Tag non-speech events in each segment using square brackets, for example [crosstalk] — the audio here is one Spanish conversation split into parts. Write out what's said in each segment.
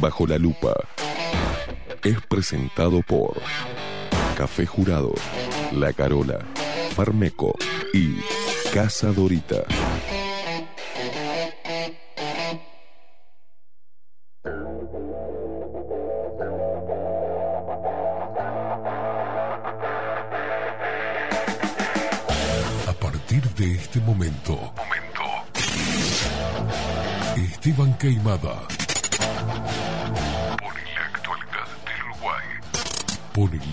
Bajo la lupa es presentado por Café Jurado, La Carola, Farmeco y Casa Dorita. A partir de este momento, momento. Esteban Queimada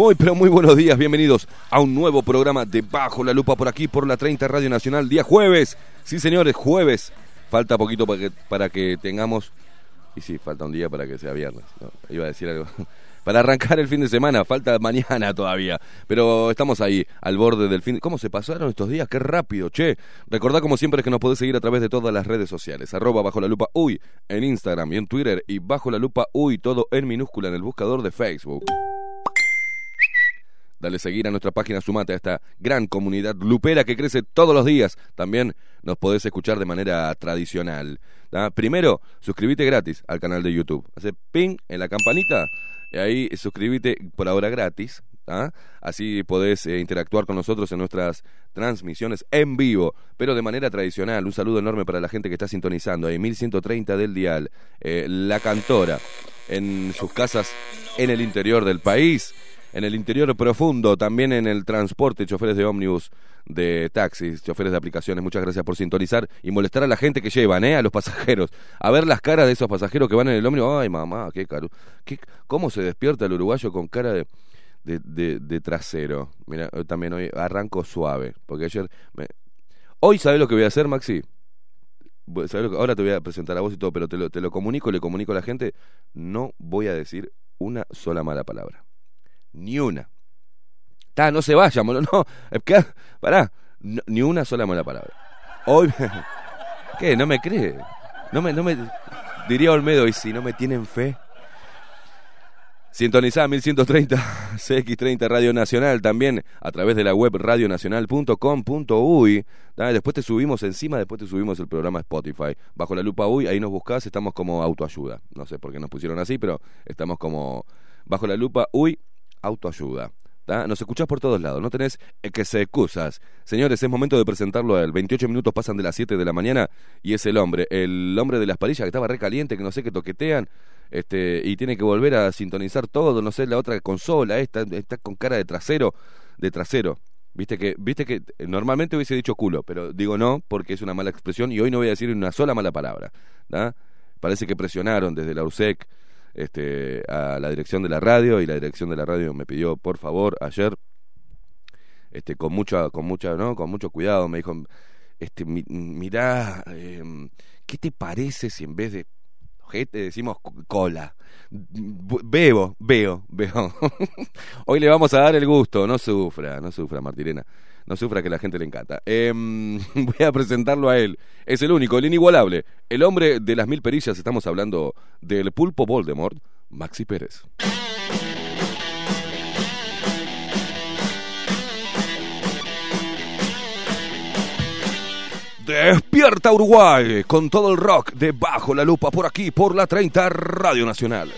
Muy pero muy buenos días, bienvenidos a un nuevo programa de Bajo la Lupa por aquí, por la 30 Radio Nacional, día jueves. Sí, señores, jueves. Falta poquito para que, para que tengamos... Y sí, falta un día para que sea viernes. Iba a decir algo. [laughs] Para arrancar el fin de semana, falta mañana todavía. Pero estamos ahí, al borde del fin. ¿Cómo se pasaron estos días? Qué rápido, che. Recordá como siempre que nos podés seguir a través de todas las redes sociales. Arroba bajo la lupa uy en Instagram y en Twitter. Y bajo la lupa uy, todo en minúscula en el buscador de Facebook. Dale seguir a nuestra página, sumate a esta gran comunidad lupera que crece todos los días. También nos podés escuchar de manera tradicional. Primero, suscríbete gratis al canal de YouTube. Hace ping en la campanita y ahí suscríbete por ahora gratis. Así podés eh, interactuar con nosotros en nuestras transmisiones en vivo, pero de manera tradicional. Un saludo enorme para la gente que está sintonizando ahí, 1130 del dial. Eh, la cantora en sus casas en el interior del país en el interior profundo, también en el transporte, choferes de ómnibus, de taxis, choferes de aplicaciones. Muchas gracias por sintonizar y molestar a la gente que llevan, ¿eh? a los pasajeros. A ver las caras de esos pasajeros que van en el ómnibus. Ay, mamá, qué caro. ¿Qué, ¿Cómo se despierta el uruguayo con cara de, de, trasero? Mira, también hoy arranco suave, porque ayer... me- Hoy, ¿sabes lo que voy a hacer, Maxi? ¿Sabés lo que- Ahora te voy a presentar a vos y todo, pero te lo, te lo comunico, le comunico a la gente. No voy a decir una sola mala palabra. Ni una. Ta, no se vayan, boludo. [laughs] No, que- pará. Ni una sola mala palabra. Hoy. [laughs] ¿Qué? ¿No me cree? No me, no me. Diría Olmedo, y si no me tienen fe. Sintonizá 1130 CX30 [laughs] Radio Nacional también a través de la web radionacional.com.uy. Después te subimos encima, después te subimos el programa Spotify. Bajo la lupa uy, ahí nos buscás, estamos como autoayuda. No sé por qué nos pusieron así, pero estamos como bajo la lupa uy, autoayuda. ¿tá? Nos escuchás por todos lados, no tenés eh, que se excusas. Señores, es momento de presentarlo a él. 28 minutos pasan de las 7 de la mañana y es el hombre, el hombre de las parillas que estaba recaliente, que no sé qué toquetean este y tiene que volver a sintonizar todo, no sé, la otra consola, esta está con cara de trasero, de trasero. Viste que viste que eh, normalmente hubiese dicho culo, pero digo no porque es una mala expresión y hoy no voy a decir una sola mala palabra, ¿tá? Parece que presionaron desde la URSEC este a la dirección de la radio y la dirección de la radio me pidió, por favor, ayer este con mucha con mucha, ¿no? Con mucho cuidado me dijo este mi- mirá eh, ¿qué te parece si en vez de ojete decimos co- cola. Bebo, veo, veo. [laughs] Hoy le vamos a dar el gusto, no sufra, no sufra, Martirena. No sufra que la gente le encanta. Em, [laughs] voy a presentarlo a él. Es el único, el inigualable. El hombre de las mil perillas, estamos hablando del pulpo Voldemort, Maxi Pérez. Despierta Uruguay con todo el rock de Bajo la Lupa por aquí, por la 30 Radio Nacional.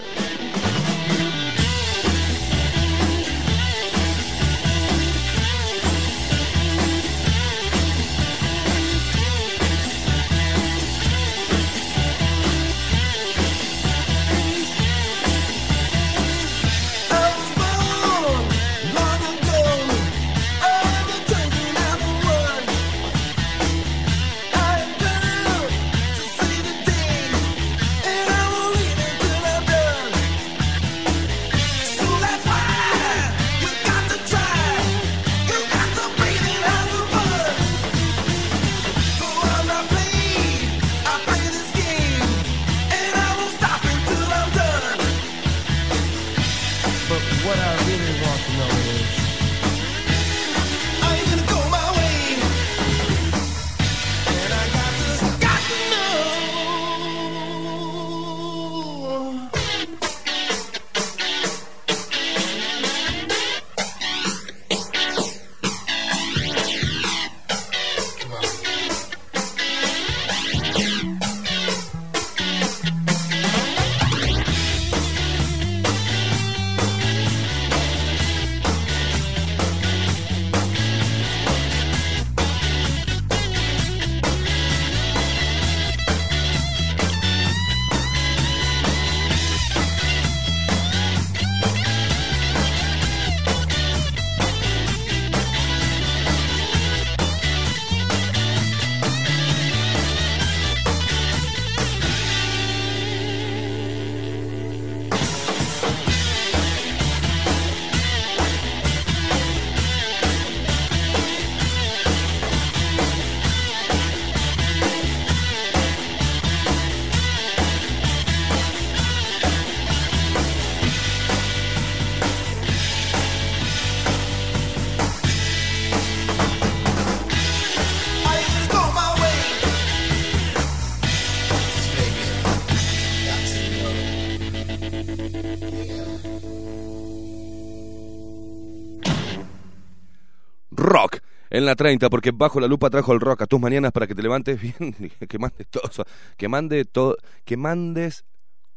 En la 30, porque bajo la lupa trajo el rock a tus mañanas para que te levantes bien, [laughs] que mandes todo, que mande todo, que mandes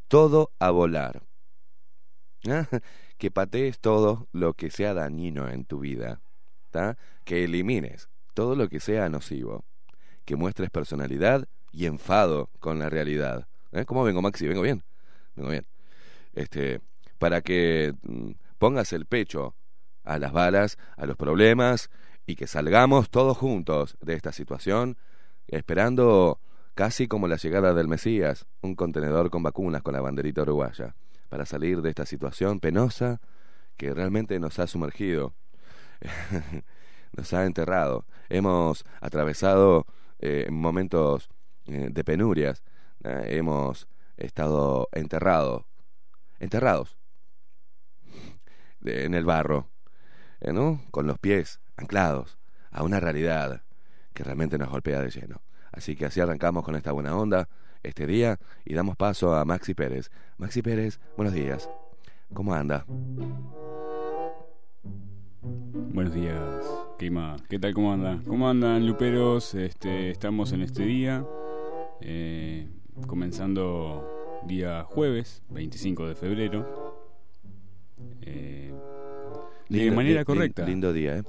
todo a volar. [laughs] ¿Ah? Que patees todo lo que sea dañino en tu vida, ¿tá? Que elimines todo lo que sea nocivo, que muestres personalidad y enfado con la realidad. ¿Eh? ¿Cómo vengo, Maxi? ¿Vengo bien? Vengo bien. Este, para que mm, pongas el pecho a las balas, a los problemas y que salgamos todos juntos de esta situación, esperando casi como la llegada del Mesías, un contenedor con vacunas con la banderita uruguaya, para salir de esta situación penosa que realmente nos ha sumergido, [laughs] nos ha enterrado. Hemos atravesado eh, momentos eh, de penurias, eh, hemos estado enterrados, enterrados en el barro, ¿no? Con los pies anclados a una realidad que realmente nos golpea de lleno. Así que así arrancamos con esta buena onda este día y damos paso a Maxi Pérez. Maxi Pérez, buenos días. ¿Cómo anda? Buenos días, Quima. ¿Qué tal? ¿Cómo andan? ¿Cómo andan, Luperos? Este, estamos en este día, eh, comenzando día jueves, 25 de febrero. Eh, de manera correcta. Lindo día, ¿eh?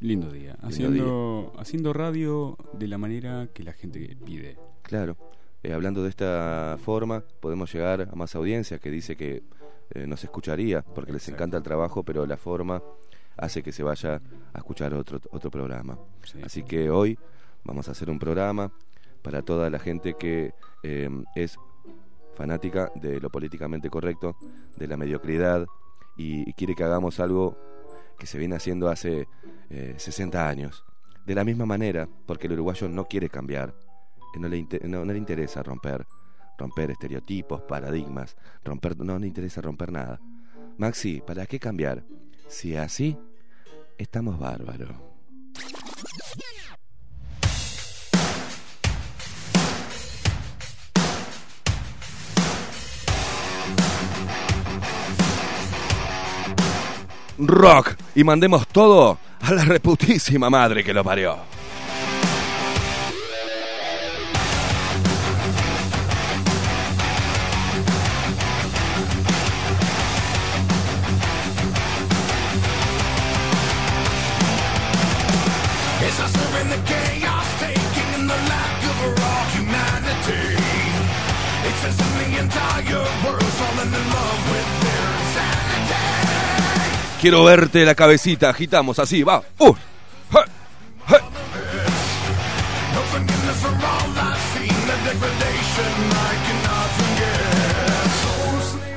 Lindo día. Haciendo, haciendo radio de la manera que la gente pide. Claro. Eh, hablando de esta forma, podemos llegar a más audiencia que dice que eh, nos escucharía porque les Exacto. encanta el trabajo, pero la forma hace que se vaya a escuchar otro, otro programa. Sí. Así que hoy vamos a hacer un programa para toda la gente que eh, es fanática de lo políticamente correcto, de la mediocridad y, y quiere que hagamos algo que se viene haciendo hace eh, 60 años. De la misma manera, porque el uruguayo no quiere cambiar, eh, no le, no le interesa romper, romper estereotipos, paradigmas, romper, no le interesa romper nada. Maxi, ¿para qué cambiar? Si así, estamos bárbaros. Rock y mandemos todo a la reputísima madre que lo parió. Quiero verte la cabecita, agitamos así, va. Uh.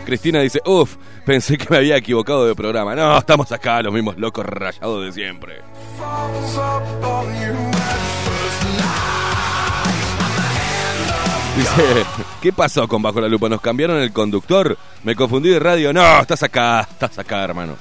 Cristina dice, uff, pensé que me había equivocado de programa. No, estamos acá, los mismos locos rayados de siempre. Dice, ¿qué pasó con Bajo la Lupa? ¿Nos cambiaron el conductor? Me confundí de radio. No, estás acá, estás acá, hermano.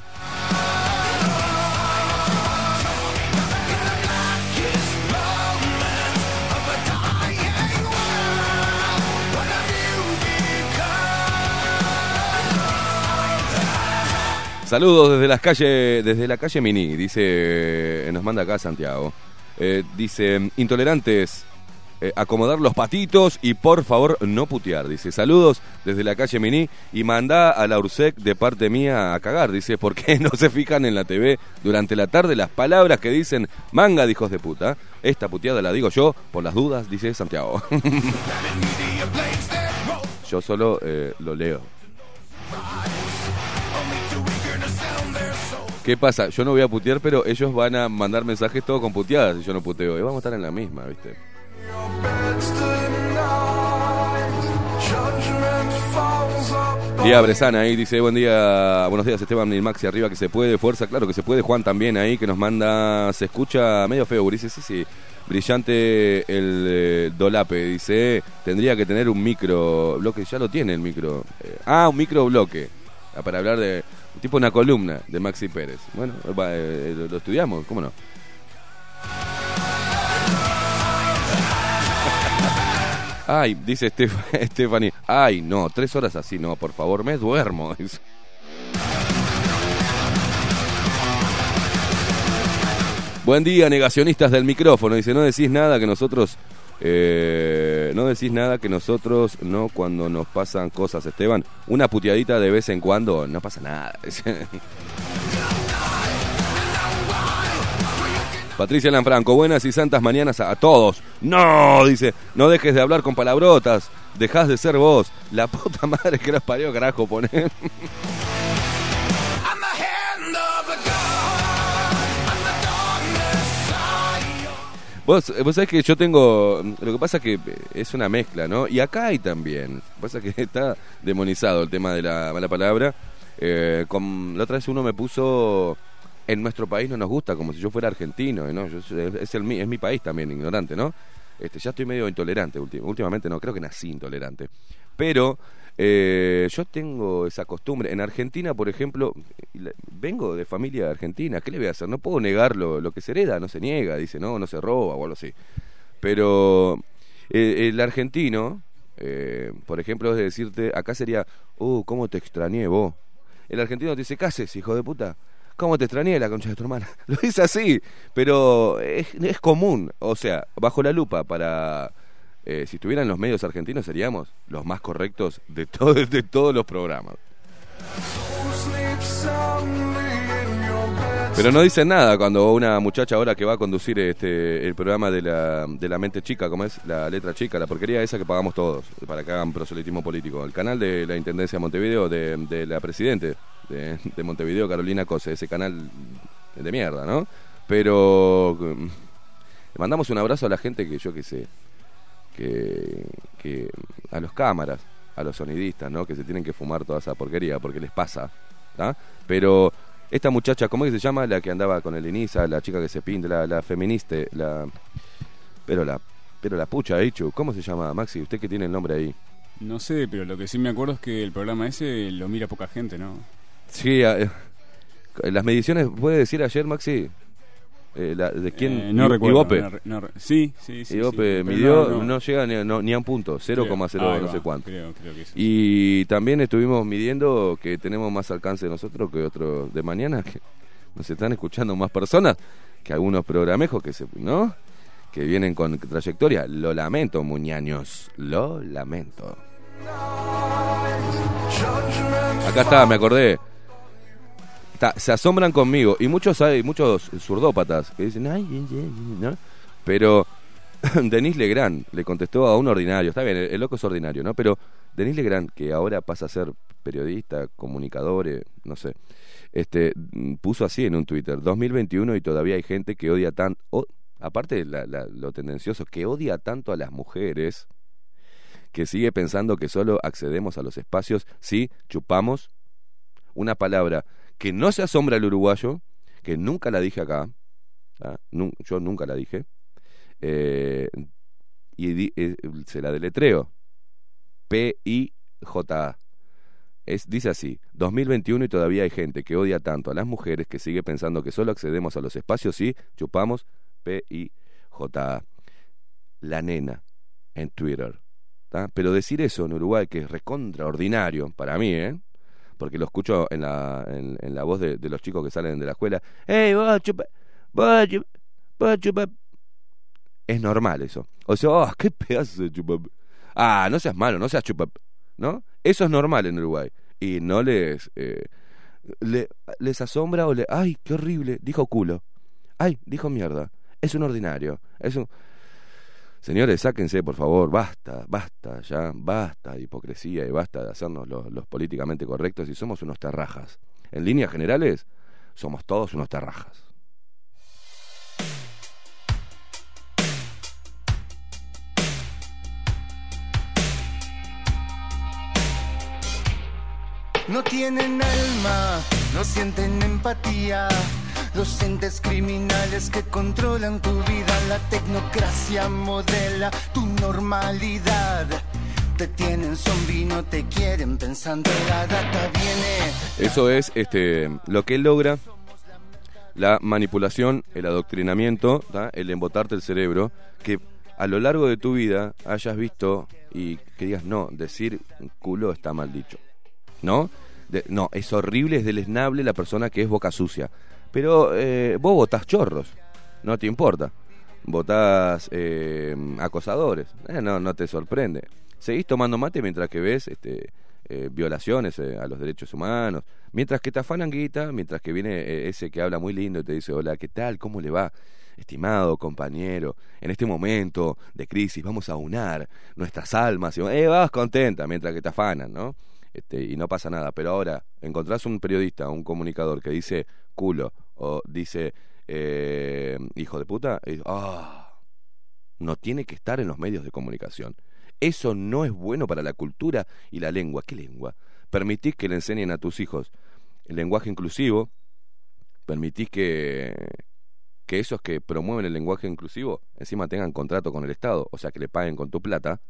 Saludos desde las calles, desde la calle Mini, dice, nos manda acá Santiago. Eh, dice, intolerantes, eh, acomodar los patitos y por favor no putear. Dice, saludos desde la calle Mini y manda a la URSEC de parte mía a cagar. Dice, ¿por qué [laughs] no se fijan en la TV durante la tarde las palabras que dicen manga de hijos de puta? Esta puteada la digo yo por las dudas, dice Santiago. [laughs] yo solo eh, lo leo. ¿Qué pasa? Yo no voy a putear, pero ellos van a mandar mensajes todo con puteadas y yo no puteo. Y vamos a estar en la misma, ¿viste? Día Bresana ahí dice, buen día, buenos días Esteban y Maxi arriba, que se puede, fuerza, claro que se puede, Juan también ahí que nos manda, se escucha medio feo, dice, sí, sí, brillante el eh, dolape, dice, tendría que tener un micro bloque, ya lo tiene el micro, Eh, ah, un micro bloque, ah, para hablar de, tipo una columna de Maxi Pérez, bueno, va, eh, lo, estudiamos, ¿cómo no? [laughs] Ay, dice Estef- [laughs] Stephanie. Ay, no, tres horas así, no, por favor, me duermo. [laughs] Buen día, negacionistas del micrófono. Dice, no decís nada que nosotros... eh, no decís nada que nosotros no cuando nos pasan cosas, Esteban. Una puteadita de vez en cuando, no pasa nada. [laughs] Patricia Lanfranco, buenas y santas mañanas a, todos. No, dice, no dejes de hablar con palabrotas, dejás de ser vos. La puta madre que los parió, carajo, pone. [laughs] Vos, vos sabés que yo tengo. Lo que pasa es que es una mezcla, ¿no? Y acá hay también. Lo que pasa es que [laughs] está demonizado el tema de la mala palabra. Eh, la otra vez uno me puso. En nuestro país no nos gusta, como si yo fuera argentino, ¿no? Es, el, es mi país también, ignorante, ¿no? Este, ya estoy medio intolerante últim- últimamente, no, creo que nací intolerante. Pero Eh, yo tengo esa costumbre. En Argentina, por ejemplo, vengo de familia argentina. ¿Qué le voy a hacer? No puedo negar lo, lo que se hereda, no se niega. Dice, no, no se roba o algo así. Pero eh, el argentino, eh, por ejemplo, es de decirte, acá sería, uh, ¿cómo te extrañé vos? El argentino te dice, ¿qué haces, hijo de puta? ¿Cómo te extrañé la concha de tu hermana? [laughs] Lo dice así, pero es, es común. O sea, bajo la lupa para... eh, si estuvieran los medios argentinos seríamos los más correctos de, de todos los programas. Pero no dicen nada cuando una muchacha ahora que va a conducir este el programa de la, de la mente chica, como es la letra chica, la porquería esa que pagamos todos para que hagan proselitismo político. El canal de la Intendencia de Montevideo, de, de la Presidente de, de Montevideo, Carolina Cose, ese canal de mierda, ¿no? Pero mm, mandamos un abrazo a la gente que yo que sé, que, que a los cámaras, a los sonidistas, ¿no? Que se tienen que fumar toda esa porquería porque les pasa, ¿tá? Pero esta muchacha, ¿cómo es que se llama? La que andaba con el Inisa, la chica que se pinta, la, la feminista, la... Pero la, pero la pucha, Ichu, ¿cómo se llama, Maxi? Usted que tiene el nombre ahí. No sé, pero lo que sí me acuerdo es que el programa ese lo mira poca gente, ¿no? Sí, a- eh, las mediciones, ¿puede decir ayer, Maxi? Eh, la- ¿De quién? Eh, no I- recuerdo. Ibope. no sí, sí, sí. Ibope sí, midió, no, llega ni, no- ni a un punto, 0,0 creo. Ahí no sé cuánto. Creo, creo que sí. Y también estuvimos midiendo que tenemos más alcance nosotros que otros de mañana, que nos están escuchando más personas que algunos programejos que se, ¿no? Que vienen con trayectoria. Lo lamento, muñaños, lo lamento. Acá está, me acordé. Se asombran conmigo y muchos hay muchos zurdópatas que dicen, ay, ay, ay", ¿no? Pero [laughs] Denis Legrand le contestó a un ordinario, está bien, el, loco es ordinario, ¿no? Pero Denis Legrand, que ahora pasa a ser periodista, comunicador, eh, no sé, este, mm, puso así en un Twitter, 2021 y todavía hay gente que odia tan, aparte la- la- lo tendencioso, que odia tanto a las mujeres, que sigue pensando que solo accedemos a los espacios si chupamos una palabra que no se asombra el uruguayo, que nunca la dije acá, ¿ah? Yo nunca la dije, eh, y eh, se la deletreo, P-I-J-A. Es, dice así, 2021 y todavía hay gente que odia tanto a las mujeres que sigue pensando que solo accedemos a los espacios si chupamos P-I-J-A. La nena en Twitter. Pero decir eso en Uruguay, que es recontraordinario para mí, ¿eh? Porque lo escucho en la, en, en la voz de, los chicos que salen de la escuela. ¡Ey, vos chupa! ¡Vos chupa! ¡Vos chupa! Es normal eso. O sea, ¡oh, qué pedazo de chupa! Ah, no seas malo, no seas chupa. ¿No? Eso es normal en Uruguay. Y no les... eh, le- les asombra o le... ¡Ay, qué horrible! Dijo culo. ¡Ay, dijo mierda! Es un ordinario. Es un... Señores, sáquense, por favor, basta, basta, ya, basta de hipocresía y basta de hacernos los, los políticamente correctos y somos unos terrajas. En líneas generales, somos todos unos terrajas. No tienen alma, no sienten empatía. Los entes criminales que controlan tu vida, la tecnocracia modela tu normalidad. Te tienen zombie, no te quieren pensando la data viene. Eso es este, lo que logra, la manipulación, el adoctrinamiento, ¿tá? el embotarte el cerebro, que a lo largo de tu vida hayas visto y que digas, no, decir culo está mal dicho. ¿No? No, es horrible, es deleznable la persona que es boca sucia. Pero eh, vos votás chorros, no te importa. Votás eh, acosadores, eh, no, no te sorprende. Seguís tomando mate mientras que ves este, eh, violaciones eh, a los derechos humanos, mientras que te afanan guita, mientras que viene eh, ese que habla muy lindo y te dice, hola, ¿qué tal? ¿Cómo le va? Estimado compañero, en este momento de crisis vamos a unar nuestras almas y vas contenta mientras que te afanan, ¿no? Este, y no pasa nada. Pero ahora encontrás un periodista, un comunicador que dice culo o dice eh, hijo de puta, ah, no tiene que estar en los medios de comunicación. Eso no es bueno para la cultura y la lengua. ¿Qué lengua? Permitís que le enseñen a tus hijos el lenguaje inclusivo, permitís que, que esos que promueven el lenguaje inclusivo encima tengan contrato con el Estado, o sea que le paguen con tu plata,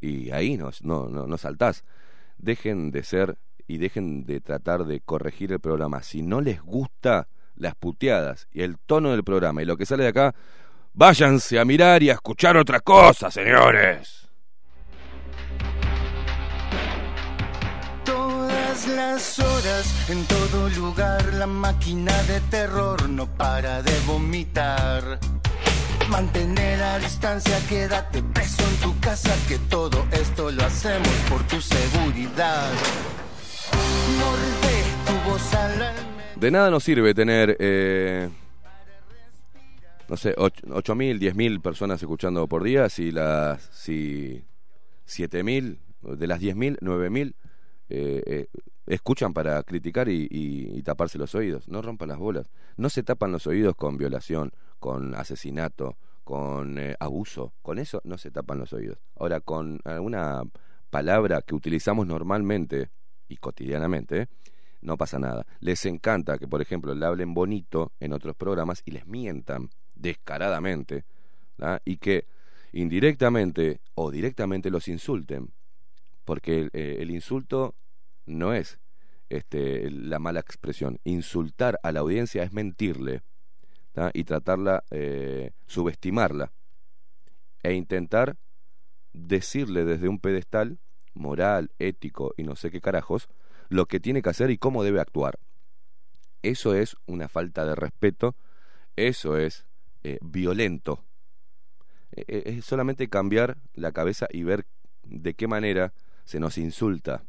y ahí no, no, no, no saltás. dejen de ser y dejen de tratar de corregir el programa. Si no les gusta las puteadas y el tono del programa y lo que sale de acá, váyanse a mirar y a escuchar otra cosa, señores. Todas las horas, en todo lugar, la máquina de terror no para de vomitar. Mantener a distancia, quédate preso en tu casa, que todo esto lo hacemos por tu seguridad. Morde tu voz al alma. De nada nos sirve tener, eh, no sé, 8.000, 10.000 personas escuchando por día si las si 7.000, de las 10.000, 9.000 eh, eh, escuchan para criticar y, y- y taparse los oídos. No rompan las bolas. No se tapan los oídos con violación, con asesinato, con eh, abuso. Con eso no se tapan los oídos. Ahora, con alguna palabra que utilizamos normalmente y cotidianamente. No pasa nada. Les encanta que, por ejemplo, le hablen bonito en otros programas y les mientan descaradamente y que indirectamente o directamente los insulten, porque el, eh, el insulto no es este, la mala expresión. Insultar a la audiencia es mentirle y tratarla, eh, subestimarla e intentar decirle desde un pedestal moral, ético y no sé qué carajos, lo que tiene que hacer y cómo debe actuar. Eso es una falta de respeto, eso es eh, violento. Eh, eh, es solamente cambiar la cabeza y ver de qué manera se nos insulta.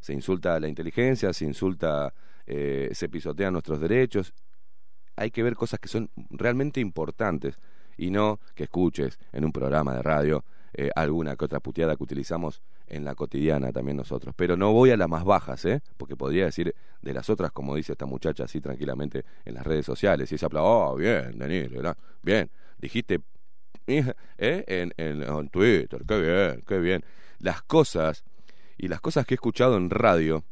Se insulta la inteligencia, se insulta, eh, se pisotean nuestros derechos. Hay que ver cosas que son realmente importantes y no que escuches en un programa de radio eh, alguna que otra puteada que utilizamos en la cotidiana también nosotros. Pero no voy a las más bajas, ¿eh? porque podría decir de las otras, como dice esta muchacha así tranquilamente en las redes sociales. Y ella habla, oh, bien, Danilo, ¿verdad? bien, dijiste ¿eh? en, en, en Twitter, qué bien, qué bien. Las cosas y las cosas que he escuchado en radio,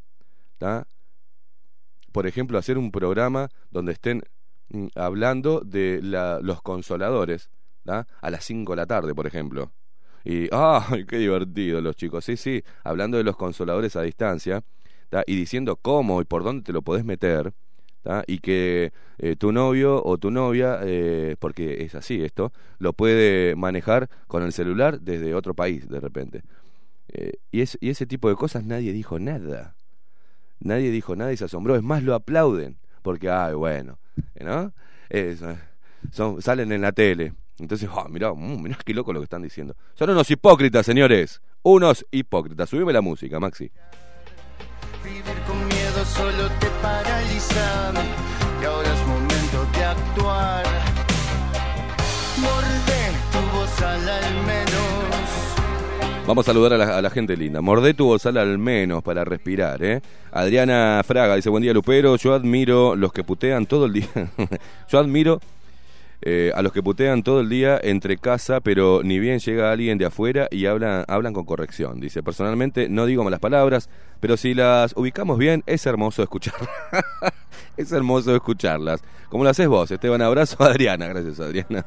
por ejemplo, hacer un programa donde estén mm, hablando de la- los consoladores, a las 5 de la tarde, por ejemplo. Y, [laughs] ¡ay, qué divertido los chicos! Sí, sí, hablando de los consoladores a distancia, y diciendo cómo y por dónde te lo podés meter, y que eh, tu novio o tu novia, eh, porque es así esto, lo puede manejar con el celular desde otro país de repente. Eh, y, y ese tipo de cosas nadie dijo nada. Nadie dijo nada y se asombró. Es más, lo aplauden. Porque, ay, bueno, ¿no? Son, salen en la tele. Entonces, ah, mirá, mm, mirá qué loco lo que están diciendo. Son unos hipócritas, señores. Unos hipócritas. Subime la música, Maxi. Vivir con miedo solo te paraliza y ahora es momento de actuar. Morde tu voz al al menos. Vamos a saludar a la, a la gente linda. Mordé tu bozal al menos para respirar, ¿eh? Adriana Fraga dice, buen día Lupero, yo admiro los que putean todo el día. [laughs] yo admiro eh, a los que putean todo el día entre casa, pero ni bien llega alguien de afuera y hablan, hablan con corrección. Dice, personalmente no digo malas palabras, pero si las ubicamos bien, es hermoso escucharlas. [laughs] es hermoso escucharlas. Como lo haces vos, Esteban. Abrazo, Adriana. Gracias, Adriana.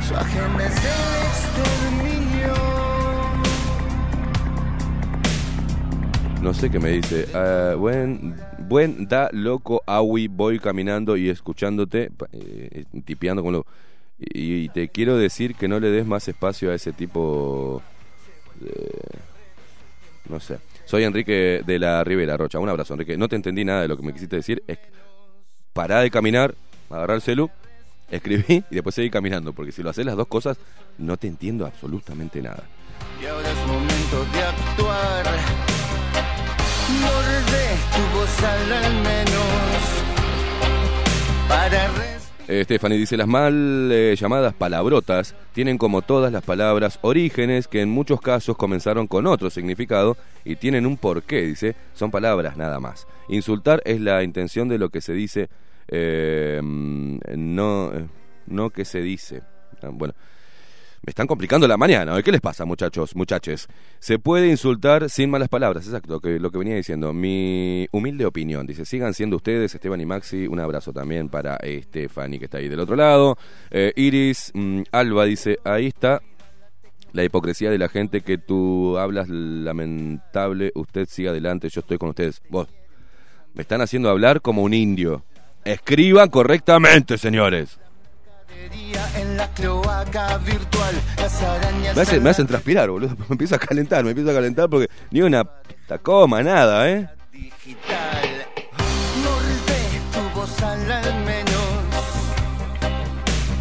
Su agenda es el exterminio. No sé qué me dice. Ah, buen, buen da loco, Awi, voy caminando y escuchándote, pa- eh, tipeando con lo... Y, te quiero decir que no le des más espacio a ese tipo... de- no sé. Soy Enrique de la Ribera, Rocha. Un abrazo, Enrique. No te entendí nada de lo que me quisiste decir. Pará de caminar, agarrar el celu, escribí y después seguí caminando. Porque si lo haces las dos cosas, no te entiendo absolutamente nada. Y ahora es momento de actuar. Morde tu voz al al menos. Eh, Stephanie dice, las mal eh, llamadas palabrotas tienen como todas las palabras orígenes que en muchos casos comenzaron con otro significado y tienen un porqué, dice, son palabras nada más. Insultar es la intención de lo que se dice, eh, mm, no, no que se dice. Ah, Bueno, me están complicando la mañana. ¿eh? ¿Qué les pasa, muchachos, muchaches? Se puede insultar sin malas palabras, exacto, que, lo que venía diciendo. Mi humilde opinión, dice, sigan siendo ustedes, Esteban y Maxi, un abrazo también para Estefani, que está ahí del otro lado. Eh, Iris, mm, Alba dice, ahí está, La hipocresía de la gente que tú hablas lamentable, usted siga adelante, yo estoy con ustedes. Vos, me están haciendo hablar como un indio. Escriban correctamente, señores. Me, hace- me hacen transpirar, boludo. [laughs] Me empiezo a calentar, me empiezo a calentar porque ni una puta coma, nada, ¿eh? digital. Morde tu voz al menos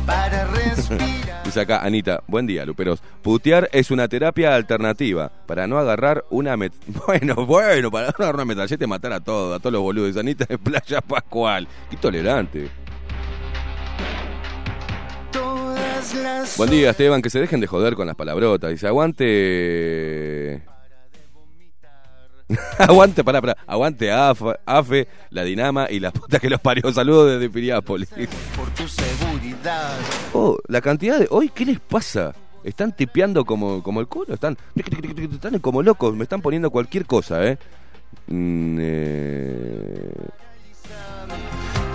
para respirar. [laughs] Dice acá Anita, buen día, Luperos. Putear es una terapia alternativa para no agarrar una met... [laughs] Bueno, bueno, para no agarrar una metralleta y matar a todos, a todos los boludos. Anita de Playa Pascual. Qué tolerante. Buen día, Esteban, que se dejen de joder con las palabrotas. Dice, aguante... [laughs] aguante, pará, pará. Aguante AFE, la Dinama y la puta que los parió. Saludos desde Piriápolis. por tu seguridad. Oh, la cantidad de... Hoy, ¿qué les pasa? Están tipeando como, como el culo, están, están como locos, me están poniendo cualquier cosa, ¿eh? Mm, eh,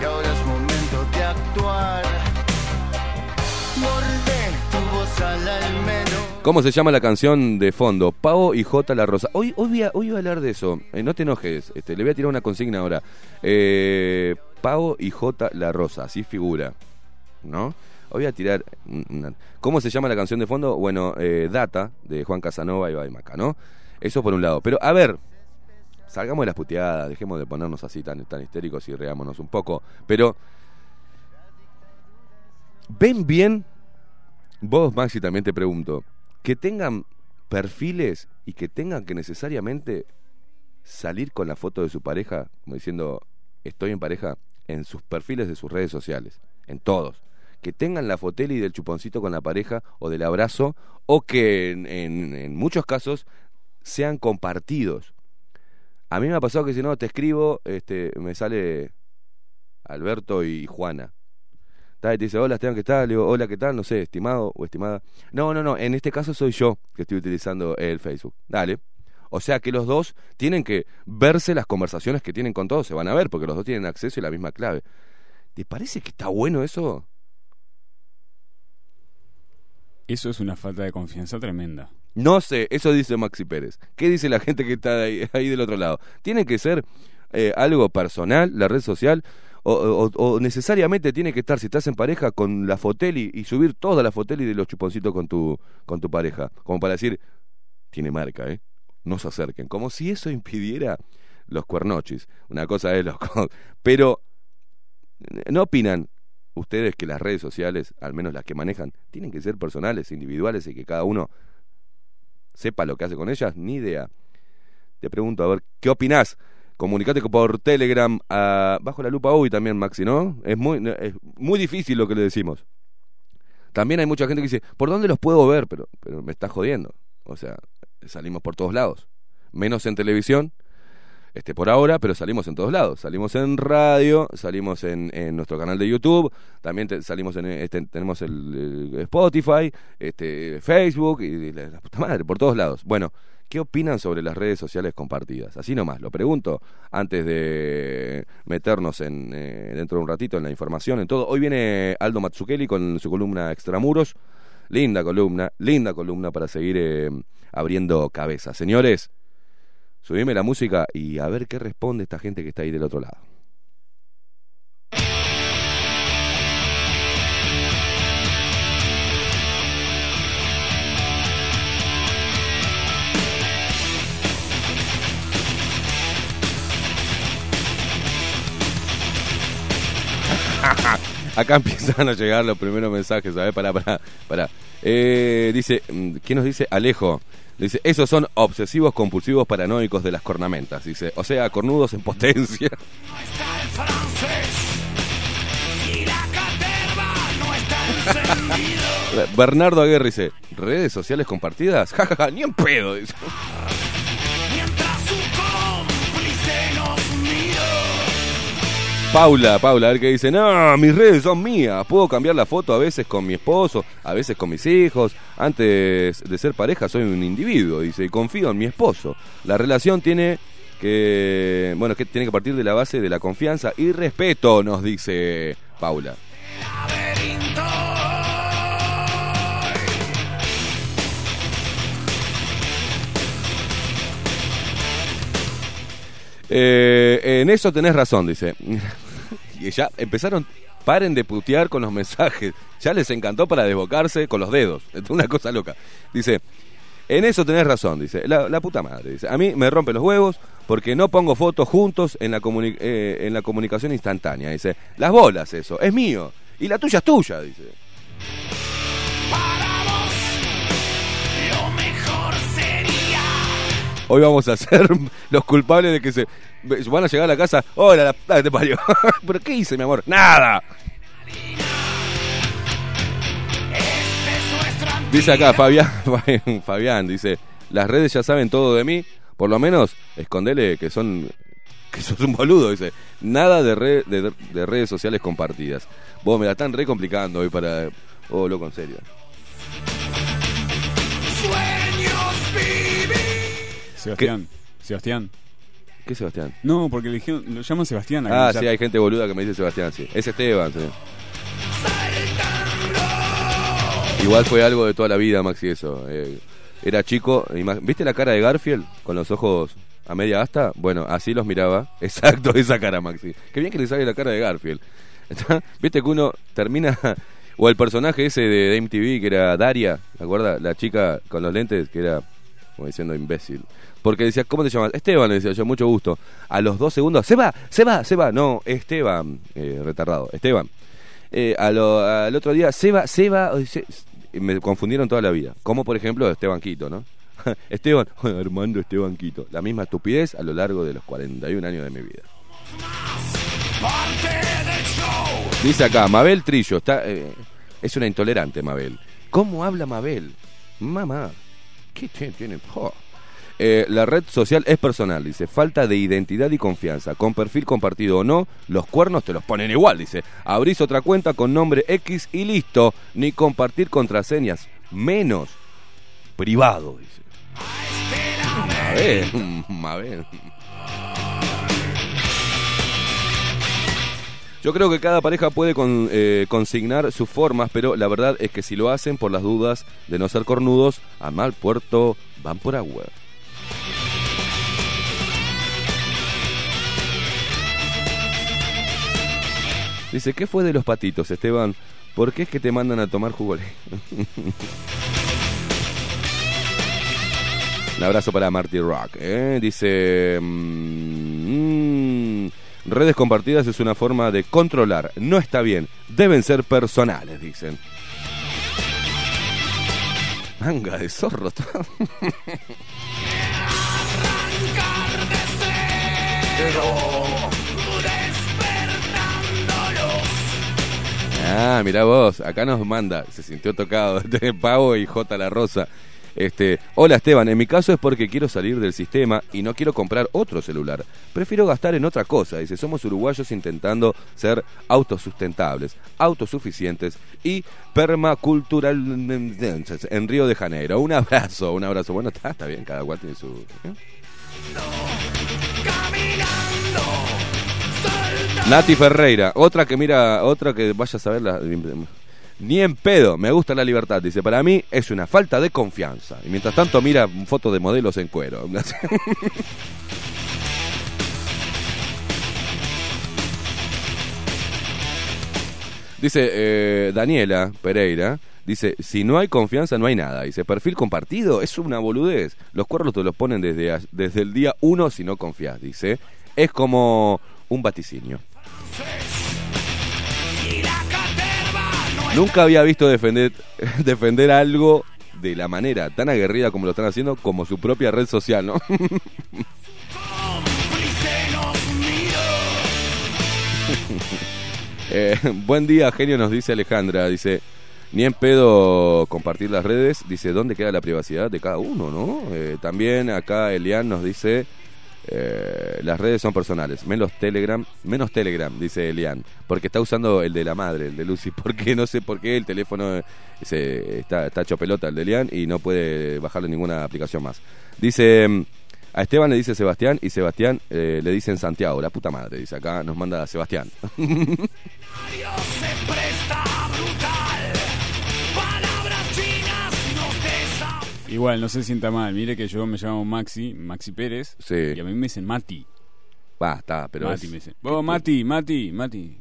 Y ahora es momento de actuar. ¿Cómo se llama la canción de fondo? Pavo y J La Rosa. Hoy, hoy, voy, a, hablar de eso. Eh, no te enojes. Este, le voy a tirar una consigna ahora. Eh, Pavo y J La Rosa. Así figura. ¿No? Hoy voy a tirar. ¿Cómo se llama la canción de fondo? Bueno, eh, Data, de Juan Casanova y Baimaca, ¿no? Eso por un lado. Pero, a ver. Salgamos de las puteadas. Dejemos de ponernos así tan, tan histéricos y reámonos un poco. Pero. ¿Ven bien? Vos, Maxi, también te pregunto. Que tengan perfiles y que tengan que necesariamente salir con la foto de su pareja, como diciendo, estoy en pareja, en sus perfiles de sus redes sociales, en todos. Que tengan la foteli del chuponcito con la pareja o del abrazo, o que en, en- muchos casos sean compartidos. A mí me ha pasado que si no te escribo, este, me sale Alberto y Juana. Ta, y te dice, hola Esteban, ¿qué tal? Le digo, hola, ¿qué tal? No sé, estimado o estimada. No, no, no, en este caso soy yo que estoy utilizando el Facebook. Dale. O sea que los dos tienen que verse las conversaciones que tienen con todos, se van a ver, porque los dos tienen acceso y la misma clave. ¿Te parece que está bueno eso? Eso es una falta de confianza tremenda. No sé, eso dice Maxi Pérez. ¿Qué dice la gente que está ahí, ahí del otro lado? ¿Tiene que ser eh, algo personal, la red social? O, necesariamente tiene que estar, si estás en pareja, con la foteli y subir toda la foteli de los chuponcitos con tu, con tu pareja? Como para decir, tiene marca, ¿eh? No se acerquen. Como si eso impidiera los cuernochis. Una cosa es los... Pero, ¿no opinan ustedes que las redes sociales, al menos las que manejan, tienen que ser personales, individuales y que cada uno sepa lo que hace con ellas, ni idea. Te pregunto, a ver, ¿qué opinás? Comunicate por Telegram, a- bajo la lupa hoy también, Maxi, ¿no? Es muy, es muy difícil lo que le decimos. También hay mucha gente que dice, ¿por dónde los puedo ver? Pero, pero me estás jodiendo. O sea, salimos por todos lados. Menos en televisión, este por ahora, pero salimos en todos lados. Salimos en radio, salimos en, en nuestro canal de YouTube, también te- salimos en este, tenemos el, Spotify, este Facebook y la, la puta madre, por todos lados. Bueno, ¿qué opinan sobre las redes sociales compartidas? Así nomás, lo pregunto antes de meternos en eh, dentro de un ratito en la información, en todo. Hoy viene Aldo Matsukeli con su columna Extramuros. Linda columna, linda columna para seguir eh, abriendo cabezas. Señores, subime la música y a ver qué responde esta gente que está ahí del otro lado. Acá [laughs] empiezan a llegar los primeros mensajes, ¿sabes? Pará, pará, pará. Eh, dice, mm, ¿quién nos dice? Alejo. Dice, esos son obsesivos compulsivos paranoicos de las cornamentas. Dice, o sea, cornudos en potencia. [laughs] No está el francés. Si la caterva no está encendido. Bernardo Aguirre dice, ¿redes sociales compartidas? [laughs] Ja, ja, ja, ni en pedo. Dice. Paula, Paula, a ver qué dice. No, mis redes son mías. Puedo cambiar la foto a veces con mi esposo, a veces con mis hijos. Antes de ser pareja soy un individuo, dice, y confío en mi esposo. La relación tiene que, bueno, que tiene que partir de la base de la confianza y respeto, nos dice Paula. Eh, en eso tenés razón, dice y ya empezaron, paren de putear con los mensajes. Ya les encantó para desbocarse con los dedos. [laughs] Es una cosa loca. Dice, en eso tenés razón, dice. La, puta madre, dice. A mí me rompen los huevos porque no pongo fotos juntos en la, comuni- eh, en la comunicación instantánea. Dice, las bolas eso, es mío. Y la tuya es tuya, dice. Hoy vamos a ser [laughs] los culpables de que se van a llegar a la casa. Hola, la puta te parió. [laughs] ¿Pero qué hice, mi amor? ¡Nada! Dice acá [laughs] Fabián, Fabián, dice, las redes ya saben todo de mí, por lo menos escondele que son que sos un boludo, dice. Nada de, re- de, de redes sociales compartidas. Vos me la están re complicando hoy para... Oh, loco, en serio. Sebastián. Sebastián. ¿Qué Sebastián? No, porque le dijeron, lo llaman Sebastián. acá Ah, sí, hay gente boluda que me dice Sebastián, sí. Es Esteban, sí. Igual fue algo de toda la vida, Maxi, eso. Eh, era chico, ¿viste la cara de Garfield con los ojos a media asta? Bueno, así los miraba. [laughs] Exacto, esa cara, Maxi. Qué bien que le sale la cara de Garfield. ¿Viste que uno termina... [laughs] O el personaje ese de, de MTV que era Daria, ¿te acuerdas? La chica con los lentes que era como diciendo imbécil. Porque decía, ¿cómo te llamas? Esteban, le decía yo, mucho gusto. A los dos segundos, se va, se va, se va. No, Esteban, eh, retardado, Esteban. Eh, al otro día, se va, se va. me confundieron toda la vida. Como por ejemplo Esteban Quito, ¿no? [laughs] Esteban, Armando Esteban Quito. La misma estupidez a lo largo de los 41 años de mi vida. Dice acá, Mabel Trillo, está, eh, es una intolerante Mabel. ¿Cómo habla Mabel? Mamá, ¿qué tiene? Jo. Eh, la red social es personal, dice, falta de identidad y confianza. Con perfil compartido o no, los cuernos te los ponen igual, dice. Abrís otra cuenta con nombre X y listo. Ni compartir contraseñas, menos privado, dice. Mabel, [laughs] Mabel. Yo creo que cada pareja puede eh, consignar sus formas, pero la verdad es que si lo hacen por las dudas de no ser cornudos, a mal puerto van por agua. Dice, ¿qué fue de los patitos, Esteban? ¿Por qué es que te mandan a tomar jugo? Un abrazo para Marty Rock. ¿eh? Dice, mm, redes compartidas es una forma de controlar. No está bien. Deben ser personales, dicen. Manga de zorro. Ah, mirá vos, acá nos manda, se sintió tocado, [laughs] este Pavo y J la Rosa. Este, hola Esteban, en mi caso es porque quiero salir del sistema y no quiero comprar otro celular. Prefiero gastar en otra cosa. Dice, somos uruguayos intentando ser autosustentables, autosuficientes y permacultural en Río de Janeiro. Un abrazo, un abrazo. Bueno, está, está bien, cada cual tiene su... ¿eh? Nati Ferreira, otra que mira, otra que vaya a saber la... Ni en pedo, me gusta la libertad. Dice, para mí es una falta de confianza. Y mientras tanto mira fotos de modelos en cuero. [laughs] Dice eh, Daniela Pereira, dice, si no hay confianza no hay nada. Dice, perfil compartido es una boludez. Los cuernos te los ponen desde, desde el día uno si no confías, dice. Es como un vaticinio. Nunca había visto defender, [laughs] defender algo de la manera tan aguerrida como lo están haciendo, como su propia red social, ¿no? [laughs] Eh, buen día, genio, nos dice Alejandra. Dice, ni en pedo compartir las redes. Dice, ¿dónde queda la privacidad de cada uno, no? Eh, también acá Elian nos dice, eh, las redes son personales. Menos Telegram, menos Telegram, dice Elian. Porque está usando el de la madre, el de Lucy. [laughs] Porque no sé por qué el teléfono se, está, está hecho pelota el de Elian y no puede bajarlo en ninguna aplicación más. Dice... mm, A Esteban le dice Sebastián y Sebastián eh, le dicen Santiago, la puta madre, dice acá, nos manda Sebastián. [laughs] Dios se presta brutal. Igual, no se sienta mal. Mire que yo me llamo Maxi, Maxi Pérez. Sí. Y a mí me dicen Mati. Basta, pero Mati es- me dice. Vos, Mati, Mati, Mati.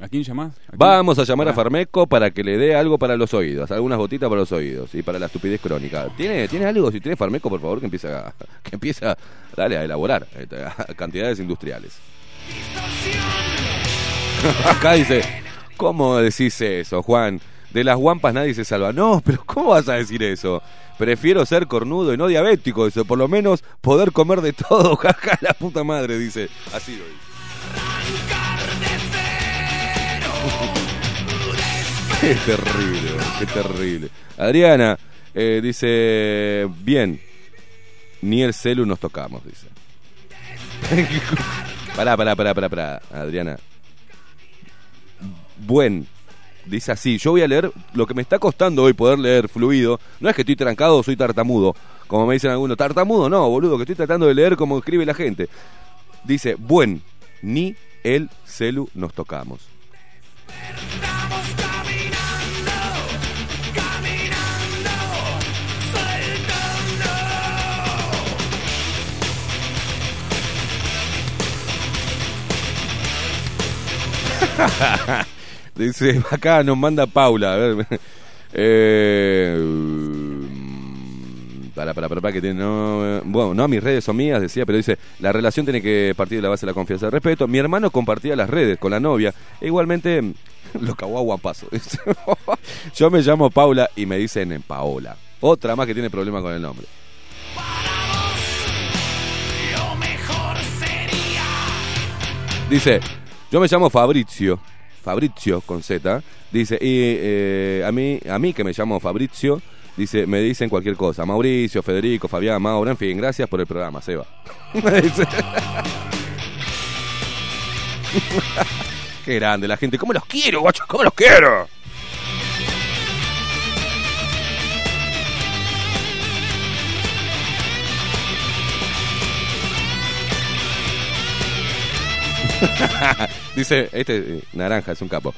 ¿A quién llamás? ¿A quién? Vamos a llamar a. Farmeco para que le dé algo para los oídos, algunas gotitas para los oídos y para la estupidez crónica. ¿Tiene, ¿tiene algo? Si tiene Farmeco, por favor, que empiece a, [laughs] que empiece a, dale, a elaborar eh, a cantidades industriales. [laughs] Acá dice, ¿cómo decís eso, Juan? De las guampas nadie se salva. No, pero ¿cómo vas a decir eso? Prefiero ser cornudo y no diabético, dice, por lo menos poder comer de todo, [laughs] jaja, la puta madre, dice. Así lo. [laughs] Qué terrible, qué terrible. Adriana eh, dice, bien, ni el celu nos tocamos, dice. [laughs] pará, pará, pará, pará, pará, Adriana. Buen, dice así, yo voy a leer lo que me está costando hoy poder leer fluido. No es que estoy trancado soy tartamudo, como me dicen algunos. Tartamudo no, boludo, que estoy tratando de leer como escribe la gente. Dice, buen, ni el celu nos tocamos. [laughs] Dice, [laughs] acá nos manda Paula, a ver. [laughs] Eh, mm, para, para, para, para, que tiene, no, eh, bueno, no, mis redes son mías, decía, pero dice, la relación tiene que partir de la base de la confianza y respeto. Mi hermano compartía las redes con la novia, e igualmente [laughs] lo cagó a guapazo. Yo me llamo Paula y me dicen Paola. Otra más que tiene problema con el nombre. Dice, yo me llamo Fabrizio, Fabrizio con Z, dice, y eh, a, mí, a mí que me llamo Fabrizio, dice, me dicen cualquier cosa, Mauricio, Federico, Fabián, Mauro, en fin, gracias por el programa, Seba. [laughs] Qué grande la gente, ¿cómo los quiero, guacho? ¿Cómo los quiero? [laughs] Dice, este eh, naranja es un capo.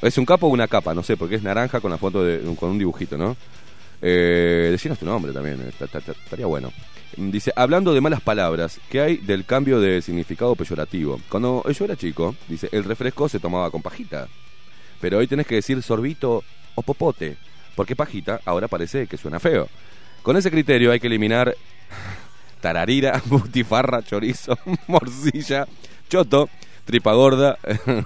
¿Es un capo o una capa? No sé, porque es naranja con la foto de con un dibujito, ¿no? Eh, tu nombre también, eh, ta- ta- ta- estaría bueno. Dice, hablando de malas palabras, ¿qué hay del cambio de significado peyorativo? Cuando yo era chico, dice, el refresco se tomaba con pajita. Pero hoy tenés que decir sorbito o popote, porque pajita ahora parece que suena feo. Con ese criterio hay que eliminar [laughs] tararira, butifarra, chorizo, [laughs] morcilla, choto, tripa gorda,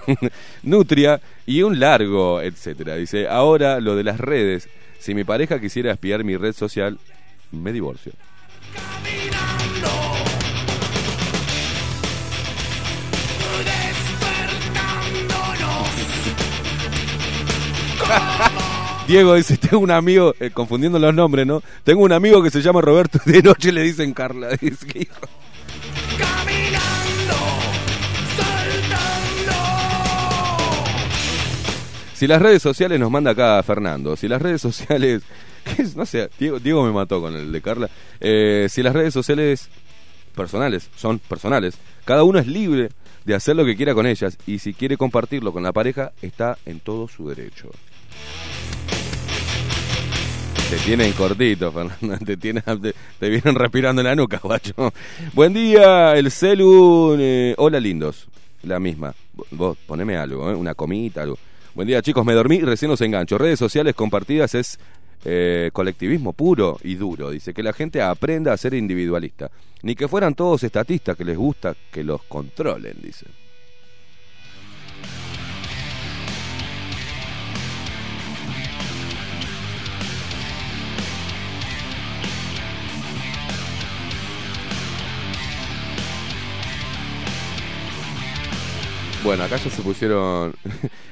[laughs] nutria y un largo, etcétera. Dice, ahora lo de las redes, si mi pareja quisiera espiar mi red social, me divorcio. [laughs] Diego dice, tengo un amigo, eh, confundiendo los nombres, ¿no? Tengo un amigo que se llama Roberto de noche le dicen Carla. [laughs] Dice, "¿Qué hijo?". Si las redes sociales nos manda acá Fernando, si las redes sociales, [laughs] no sé, Diego, Diego me mató con el de Carla, Eh, si las redes sociales personales son personales, cada uno es libre de hacer lo que quiera con ellas y si quiere compartirlo con la pareja está en todo su derecho. Te tienen cortito, [laughs] Fernando. Te, tienen, te, te vienen respirando en la nuca, [laughs] guacho. Buen día, el celu. eh, hola, lindos. La misma. Vos, poneme algo, ¿eh? una comita, algo. Buen día, chicos. Me dormí y recién los engancho. Redes sociales compartidas es eh, colectivismo puro y duro. Dice que la gente aprenda a ser individualista. Ni que fueran todos estatistas que les gusta que los controlen, dice. Bueno, acá ya se pusieron. [laughs]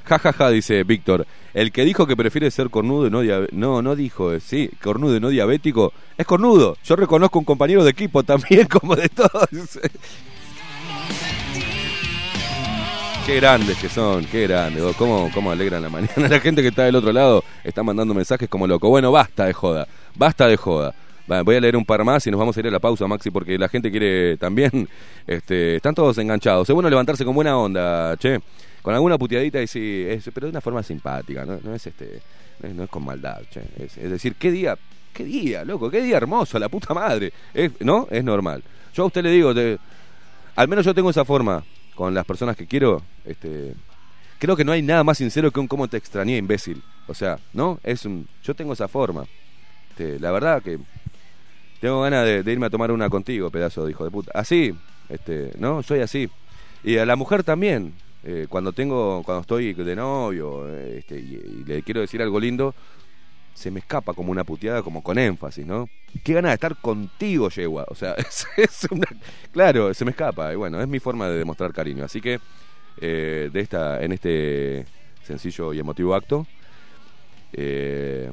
Ja, ja, ja, dice Víctor. El que dijo que prefiere ser cornudo y no diabético. No, no dijo, eh, sí, cornudo y no diabético. Es cornudo. Yo reconozco un compañero de equipo también, [laughs] como de todos. Qué grandes que son, qué grandes. oh, ¿Cómo, ¿Cómo alegran la mañana? [laughs] La gente que está del otro lado está mandando mensajes como loco. Bueno, basta de joda. Basta de joda. Voy a leer un par más y nos vamos a ir a la pausa, Maxi, porque la gente quiere también. [laughs] Este, están todos enganchados. Es bueno levantarse con buena onda, che. Con alguna puteadita y sí, pero de una forma simpática, no, es este, no es, con maldad, che. Es, decir, qué día, qué día, loco, qué día hermoso, la puta madre. ¿No? Es normal. Yo a usted le digo, al menos yo tengo esa forma con las personas que quiero. Este, creo que no hay nada más sincero que un cómo te extrañé, imbécil. O sea, ¿no? Es un, yo tengo esa forma. Este, la verdad que tengo ganas de, irme a tomar una contigo, pedazo de hijo de puta. Así, este, ¿no? Soy así. Y a la mujer también. eh, cuando tengo, cuando estoy de novio este, y, le quiero decir algo lindo, se me escapa como una puteada, como con énfasis, ¿no? Qué ganas de estar contigo, yegua. O sea, [laughs] es, es una. Claro, se me escapa. Y bueno, es mi forma de demostrar cariño. Así que, eh, de esta, en este sencillo y emotivo acto, eh,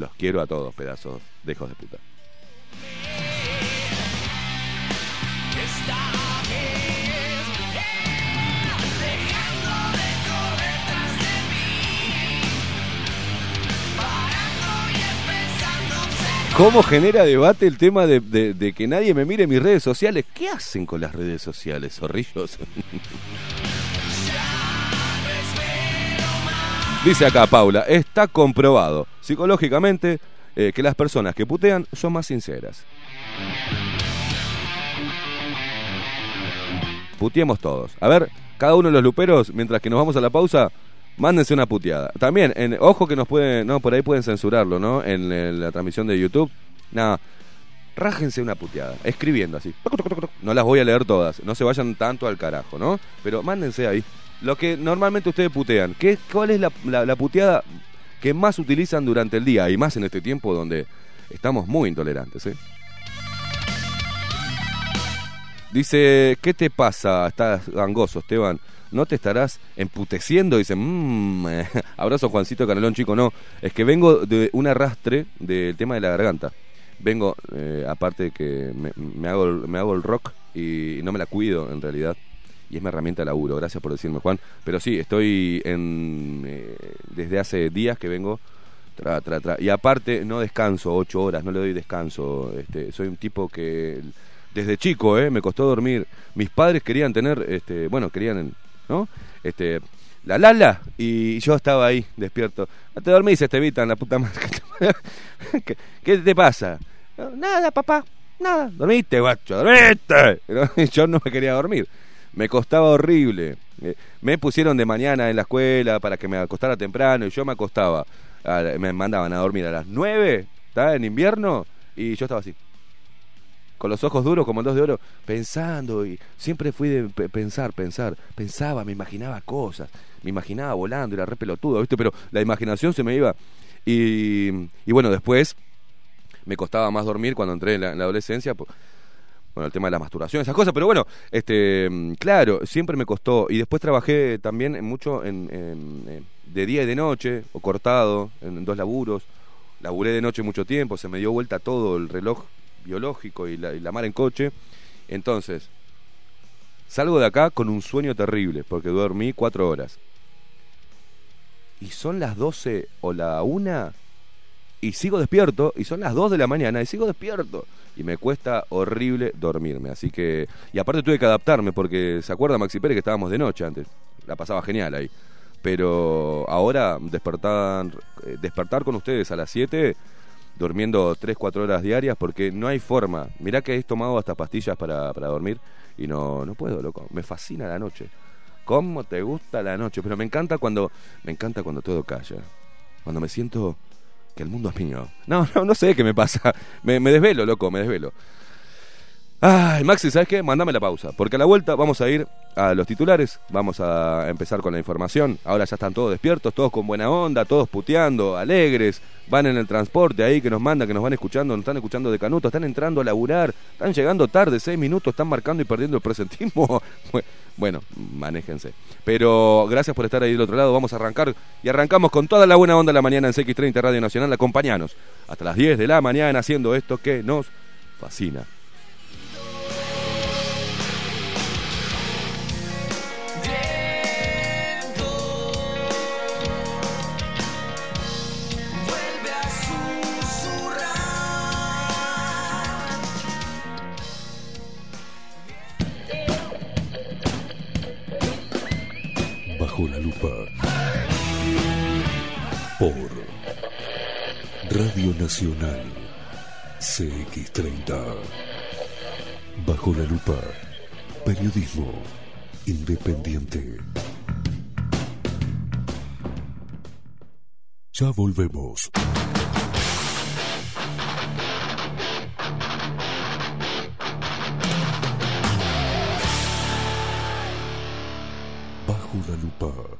los quiero a todos, pedazos de de puta. ¿Cómo genera debate el tema de que nadie me mire mis redes sociales? ¿Qué hacen con las redes sociales, zorrillos? [laughs] Dice acá Paula, está comprobado psicológicamente eh, que las personas que putean son más sinceras. Puteemos todos. A ver, cada uno de los luperos, mientras que nos vamos a la pausa, mándense una puteada. También, en, ojo que nos pueden, no, por ahí pueden censurarlo, ¿no? En, eh, la transmisión de YouTube. Nada, rájense una puteada, escribiendo así. No las voy a leer todas, no se vayan tanto al carajo, ¿no? Pero mándense ahí. Lo que normalmente ustedes putean, ¿qué, ¿cuál es la, puteada que más utilizan durante el día? Y más en este tiempo donde estamos muy intolerantes, ¿eh? Dice, ¿qué te pasa? Estás gangoso, Esteban. ¿No te estarás emputeciendo? Dice, mmm, [laughs] abrazo Juancito Canelón, chico. No, es que vengo de un arrastre del tema de la garganta. Vengo, eh, aparte de que me, me hago, me hago el rock y no me la cuido en realidad. Y es mi herramienta de laburo, gracias por decirme Juan. Pero sí, estoy en, eh, desde hace días que vengo. Y aparte no descanso ocho horas, no le doy descanso. Este, soy un tipo que desde chico, eh, me costó dormir. Mis padres querían tener, este, bueno, querían, ¿no? Este, la lala y yo estaba ahí despierto. No te dormís, Estevita, en la puta madre. [laughs] ¿Qué, qué te pasa? "No, Nada, papá, nada. ¿Dormiste, guacho? ¿Dormiste? [laughs] Yo no me quería dormir. Me costaba horrible. Eh, Me pusieron de mañana en la escuela para que me acostara temprano y yo me acostaba. me mandaban a dormir a las 9, ¿está? En invierno, y yo estaba así. Con los ojos duros como dos de oro, pensando y siempre fui de pe- pensar, pensar, pensaba, me imaginaba cosas, me imaginaba volando, era re pelotudo, ¿viste? Pero la imaginación se me iba. Y, y bueno, después me costaba más dormir cuando entré en la, en la adolescencia, po- bueno, el tema de la masturbación, esas cosas, pero bueno, este, mm, claro, siempre me costó. Y después trabajé también mucho en- de día y de noche, o cortado, en, dos laburos. Laburé de noche mucho tiempo, se me dio vuelta todo el reloj biológico y la, y la mar en coche. Entonces, salgo de acá con un sueño terrible, porque dormí cuatro horas. Y son las 12 o la una y sigo despierto, y son las 2 de la mañana y sigo despierto. Y me cuesta horrible dormirme. Así que. Y aparte tuve que adaptarme, porque ¿se acuerda Maxi Pérez que estábamos de noche antes? La pasaba genial ahí. Pero ahora despertar, eh, despertar con ustedes a las 7, durmiendo 3, 4 horas diarias, porque no hay forma. Mirá que he tomado hasta pastillas para, para dormir y no, no puedo, loco. Me fascina la noche. ¿Cómo te gusta la noche? Pero me encanta cuando, me encanta cuando todo calla. Cuando me siento que el mundo es mío. No, no, no sé qué me pasa. Me, me desvelo, loco, me desvelo. Ay, Maxi, ¿sabes qué? Mándame la pausa. Porque a la vuelta vamos a ir a los titulares. Vamos a empezar con la información. Ahora ya están todos despiertos, todos con buena onda, todos puteando, alegres. Van en el transporte ahí que nos manda, que nos van escuchando, nos están escuchando de canuto, están entrando a laburar, están llegando tarde, seis minutos, están marcando y perdiendo el presentismo. [laughs] Bueno, manéjense. Pero gracias por estar ahí del otro lado. Vamos a arrancar y arrancamos con toda la buena onda de la mañana en CX30 Radio Nacional. Acompañanos hasta las 10 de la mañana haciendo esto que nos fascina. Radio Nacional CX30. Bajo la lupa. Periodismo independiente. Ya volvemos. Bajo la lupa.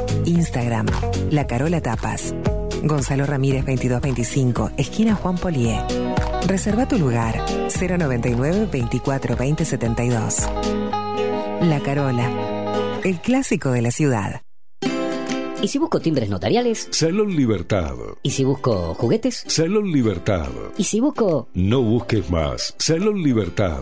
Instagram, La Carola Tapas. Gonzalo Ramírez 2225, esquina Juan Polié. Reserva tu lugar 099 24 20 72. La Carola, el clásico de la ciudad. ¿Y si busco timbres notariales? Salón Libertad. ¿Y si busco juguetes? Salón Libertad. ¿Y si busco... No busques más. Salón Libertad.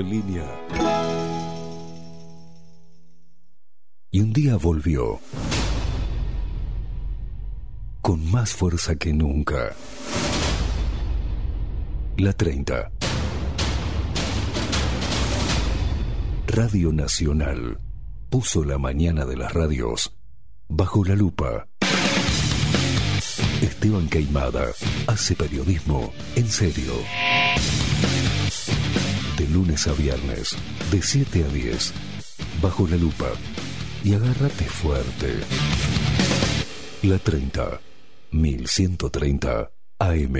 en línea. Y un día volvió. Con más fuerza que nunca. La 30. Radio Nacional. puso la mañana de las radios bajo la lupa. Esteban Queimada hace periodismo en serio. Lunes a viernes, de 7 a 10, bajo la lupa. Y agárrate fuerte. La 30, 1130 AM.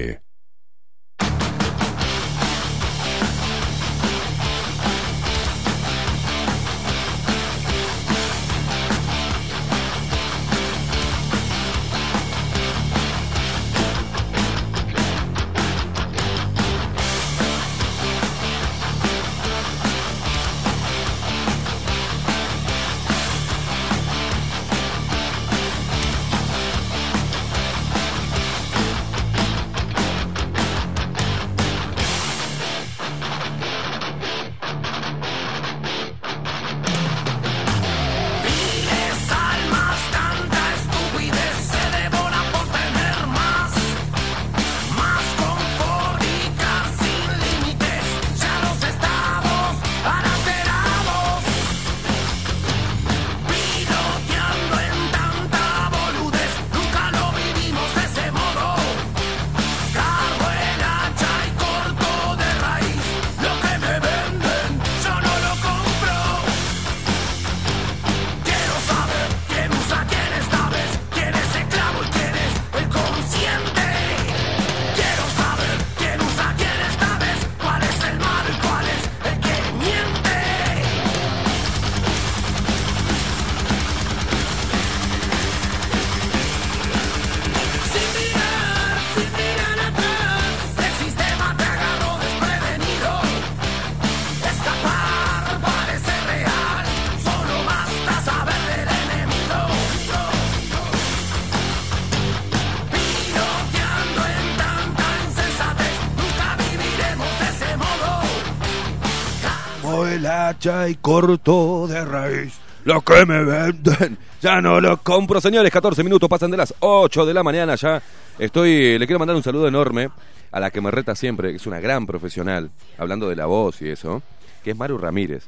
Y corto de raíz. Lo que me venden, ya no lo compro. Señores, 14 minutos pasan de las 8 de la mañana ya. Estoy, le quiero mandar un saludo enorme a la que me reta siempre, que es una gran profesional, hablando de la voz y eso, que es Maru Ramírez.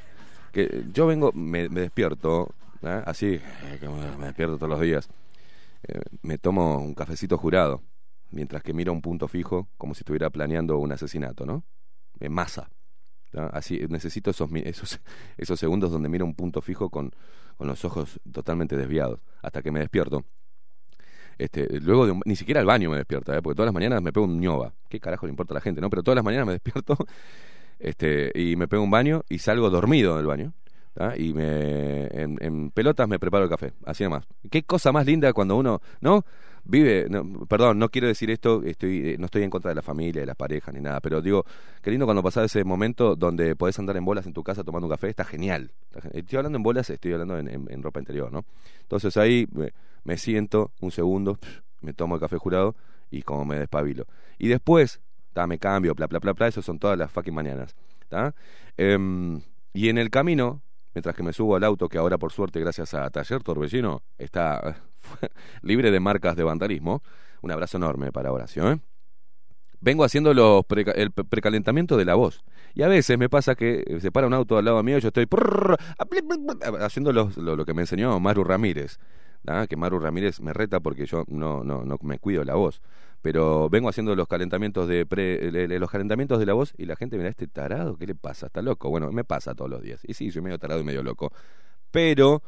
Que yo vengo, me, despierto, ¿ah? así, me despierto todos los días. Eh, me tomo un cafecito jurado, mientras que miro un punto fijo, como si estuviera planeando un asesinato, ¿no? En masa. Así, necesito [laughs] esos, segundos donde miro un punto fijo con, los ojos totalmente desviados, hasta que me despierto. Este, luego de un- ni siquiera al baño me despierto, ¿eh? porque todas las mañanas me pego un ñoba. ¿Qué carajo le importa a la gente, no? Pero todas las mañanas me despierto [laughs] este, y me pego un baño y salgo dormido del baño. Y me, en, en pelotas me preparo el café, así nomás. Qué cosa más linda cuando uno, ¿no? Vive, perdón, no quiero decir esto, estoy, eh, no estoy en contra de la familia, de las parejas, ni nada, pero digo, qué lindo cuando pasás ese momento donde podés andar en bolas en tu casa tomando un café, está genial. Estoy hablando en bolas, estoy hablando en, ropa interior, ¿no? Entonces ahí me, siento un segundo, me tomo el café jurado y como me despabilo. Y después, ta, me cambio, bla, bla, bla, bla, eso son todas las fucking mañanas. Em, y en el camino, mientras que me subo al auto, que ahora por suerte, gracias a Taller Torbellino, está [laughs] libre de marcas de vandalismo, un abrazo enorme para Horacio, ¿eh? Vengo haciendo los el pre- precalentamiento de la voz. Y a veces me pasa que eh, se para un auto al lado mío y yo estoy haciendo los- lo, lo que me enseñó Maru Ramírez. ¿tá? Que Maru Ramírez me reta porque yo no, no, no me cuido la voz. Pero vengo haciendo los calentamientos de pre- los calentamientos de la voz y la gente mira este tarado, ¿qué le pasa? ¿Está loco? Bueno, me pasa todos los días. Y sí, soy medio tarado y medio loco. Pero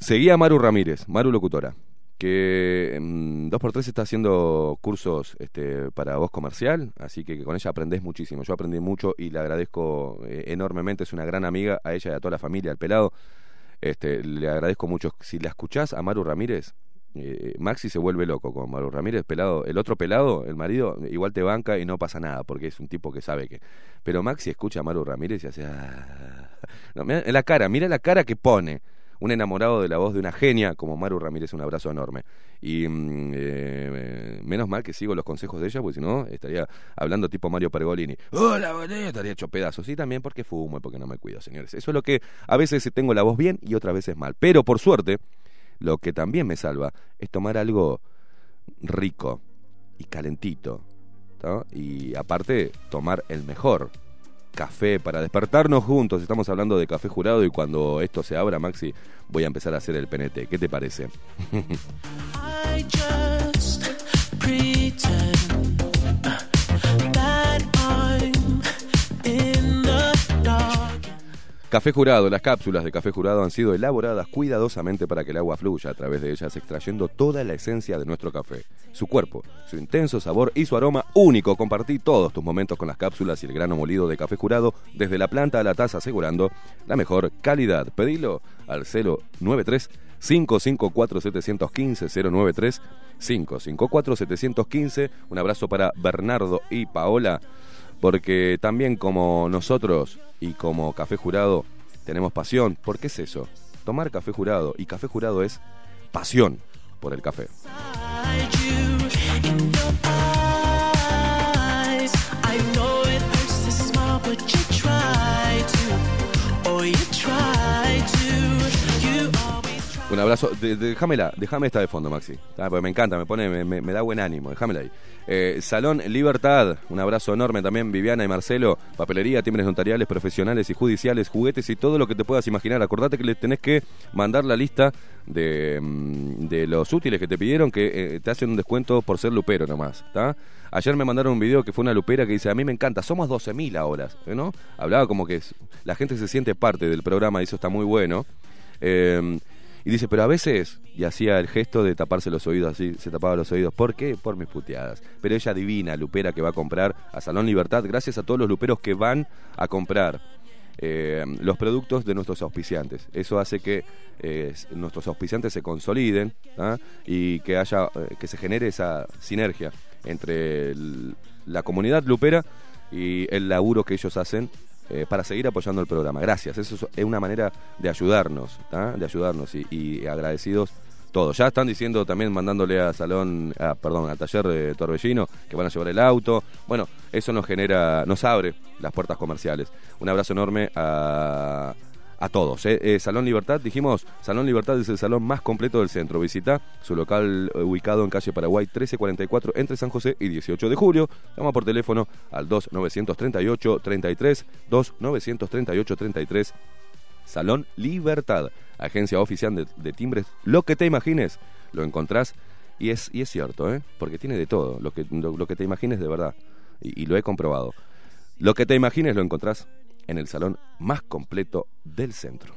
seguí a Maru Ramírez, Maru Locutora, que mm, por tres está haciendo cursos este, para voz comercial, así que con ella aprendés muchísimo. Yo aprendí mucho y le agradezco eh, enormemente, es una gran amiga, a ella y a toda la familia, al pelado. Este, le agradezco mucho. Si la escuchás a Maru Ramírez, eh, Maxi se vuelve loco con Maru Ramírez, pelado, el otro pelado, el marido, igual te banca y no pasa nada, porque es un tipo que sabe que. Pero Maxi escucha a Maru Ramírez y hace. "Ah". No, mira la cara, mira la cara que pone. Un enamorado de la voz de una genia como Maru Ramírez, un abrazo enorme. Y mm, eh, menos mal que sigo los consejos de ella, porque si no, estaría hablando tipo Mario Pergolini. Hola, boludo", estaría hecho pedazos. Y también porque fumo y porque no me cuido, señores. Eso es lo que a veces tengo la voz bien y otras veces mal. Pero por suerte, lo que también me salva es tomar algo rico y calentito. ¿no? Y aparte, tomar el mejor café para despertarnos juntos. Estamos hablando de café jurado y cuando esto se abra, Maxi, voy a empezar a hacer el PNT. ¿Qué te parece? [laughs] Café Jurado, las cápsulas de café jurado han sido elaboradas cuidadosamente para que el agua fluya a través de ellas, extrayendo toda la esencia de nuestro café, su cuerpo, su intenso sabor y su aroma único. Compartí todos tus momentos con las cápsulas y el grano molido de café jurado desde la planta a la taza, asegurando la mejor calidad. Pedilo al 093 554 715 093 554 715. Un abrazo para Bernardo y Paola porque también como nosotros y como Café Jurado tenemos pasión. ¿Por qué es eso? Tomar Café Jurado y Café Jurado es pasión por el café. Un abrazo, de- de- déjame esta de fondo, Maxi. Ah, porque me encanta, me pone, me, da buen ánimo, déjamela ahí. Eh, Salón Libertad, un abrazo enorme también, Viviana y Marcelo, papelería, timbres notariales, profesionales y judiciales, juguetes y todo lo que te puedas imaginar. Acordate que le tenés que mandar la lista de, mm, de los útiles que te pidieron, que eh, te hacen un descuento por ser lupero nomás, ¿está? Ayer me mandaron un video que fue una lupera que dice, a mí me encanta, somos 12.000 ahora, ¿no? Hablaba como que la gente se siente parte del programa y eso está muy bueno. Eh, y dice, pero a veces, y hacía el gesto de taparse los oídos así, se tapaba los oídos. ¿Por qué? Por mis puteadas. Pero ella divina, lupera que va a comprar a Salón Libertad, gracias a todos los luperos que van a comprar eh, los productos de nuestros auspiciantes. Eso hace que eh, nuestros auspiciantes se consoliden ¿ah? y que haya, eh, que se genere esa sinergia entre la comunidad lupera y el laburo que ellos hacen eh, para seguir apoyando el programa. Gracias, eso es- una manera de ayudarnos, de ayudarnos y, agradecidos todos. Ya están diciendo también, mandándole a Salón, perdón, al taller de Torbellino, que van a llevar el auto. Bueno, eso nos genera, nos abre las puertas comerciales. Un abrazo enorme a, a todos. ¿eh? Eh, Salón Libertad, dijimos, Salón Libertad es el salón más completo del centro. Visita su local eh, ubicado en calle Paraguay 1344 entre San José y 18 de julio. Llama por teléfono al 2938 33 2938 33 Salón Libertad, agencia oficial de, timbres. Lo que te imagines, lo encontrás. Y es, y es cierto, ¿eh? porque tiene de todo. Lo que, lo que te imagines de verdad. Y, y lo he comprobado. Lo que te imagines lo encontrás en el salón más completo del centro.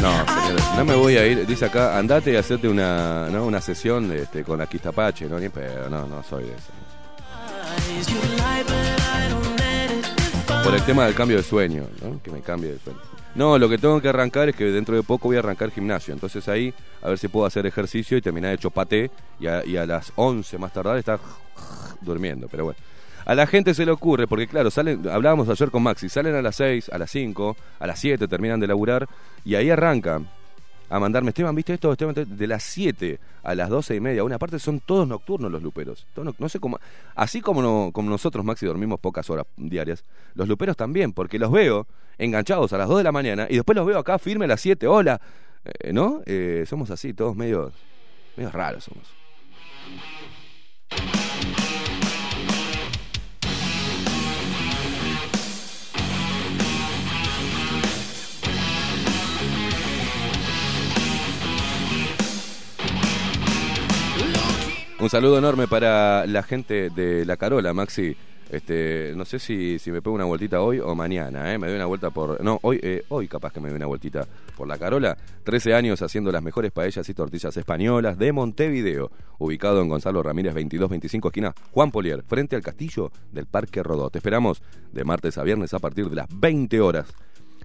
No, señores, no me voy a ir. Dice acá, andate y hacerte una, ¿no? una sesión este, con Aquistapache. No, ni pero no, no soy de eso. Por el tema del cambio de sueño, ¿no? Que me cambie de sueño. No, lo que tengo que arrancar es que dentro de poco voy a arrancar gimnasio. Entonces ahí, a ver si puedo hacer ejercicio y terminar hecho paté. Y a, y a las 11 más tardar estar [laughs] durmiendo. Pero bueno. A la gente se le ocurre, porque claro, salen, hablábamos ayer con Maxi, salen a las 6, a las 5, a las 7 terminan de laburar y ahí arrancan a mandarme, Esteban, ¿viste esto? Esteban, te- de las 7 a las 12 y media, una parte son todos nocturnos los luperos. No sé cómo, así como, no- como nosotros, Maxi, dormimos pocas horas diarias, los luperos también, porque los veo enganchados a las 2 de la mañana y después los veo acá firme a las 7, hola, Eh, ¿no? Eh, somos así, todos medio, medio raros somos. Un saludo enorme para la gente de La Carola, Maxi. Este, no sé si, me pego una vueltita hoy o mañana, ¿eh? Me doy una vuelta por... No, hoy, eh, hoy capaz que me doy una vueltita por La Carola. 13 años haciendo las mejores paellas y tortillas españolas de Montevideo. Ubicado en Gonzalo Ramírez 2225, esquina Juan Polier, frente al castillo del Parque Rodó. Te esperamos de martes a viernes a partir de las 20 horas.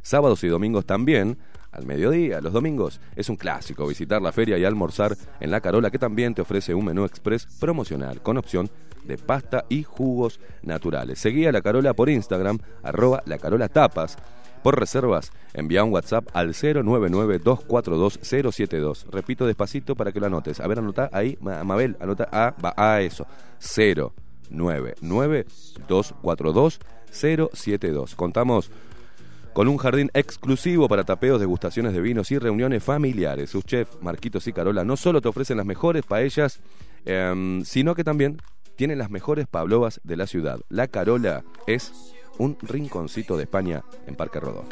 Sábados y domingos también, al mediodía, los domingos, es un clásico visitar la feria y almorzar en La Carola, que también te ofrece un menú express promocional con opción de pasta y jugos naturales. Seguí a La Carola por Instagram, arroba La Carola Tapas. Por reservas, envía un WhatsApp al 099-242-072. Repito despacito para que lo anotes. A ver, anota ahí, Ma- Mabel, anota a, va a eso. 099-242-072. Contamos con un jardín exclusivo para tapeos, degustaciones de vinos y reuniones familiares. Sus chefs, Marquitos y Carola, no solo te ofrecen las mejores paellas Em, sino que también tiene las mejores pavlovas de la ciudad. La Carola es un rinconcito de España en Parque Rodó.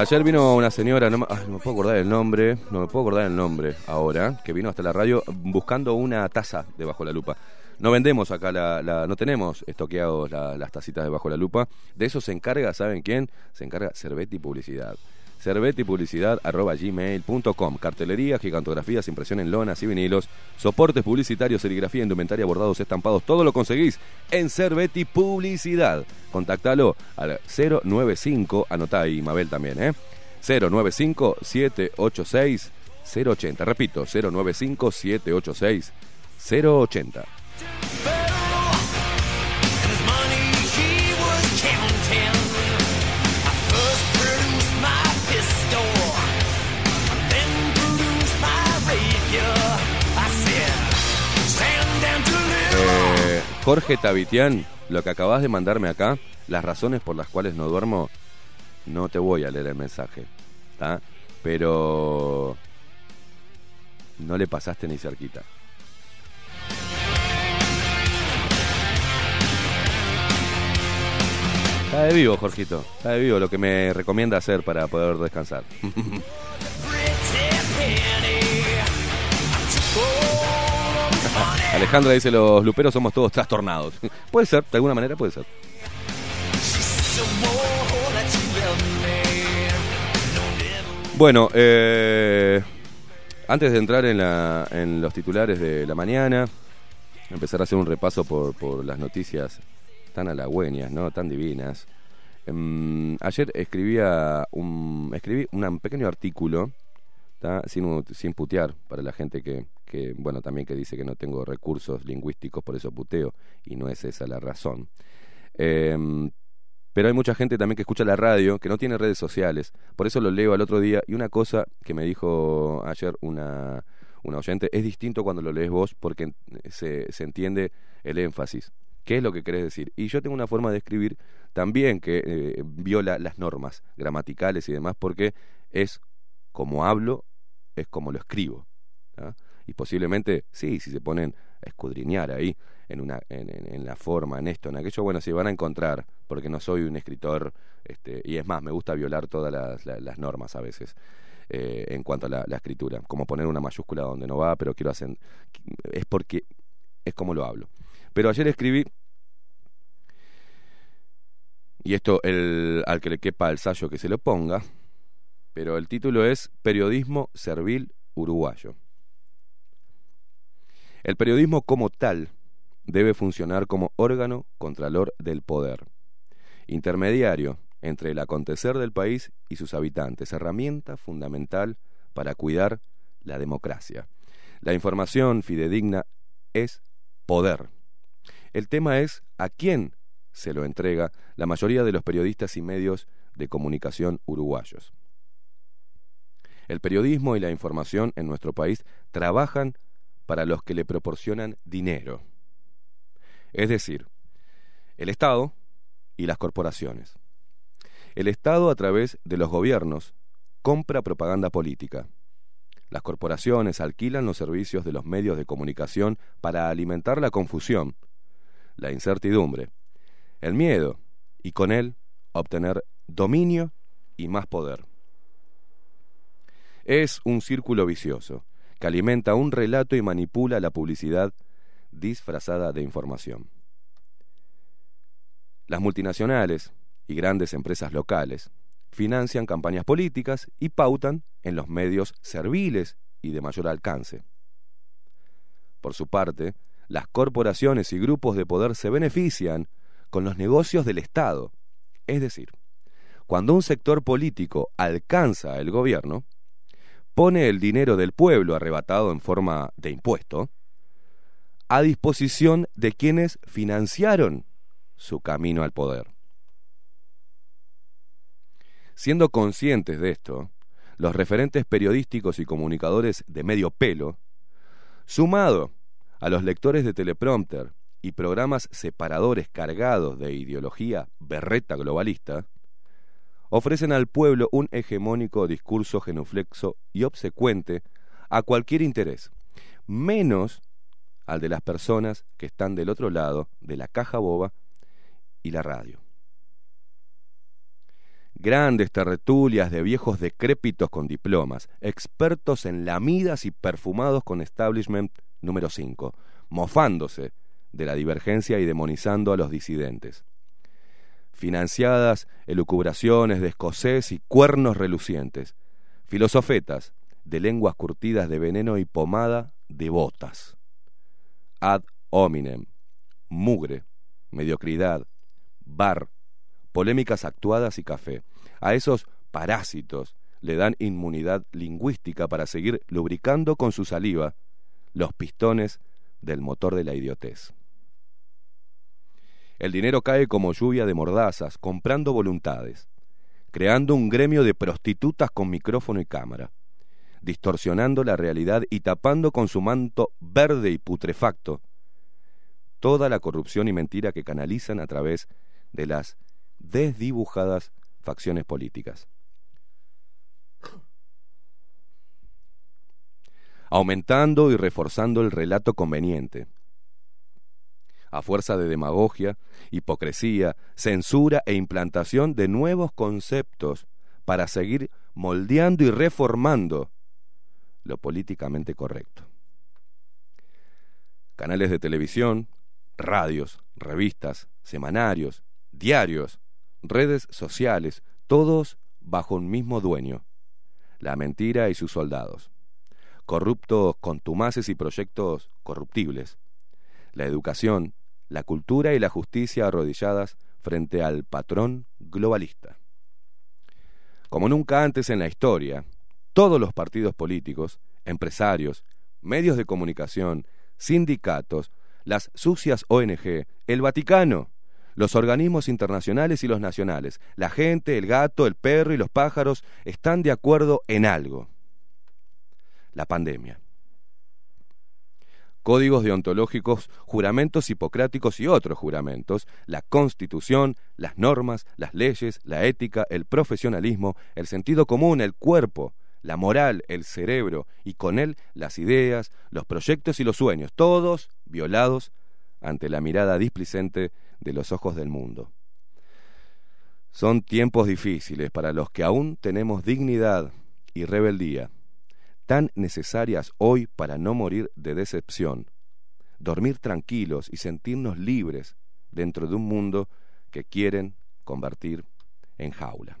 Ayer vino una señora, no me, puedo acordar el nombre, no me puedo acordar el nombre ahora, que vino hasta la radio buscando una taza de Bajo la Lupa. No vendemos acá, la, la- no tenemos estoqueados la- las tacitas de Bajo la Lupa. De eso se encarga, ¿saben quién? Se encarga Cervetti Publicidad. Cervetti Publicidad arroba gmail.com. Cartelería, gigantografías, impresión en lonas y vinilos, soportes publicitarios, serigrafía, indumentaria, bordados, estampados, todo lo conseguís en Cervetti Publicidad. Contactalo al 095, anotá ahí, Mabel también, ¿eh? 095 786 080. Repito, 095 786 080. Jorge Tavitian, lo que acabas de mandarme acá, las razones por las cuales no duermo, no te voy a leer el mensaje. Pero no le pasaste ni cerquita. Está de vivo, Jorgito. Está de vivo lo que me recomienda hacer para poder descansar. [laughs] Alejandra dice, los luperos somos todos trastornados. [laughs] puede ser, de alguna manera puede ser. Bueno, eh, antes de entrar en, la- en los titulares de la mañana, empezar a hacer un repaso por, por las noticias tan halagüeñas, ¿no? Tan divinas. Em, ayer escribía un, escribí un pequeño artículo, sin, putear, para la gente que, bueno, también que dice que no tengo recursos lingüísticos, por eso puteo, y no es esa la razón. Em, pero hay mucha gente también que escucha la radio, que no tiene redes sociales. Por eso lo leo al otro día. Y una cosa que me dijo ayer una, oyente, es distinto cuando lo lees vos porque se, se entiende el énfasis. ¿Qué es lo que querés decir? Y yo tengo una forma de escribir también que eh, viola las normas gramaticales y demás porque es como hablo, es como lo escribo. Y posiblemente, sí, si se ponen a escudriñar ahí en, una, en, la forma, en esto, en aquello, bueno, se van a encontrar, porque no soy un escritor, este, y es más, me gusta violar todas las, la- las normas a veces. eh, en cuanto a la, la escritura, como poner una mayúscula donde no va, pero quiero hacer, es porque es como lo hablo. Pero ayer escribí, y esto el, al que le quepa el sallo que se lo ponga, pero el título es Periodismo Servil Uruguayo. El periodismo como tal debe funcionar como órgano contralor del poder, intermediario entre el acontecer del país y sus habitantes, herramienta fundamental para cuidar la democracia. La información fidedigna es poder. El tema es a quién se lo entrega la mayoría de los periodistas y medios de comunicación uruguayos. El periodismo y la información en nuestro país trabajan para los que le proporcionan dinero. Es decir, el Estado y las corporaciones. El Estado a través de los gobiernos compra propaganda política. Las corporaciones alquilan los servicios de los medios de comunicación para alimentar la confusión, la incertidumbre, el miedo y con él obtener dominio y más poder. Es un círculo vicioso que alimenta un relato y manipula la publicidad disfrazada de información. Las multinacionales y grandes empresas locales financian campañas políticas y pautan en los medios serviles y de mayor alcance. Por su parte, las corporaciones y grupos de poder se benefician con los negocios del Estado. Es decir, cuando un sector político alcanza el gobierno, pone el dinero del pueblo arrebatado en forma de impuesto a disposición de quienes financiaron su camino al poder. Siendo conscientes de esto, los referentes periodísticos y comunicadores de medio pelo, sumado a los lectores de teleprompter y programas separadores cargados de ideología berreta globalista, ofrecen al pueblo un hegemónico discurso genuflexo y obsecuente a cualquier interés, menos al de las personas que están del otro lado de la caja boba y la radio. Grandes tertulias de viejos decrépitos con diplomas, expertos en lamidas y perfumados con establishment número 5, mofándose de la divergencia y demonizando a los disidentes. Financiadas elucubraciones de escocés y cuernos relucientes, filosofetas de lenguas curtidas de veneno y pomada de botas. Ad hominem, mugre, mediocridad, bar, polémicas actuadas y café. A esos parásitos le dan inmunidad lingüística para seguir lubricando con su saliva los pistones del motor de la idiotez. El dinero cae como lluvia de mordazas, comprando voluntades, creando un gremio de prostitutas con micrófono y cámara, distorsionando la realidad y tapando con su manto verde y putrefacto toda la corrupción y mentira que canalizan a través de las desdibujadas facciones políticas. Aumentando y reforzando el relato conveniente, a fuerza de demagogia, hipocresía, censura e implantación de nuevos conceptos para seguir moldeando y reformando lo políticamente correcto. Canales de televisión, radios, revistas, semanarios, diarios, redes sociales, todos bajo un mismo dueño, la mentira y sus soldados, corruptos contumaces y proyectos corruptibles, la educación, la cultura y la justicia arrodilladas frente al patrón globalista. Como nunca antes en la historia, todos los partidos políticos, empresarios, medios de comunicación, sindicatos, las sucias ONG, el Vaticano, los organismos internacionales y los nacionales, la gente, el gato, el perro y los pájaros están de acuerdo en algo. La pandemia. Códigos deontológicos, juramentos hipocráticos y otros juramentos, la constitución, las normas, las leyes, la ética, el profesionalismo, el sentido común, el cuerpo, la moral, el cerebro y con él las ideas, los proyectos y los sueños, todos violados ante la mirada displicente de los ojos del mundo. Son tiempos difíciles para los que aún tenemos dignidad y rebeldía, tan necesarias hoy para no morir de decepción, dormir tranquilos y sentirnos libres dentro de un mundo que quieren convertir en jaula.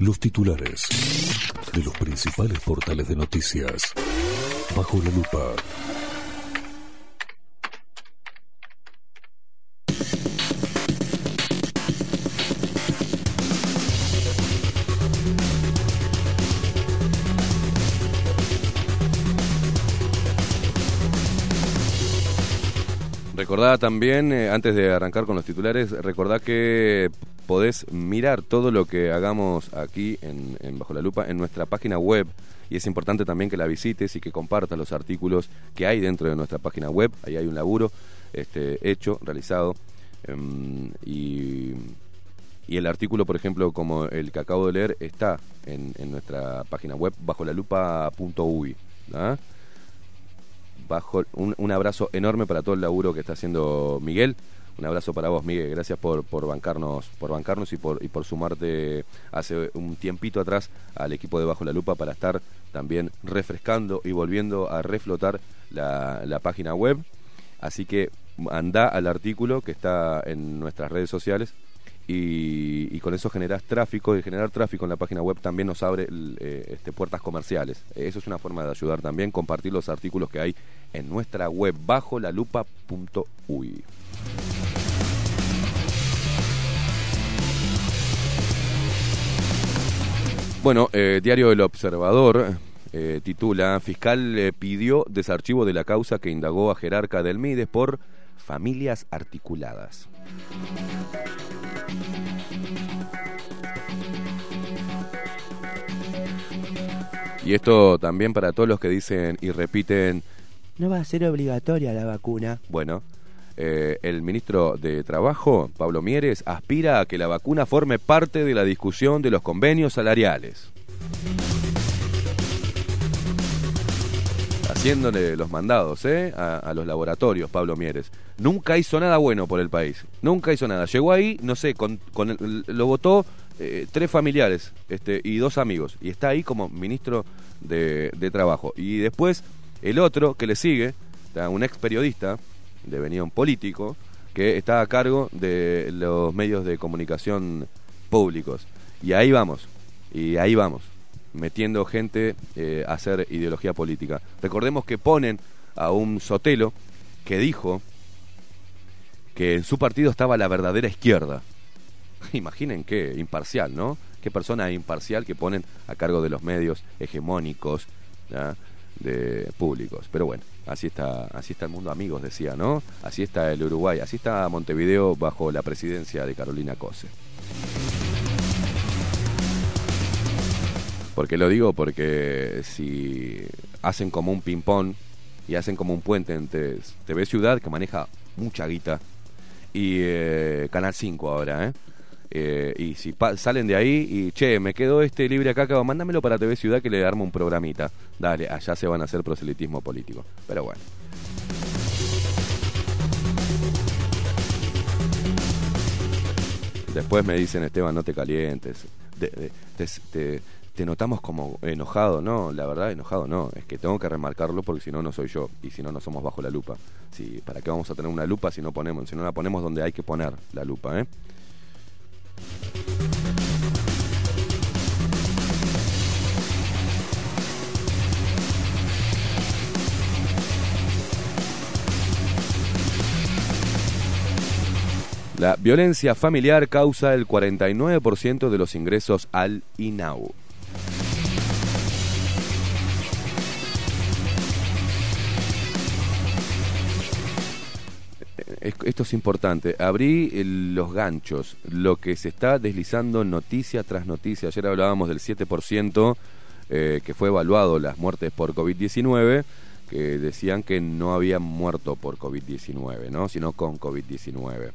Los titulares de los principales portales de noticias. Bajo la lupa. Recordá también, eh, antes de arrancar con los titulares, recordá que podés mirar todo lo que hagamos aquí en, en Bajo la Lupa en nuestra página web. Y es importante también que la visites y que compartas los artículos que hay dentro de nuestra página web. Ahí hay un laburo este, hecho, realizado. em, y, el artículo, por ejemplo, como el que acabo de leer, está en, nuestra página web bajo la lupa.uy. ¿ah? bajo un abrazo enorme para todo el laburo que está haciendo Miguel. Un abrazo para vos, Miguel. Gracias por, por bancarnos, por bancarnos y por, y por sumarte hace un tiempito atrás al equipo de Bajo la Lupa para estar también refrescando y volviendo a reflotar la, la página web. Así que anda al artículo que está en nuestras redes sociales y, con eso generas tráfico y generar tráfico en la página web también nos abre eh, este, puertas comerciales. Eso es una forma de ayudar también, compartir los artículos que hay en nuestra web bajo la lupa.uy. Bueno, eh, Diario El Observador eh, titula Fiscal eh, pidió desarchivo de la causa que indagó a jerarca del Mides por familias articuladas. Y esto también para todos los que dicen y repiten, No va a ser obligatoria la vacuna. bueno, eh, el ministro de Trabajo, Pablo Mieres, aspira a que la vacuna forme parte de la discusión de los convenios salariales. Haciéndole los mandados ¿eh? a, los laboratorios, Pablo Mieres. Nunca hizo nada bueno por el país. Nunca hizo nada. Llegó ahí, no sé, con, lo votó eh, tres familiares este, y dos amigos. Y está ahí como ministro de, Trabajo. Y después el otro que le sigue, un ex periodista, devenido un político, que está a cargo de los medios de comunicación públicos. Y ahí vamos, y ahí vamos, metiendo gente eh, a hacer ideología política. Recordemos que ponen a un Sotelo que dijo que en su partido estaba la verdadera izquierda. [laughs] Imaginen qué imparcial, ¿no? Qué persona imparcial que ponen a cargo de los medios hegemónicos ¿ya? De públicos. Pero bueno, así está, así está el mundo, amigos, decía, ¿no? Así está el Uruguay, así está Montevideo bajo la presidencia de Carolina Cose. ¿Por qué lo digo? Porque si hacen como un ping-pong y hacen como un puente entre TV Ciudad, que maneja mucha guita, y eh, Canal 5 ahora, ¿eh? Eh, y si salen de ahí y, che, me quedó este libre acá, acá, mándamelo para TV Ciudad que le armo un programita. Dale, allá se van a hacer proselitismo político. Pero bueno. Después me dicen, Esteban, no te calientes. Te notamos como enojado. No, la verdad, enojado no. Es que tengo que remarcarlo porque si no, no soy yo. Y si no, no somos bajo la lupa. Si, ¿Para qué vamos a tener una lupa si no, ponemos, si no la ponemos donde hay que poner la lupa? ¿eh? La violencia familiar causa el 49% de los ingresos al INAU. Esto es importante. Abrí el- los ganchos. Lo que se está deslizando noticia tras noticia. Ayer hablábamos del 7% eh, que fue evaluado las muertes por COVID-19, que decían que no habían muerto por COVID-19, ¿no? sino con COVID-19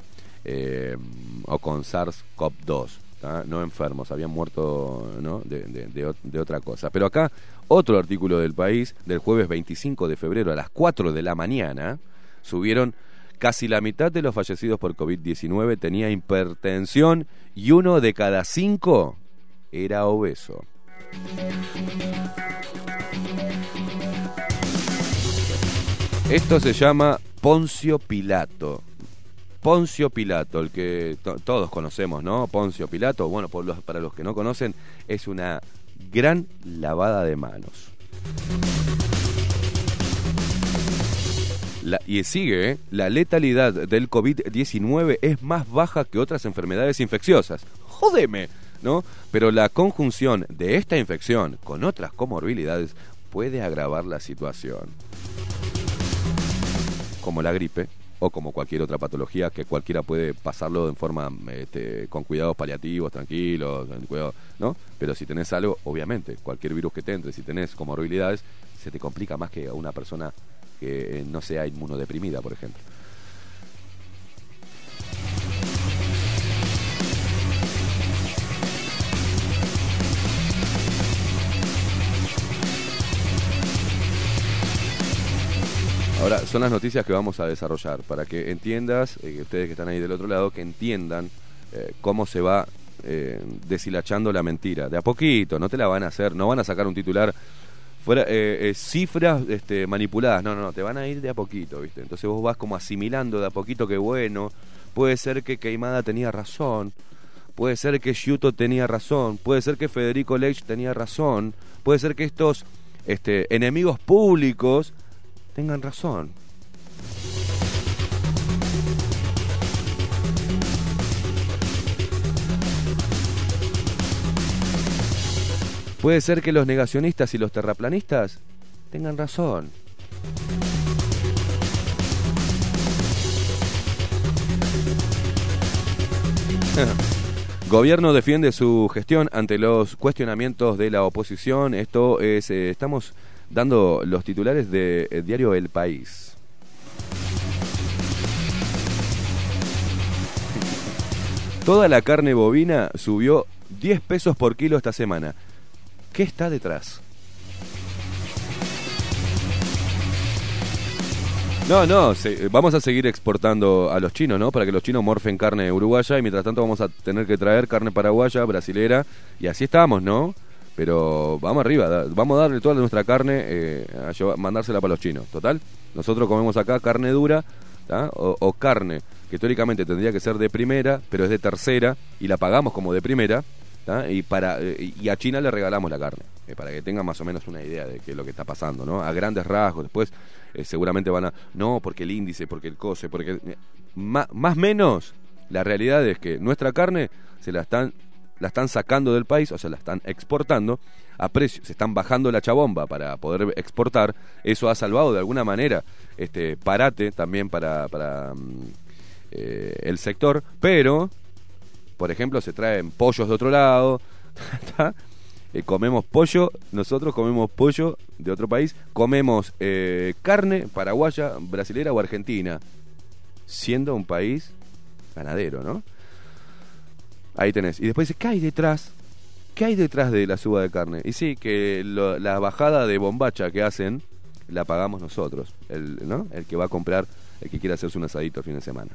eh, o con SARS-CoV-2. ¿tá? No enfermos, habían muerto ¿no? de, de- de de otra cosa. Pero acá, otro artículo del país, del jueves 25 de febrero a las 4 de la mañana, subieron casi la mitad de los fallecidos por COVID-19 tenía hipertensión y uno de cada cinco era obeso. Esto se llama Poncio Pilato. Poncio Pilato, el que to- todos conocemos, ¿no? Poncio Pilato, bueno, para los que no conocen, es una gran lavada de manos. Y sigue, ¿eh? la letalidad del COVID-19 es más baja que otras enfermedades infecciosas. Jódeme, ¿no? Pero la conjunción de esta infección con otras comorbilidades puede agravar la situación. Como la gripe o como cualquier otra patología que cualquiera puede pasarlo en forma este, con cuidados paliativos, tranquilos, cuidado, ¿no? Pero si tenés algo, obviamente, cualquier virus que te entre, si tenés comorbilidades, se te complica más que a una persona que no sea inmunodeprimida, por ejemplo. Ahora, son las noticias que vamos a desarrollar para que entiendas, eh, ustedes que están ahí del otro lado, que entiendan eh, cómo se va eh, deshilachando la mentira. De a poquito, no te la van a hacer, no van a sacar un titular fuera eh, eh, cifras este, manipuladas, no, no, no, te van a ir de a poquito, ¿viste? Entonces vos vas como asimilando de a poquito que bueno, puede ser que Queimada tenía razón, puede ser que Giuto tenía razón, puede ser que Federico Lech tenía razón, puede ser que estos este, enemigos públicos tengan razón. Puede ser que los negacionistas y los terraplanistas tengan razón. [laughs] Gobierno defiende su gestión ante los cuestionamientos de la oposición. Esto es, eh, estamos dando los titulares del de, diario El País. [laughs] Toda la carne bovina subió 10 pesos por kilo esta semana. ¿Qué está detrás? No, no, vamos a seguir exportando a los chinos, ¿no? Para que los chinos morfen carne uruguaya y mientras tanto vamos a tener que traer carne paraguaya, brasilera y así estamos, ¿no? Pero vamos arriba, vamos a darle toda nuestra carne, eh, a mandársela para los chinos. Total, nosotros comemos acá carne dura o, o, carne que teóricamente tendría que ser de primera, pero es de tercera y la pagamos como de primera. Y, para, eh, y a China le regalamos la carne, eh, para que tengan más o menos una idea de qué es lo que está pasando, ¿no? A grandes rasgos, después eh, seguramente van a, no, porque el índice, porque el COSE, porque... más menos, la realidad es que nuestra carne se la están, la están sacando del país, o sea, la están exportando a precio, se están bajando la chabomba para poder exportar, eso ha salvado de alguna manera este parate también para, para eh, el sector, pero por ejemplo, se traen pollos de otro lado, [laughs] eh, comemos pollo, nosotros comemos pollo de otro país, comemos eh, carne paraguaya, brasilera o argentina, siendo un país ganadero, ¿no? Ahí tenés. Y después dice, ¿qué hay detrás? ¿Qué hay detrás de la suba de carne? Y sí, que lo, la bajada de bombacha que hacen, la pagamos nosotros, el, ¿no? El que va a comprar, el que quiera hacerse un asadito el fin de semana.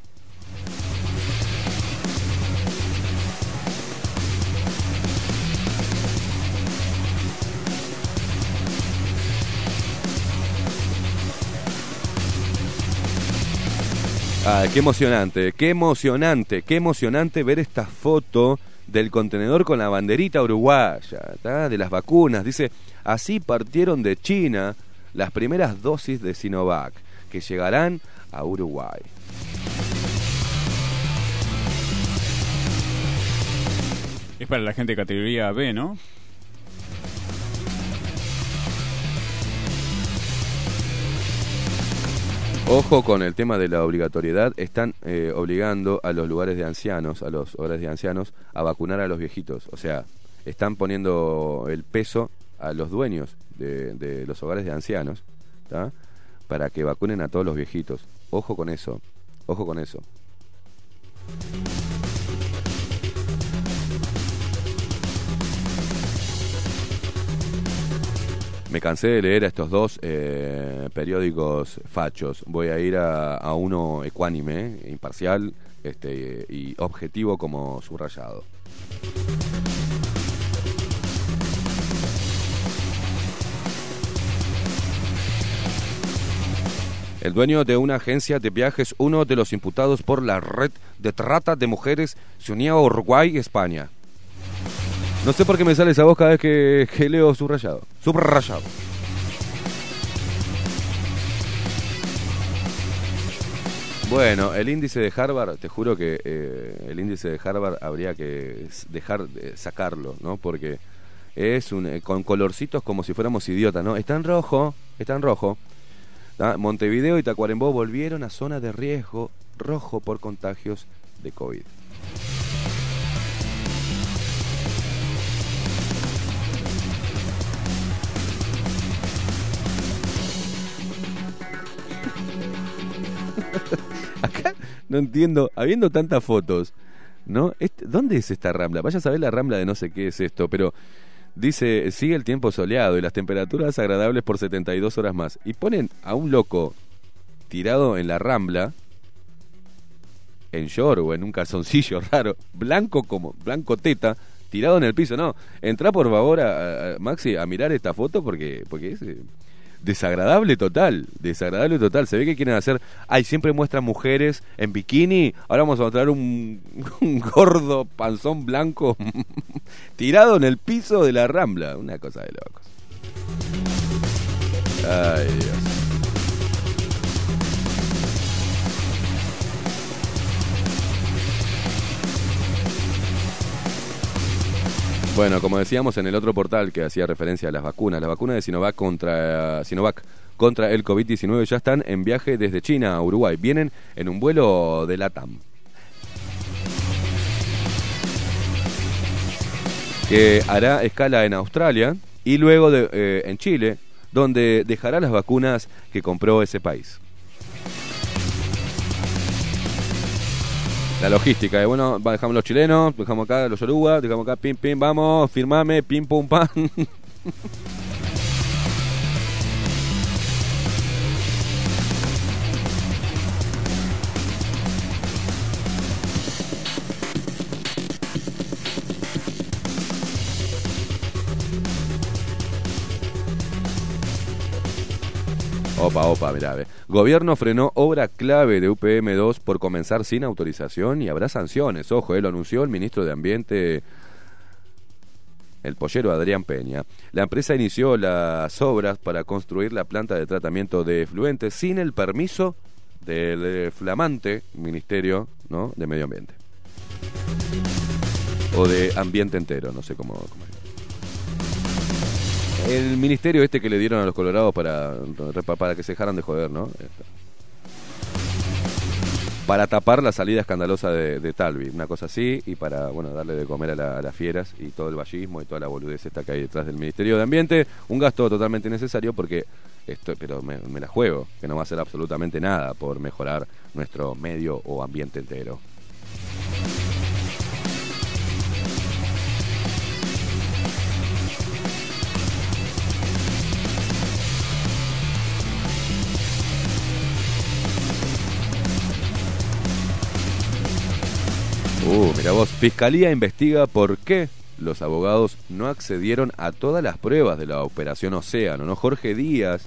Ah, qué emocionante, qué emocionante, qué emocionante ver esta foto del contenedor con la banderita uruguaya, de las vacunas. Dice, así partieron de China las primeras dosis de Sinovac, que llegarán a Uruguay. Es para la gente de categoría B, ¿no? Ojo con el tema de la obligatoriedad. Están eh, obligando a los lugares de ancianos, a los hogares de ancianos, a vacunar a los viejitos. O sea, están poniendo el peso a los dueños de, los hogares de ancianos ¿tá? para que vacunen a todos los viejitos. Ojo con eso. Ojo con eso. Me cansé de leer a estos dos eh, periódicos fachos. Voy a ir a, uno ecuánime, imparcial este, y objetivo como subrayado. El dueño de una agencia de viajes, uno de los imputados por la red de trata de mujeres, se unía a Uruguay y España. No sé por qué me sale esa voz cada vez que, que leo subrayado. Subrayado. Bueno, el índice de Harvard, te juro que eh, el índice de Harvard habría que dejar de sacarlo, ¿no? Porque es un, eh, con colorcitos como si fuéramos idiotas, ¿no? Está en rojo, está en rojo, ¿tá? Montevideo y Tacuarembó volvieron a zona de riesgo rojo por contagios de COVID. [laughs] Acá no entiendo, habiendo tantas fotos, ¿no? Este- ¿Dónde es esta rambla? Vaya a saber la rambla de no sé qué es esto, pero dice, sigue el tiempo soleado y las temperaturas agradables por 72 horas más. Y ponen a un loco tirado en la rambla, en short o en un calzoncillo [laughs] raro, blanco como, blanco teta, tirado en el piso. No, entra por favor, a, a- Maxi, a mirar esta foto porque, porque es... Desagradable total, desagradable total. Se ve que quieren hacer. Ay, siempre muestran mujeres en bikini. Ahora vamos a mostrar un, [laughs] un gordo panzón blanco [laughs] tirado en el piso de la rambla. Una cosa de locos. Ay, Dios. Bueno, como decíamos en el otro portal que hacía referencia a las vacunas, las vacunas de Sinovac contra Sinovac contra el COVID-19 ya están en viaje desde China a Uruguay. Vienen en un vuelo de LATAM. Que hará escala en Australia y luego de- eh, en Chile, donde dejará las vacunas que compró ese país. La logística, de bueno, dejamos los chilenos, dejamos acá los yoruba, dejamos acá, pim, pim, vamos, firmame, pim, pum, pam. [laughs] Opa, opa. Gobierno frenó obra clave de UPM2 por comenzar sin autorización y habrá sanciones. Ojo, eh, lo anunció el ministro de Ambiente, el pollero Adrián Peña. La empresa inició las obras para construir la planta de tratamiento de efluentes sin el permiso del eh, flamante Ministerio ¿no? de Medio Ambiente. O de Ambiente entero, no sé cómo... cómo es. El ministerio este que le dieron a los colorados para, para que se dejaran de joder, ¿no? Para tapar la salida escandalosa de, Talvi, una cosa así, y para, bueno, darle de comer a, la- a las fieras y todo el vallismo y toda la boludez esta que hay detrás del Ministerio de Ambiente. Un gasto totalmente innecesario porque, esto, pero me, me la juego, que no va a hacer absolutamente nada por mejorar nuestro medio o ambiente entero. Fiscalía investiga por qué los abogados no accedieron a todas las pruebas de la Operación Océano, ¿no? Jorge Díaz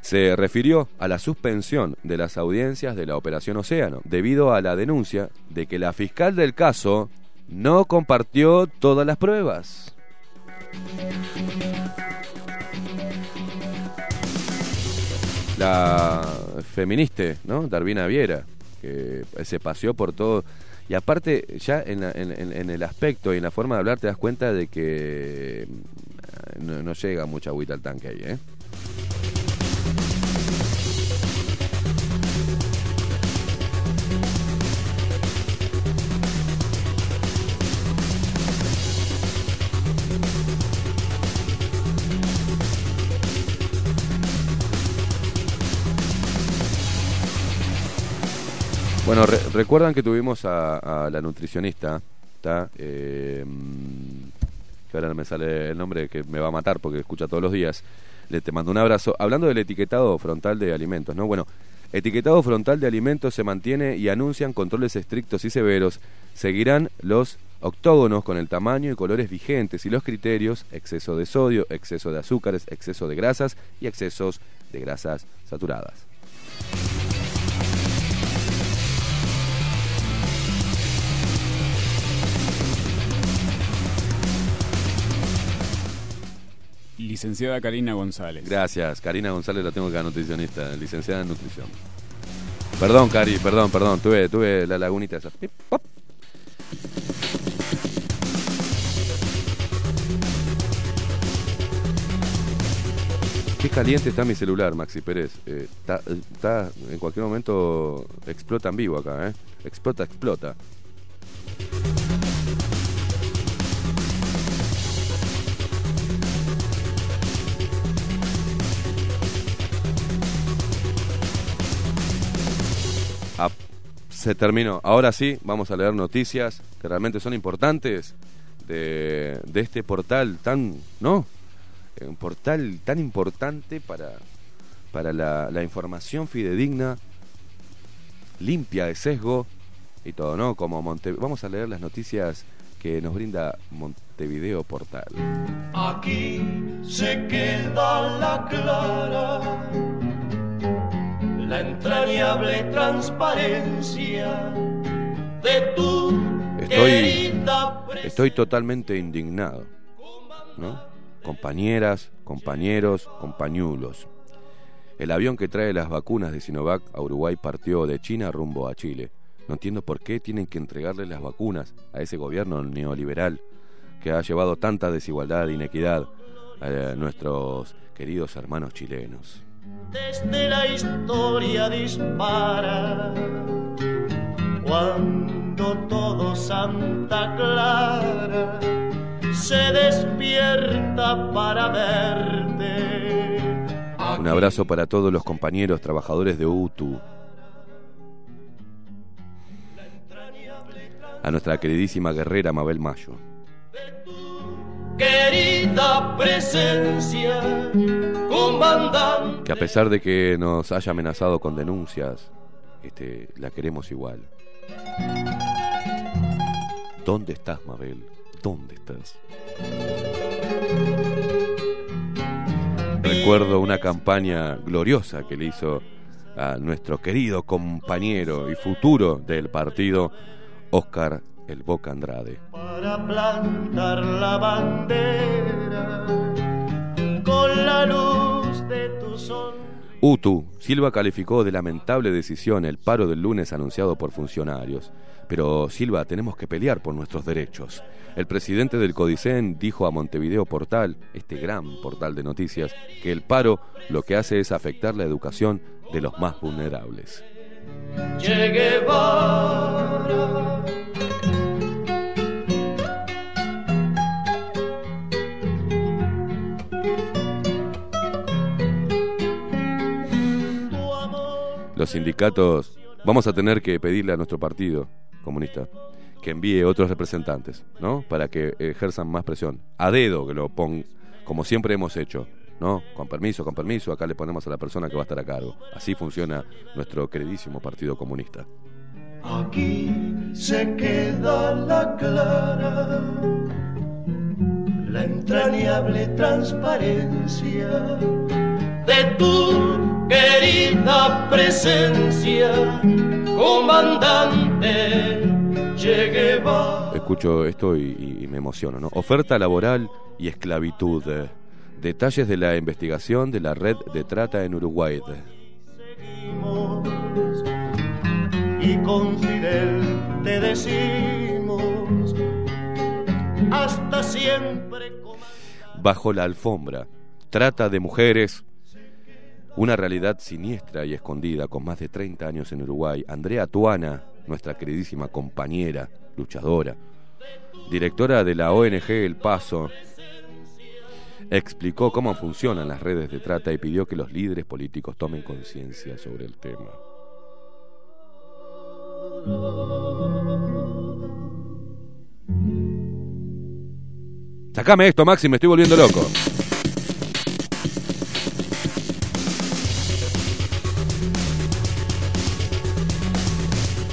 se refirió a la suspensión de las audiencias de la Operación Océano debido a la denuncia de que la fiscal del caso no compartió todas las pruebas. La feministe, ¿no? Darvina Viera, que se paseó por todo. Y aparte, ya en, la- en- el aspecto y en la forma de hablar te das cuenta de que mm, no, no llega mucha agüita al tanque ahí, ¿eh? Bueno, re- recuerdan que tuvimos a, la nutricionista, ¿tá? Eh, mm, que ahora no me sale el nombre, que me va a matar porque escucha todos los días. Le te mando un abrazo. Hablando del etiquetado frontal de alimentos, ¿no? Bueno, etiquetado frontal de alimentos se mantiene y anuncian controles estrictos y severos. Seguirán los octógonos con el tamaño y colores vigentes y los criterios, exceso de sodio, exceso de azúcares, exceso de grasas y excesos de grasas saturadas. Licenciada Karina González. Gracias, Karina González la tengo acá, nutricionista, licenciada en nutrición. Perdón, Cari, perdón, perdón, tuve, tuve la lagunita esa. Pip, pop. Qué caliente está mi celular, Maxi Pérez. Eh, está, está- en cualquier momento explota en vivo acá, ¿eh? Explota, explota. Se terminó. Ahora sí, vamos a leer noticias que realmente son importantes de, de este portal tan, ¿no? Eh, Un portal tan importante para, para la, información fidedigna, limpia de sesgo y todo, ¿no? Como Monte... Vamos a leer las noticias que nos brinda Montevideo Portal. Aquí se queda la clara, la entrañable transparencia de tu Estoy, estoy totalmente indignado, ¿no? Compañeras, compañeros, compañulos. El avión que trae las vacunas de Sinovac a Uruguay partió de China rumbo a Chile. No entiendo por qué tienen que entregarle las vacunas a ese gobierno neoliberal que ha llevado tanta desigualdad e inequidad a nuestros queridos hermanos chilenos. Desde la historia dispara. Cuando todo Santa Clara se despierta para verte. Un abrazo para todos los compañeros trabajadores de UTU. A nuestra queridísima guerrera Mabel Mayo. Querida presencia, comandante. que a pesar de que nos haya amenazado con denuncias, este, la queremos igual. ¿Dónde estás, Mabel? ¿Dónde estás? Recuerdo una campaña gloriosa que le hizo a nuestro querido compañero y futuro del partido, Oscar El Boca Andrade. para plantar la bandera con la luz de tu sol. UTU, Silva calificó de lamentable decisión el paro del lunes anunciado por funcionarios. Pero Silva, tenemos que pelear por nuestros derechos. El presidente del Codicen dijo a Montevideo Portal, este gran portal de noticias, que el paro lo que hace es afectar la educación de los más vulnerables. Guevara. Sindicatos, vamos a tener que pedirle a nuestro partido comunista que envíe otros representantes, ¿no? Para que ejerzan más presión. A dedo que lo pongan, como siempre hemos hecho, ¿no? Con permiso, con permiso, acá le ponemos a la persona que va a estar a cargo. Así funciona nuestro queridísimo Partido Comunista. Aquí se queda la clara, la entrañable transparencia de tu querida presencia, comandante Guevara. Escucho esto y, y- me emociono, ¿no? Oferta laboral y esclavitud. Detalles de la investigación de la red de trata en Uruguay. y con Fidel te decimos hasta siempre. Bajo la alfombra. Trata de mujeres. Una realidad siniestra y escondida con más de 30 años en Uruguay. Andrea Tuana, nuestra queridísima compañera, luchadora, directora de la ONG El Paso, explicó cómo funcionan las redes de trata y pidió que los líderes políticos tomen conciencia sobre el tema. Sacame esto, Maxi, me estoy volviendo loco.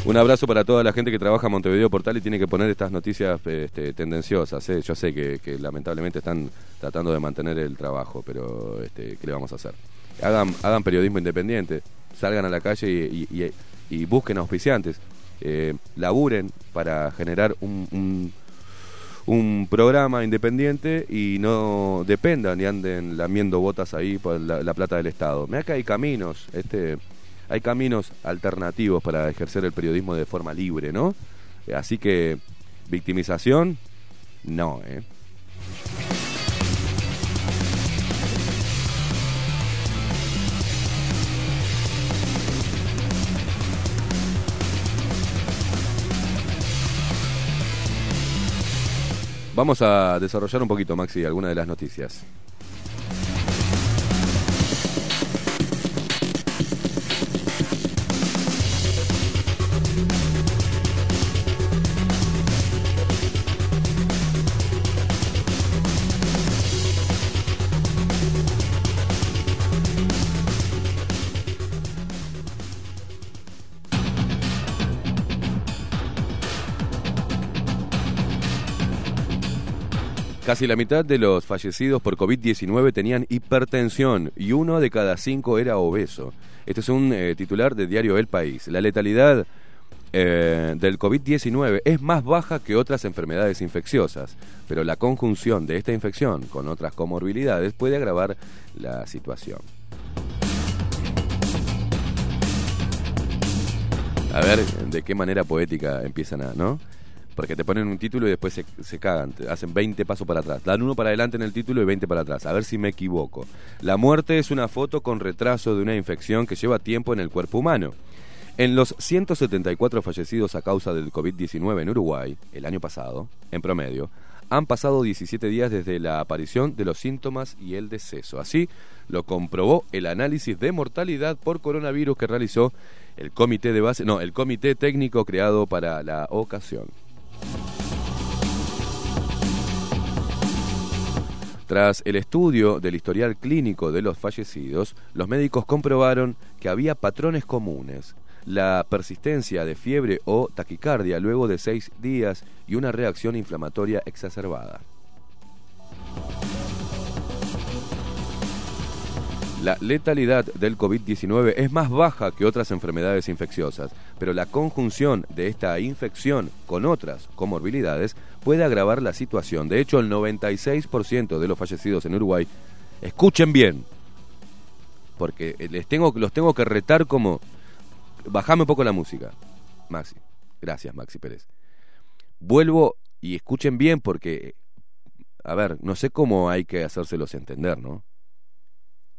Un abrazo para toda la gente que trabaja en Montevideo Portal y tiene que poner estas noticias este, tendenciosas. ¿eh? Yo sé que, lamentablemente están tratando de mantener el trabajo, pero este, ¿qué le vamos a hacer? Hagan, hagan periodismo independiente, salgan a la calle y, busquen auspiciantes. Eh, laburen para generar un programa independiente y no dependan y anden lamiendo botas ahí por la, la plata del Estado. Mira que hay caminos, este, hay caminos alternativos para ejercer el periodismo de forma libre, ¿no? Eh, así que, victimización, no, ¿eh? Vamos a desarrollar un poquito, Maxi, alguna de las noticias. Casi la mitad de los fallecidos por COVID-19 tenían hipertensión y uno de cada cinco era obeso. Este es un eh, titular de diario El País. La letalidad eh, del COVID-19 es más baja que otras enfermedades infecciosas, pero la conjunción de esta infección con otras comorbilidades puede agravar la situación. A ver de qué manera poética empiezan a, ¿no? Porque te ponen un título y después se, cagan, te hacen 20 pasos para atrás. Dan uno para adelante en el título y 20 para atrás. A ver si me equivoco. La muerte es una foto con retraso de una infección que lleva tiempo en el cuerpo humano. En los 174 fallecidos a causa del COVID-19 en Uruguay, el año pasado, en promedio, han pasado 17 días desde la aparición de los síntomas y el deceso. Así lo comprobó el análisis de mortalidad por coronavirus que realizó el comité de base, no, el comité técnico creado para la ocasión. Tras el estudio del historial clínico de los fallecidos, los médicos comprobaron que había patrones comunes. La persistencia de fiebre o taquicardia luego de seis días y una reacción inflamatoria exacerbada. La letalidad del COVID-19 es más baja que otras enfermedades infecciosas, pero la conjunción de esta infección con otras comorbilidades puede agravar la situación. De hecho, el 96% de los fallecidos en Uruguay, escuchen bien, porque les tengo, los tengo que retar como... Bajame un poco la música, Maxi. Gracias, Maxi Pérez. Vuelvo y escuchen bien porque, a ver, no sé cómo hay que hacérselos entender, ¿no?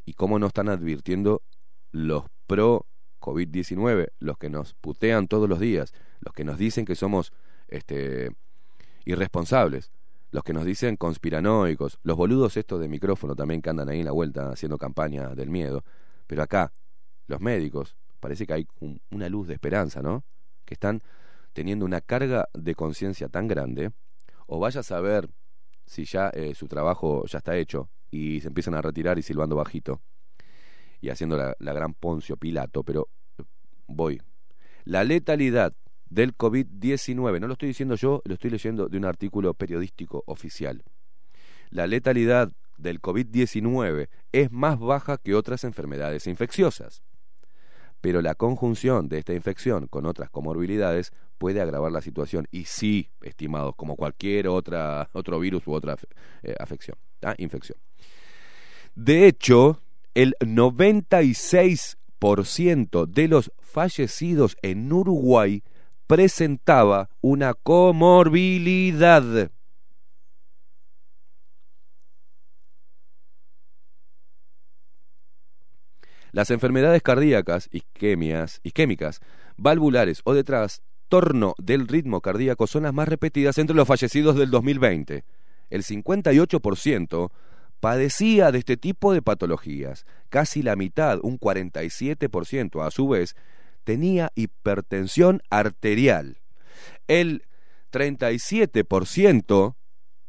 Y cómo no están advirtiendo los pro COVID-19, los que nos putean todos los días, los que nos dicen que somos este, irresponsables, los que nos dicen conspiranoicos, los boludos estos de micrófono también que andan ahí en la vuelta haciendo campaña del miedo. Pero acá, los médicos, parece que hay una luz de esperanza, ¿no? Que están teniendo una carga de conciencia tan grande, o vaya a saber si ya eh, su trabajo ya está hecho, y se empiezan a retirar y silbando bajito y haciendo la, gran Poncio Pilato, pero voy. La letalidad del COVID-19, no lo estoy diciendo yo, lo estoy leyendo de un artículo periodístico oficial. La letalidad del COVID-19 es más baja que otras enfermedades infecciosas, pero la conjunción de esta infección con otras comorbilidades puede agravar la situación y sí, estimados, como cualquier otra, otro virus u otra eh, afección, ¿ah? infección. De hecho, el 96% de los fallecidos en Uruguay presentaba una comorbilidad. Las enfermedades cardíacas, isquemias, isquémicas, valvulares o de trastorno del ritmo cardíaco son las más repetidas entre los fallecidos del 2020. El 58% padecía de este tipo de patologías. Casi la mitad, un 47% a su vez, tenía hipertensión arterial. El 37%,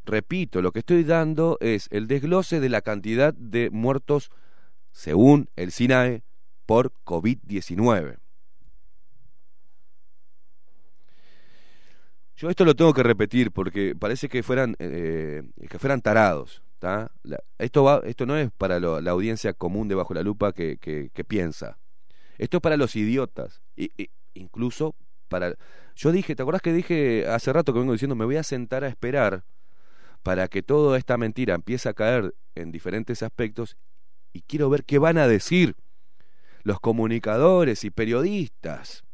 repito, lo que estoy dando es el desglose de la cantidad de muertos según el SINAE por COVID-19. Yo esto lo tengo que repetir porque parece que fueran, eh, que fueran tarados esto, va, esto no es para la audiencia común de Bajo la Lupa que, que, piensa. Esto es para los idiotas. Y, incluso para... Yo dije, ¿te acordás que dije hace rato que vengo diciendo, me voy a sentar a esperar para que toda esta mentira empiece a caer en diferentes aspectos y quiero ver qué van a decir los comunicadores y periodistas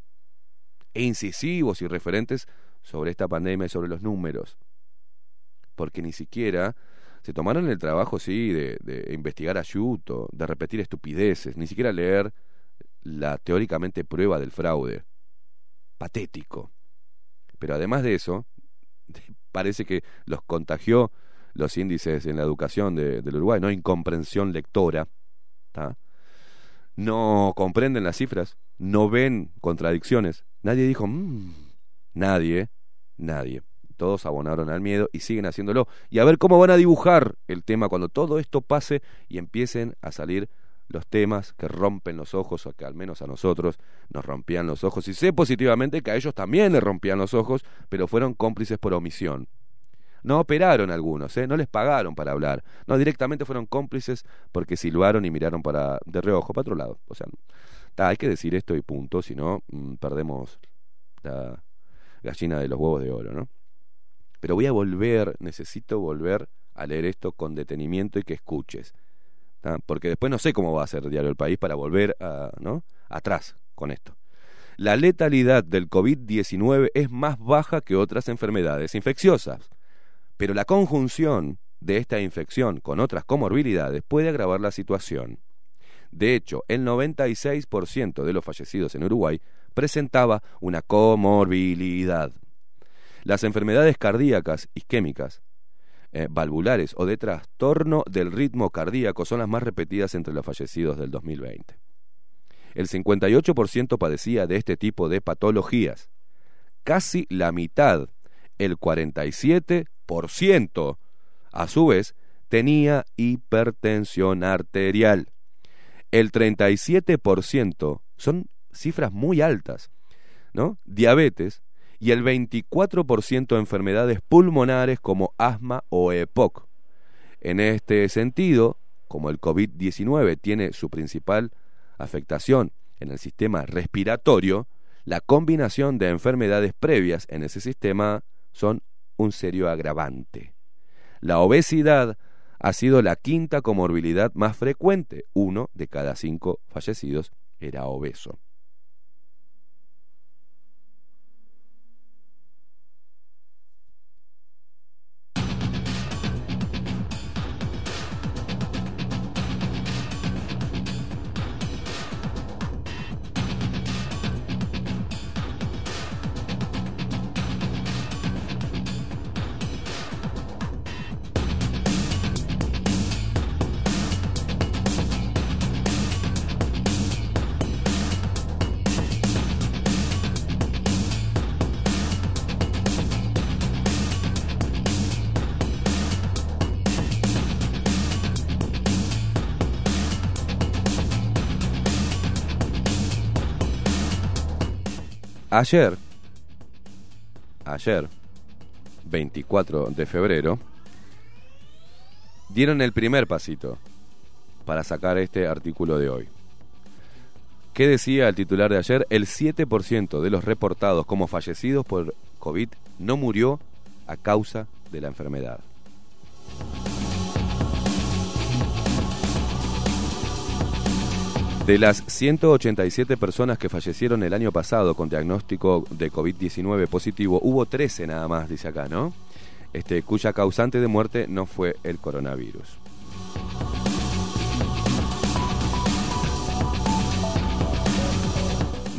e incisivos y referentes sobre esta pandemia y sobre los números. Porque ni siquiera se tomaron el trabajo, sí, de, investigar a Yuto, de repetir estupideces, ni siquiera leer la teóricamente prueba del fraude. Patético. Pero además de eso, [laughs] parece que los contagió los índices en la educación de- del Uruguay, ¿no? Incomprensión lectora. No comprenden las cifras, no ven contradicciones. Nadie dijo, "Mm", nadie, nadie. Todos abonaron al miedo y siguen haciéndolo. Y a ver cómo van a dibujar el tema cuando todo esto pase y empiecen a salir los temas que rompen los ojos, o que al menos a nosotros nos rompían los ojos. Y sé positivamente que a ellos también les rompían los ojos, pero fueron cómplices por omisión. No operaron algunos, ¿eh? no les pagaron para hablar. No, directamente fueron cómplices porque silbaron y miraron para de reojo, para otro lado. O sea, hay que decir esto y punto, si no, mm, perdemos la gallina de los huevos de oro, ¿no? Pero voy a volver, necesito volver a leer esto con detenimiento y que escuches. Porque después no sé cómo va a ser Diario El País para volver a, ¿no? atrás con esto. La letalidad del COVID-19 es más baja que otras enfermedades infecciosas, pero la conjunción de esta infección con otras comorbilidades puede agravar la situación. De hecho, el 96% de los fallecidos en Uruguay presentaba una comorbilidad. Las enfermedades cardíacas isquémicas, eh, valvulares o de trastorno del ritmo cardíaco son las más repetidas entre los fallecidos del 2020. El 58% padecía de este tipo de patologías. Casi la mitad, el 47%, a su vez, tenía hipertensión arterial. El 37% son cifras muy altas, ¿no? Diabetes y el 24% enfermedades pulmonares como asma o EPOC. En este sentido, como el COVID-19 tiene su principal afectación en el sistema respiratorio, la combinación de enfermedades previas en ese sistema son un serio agravante. La obesidad ha sido la quinta comorbilidad más frecuente. Uno de cada cinco fallecidos era obeso. Ayer, ayer, 24 de febrero, dieron el primer pasito para sacar este artículo de hoy. ¿Qué decía el titular de ayer? El 7% de los reportados como fallecidos por COVID no murió a causa de la enfermedad. De las 187 personas que fallecieron el año pasado con diagnóstico de COVID-19 positivo, hubo 13 nada más, dice acá, ¿no? Este, cuya causante de muerte no fue el coronavirus.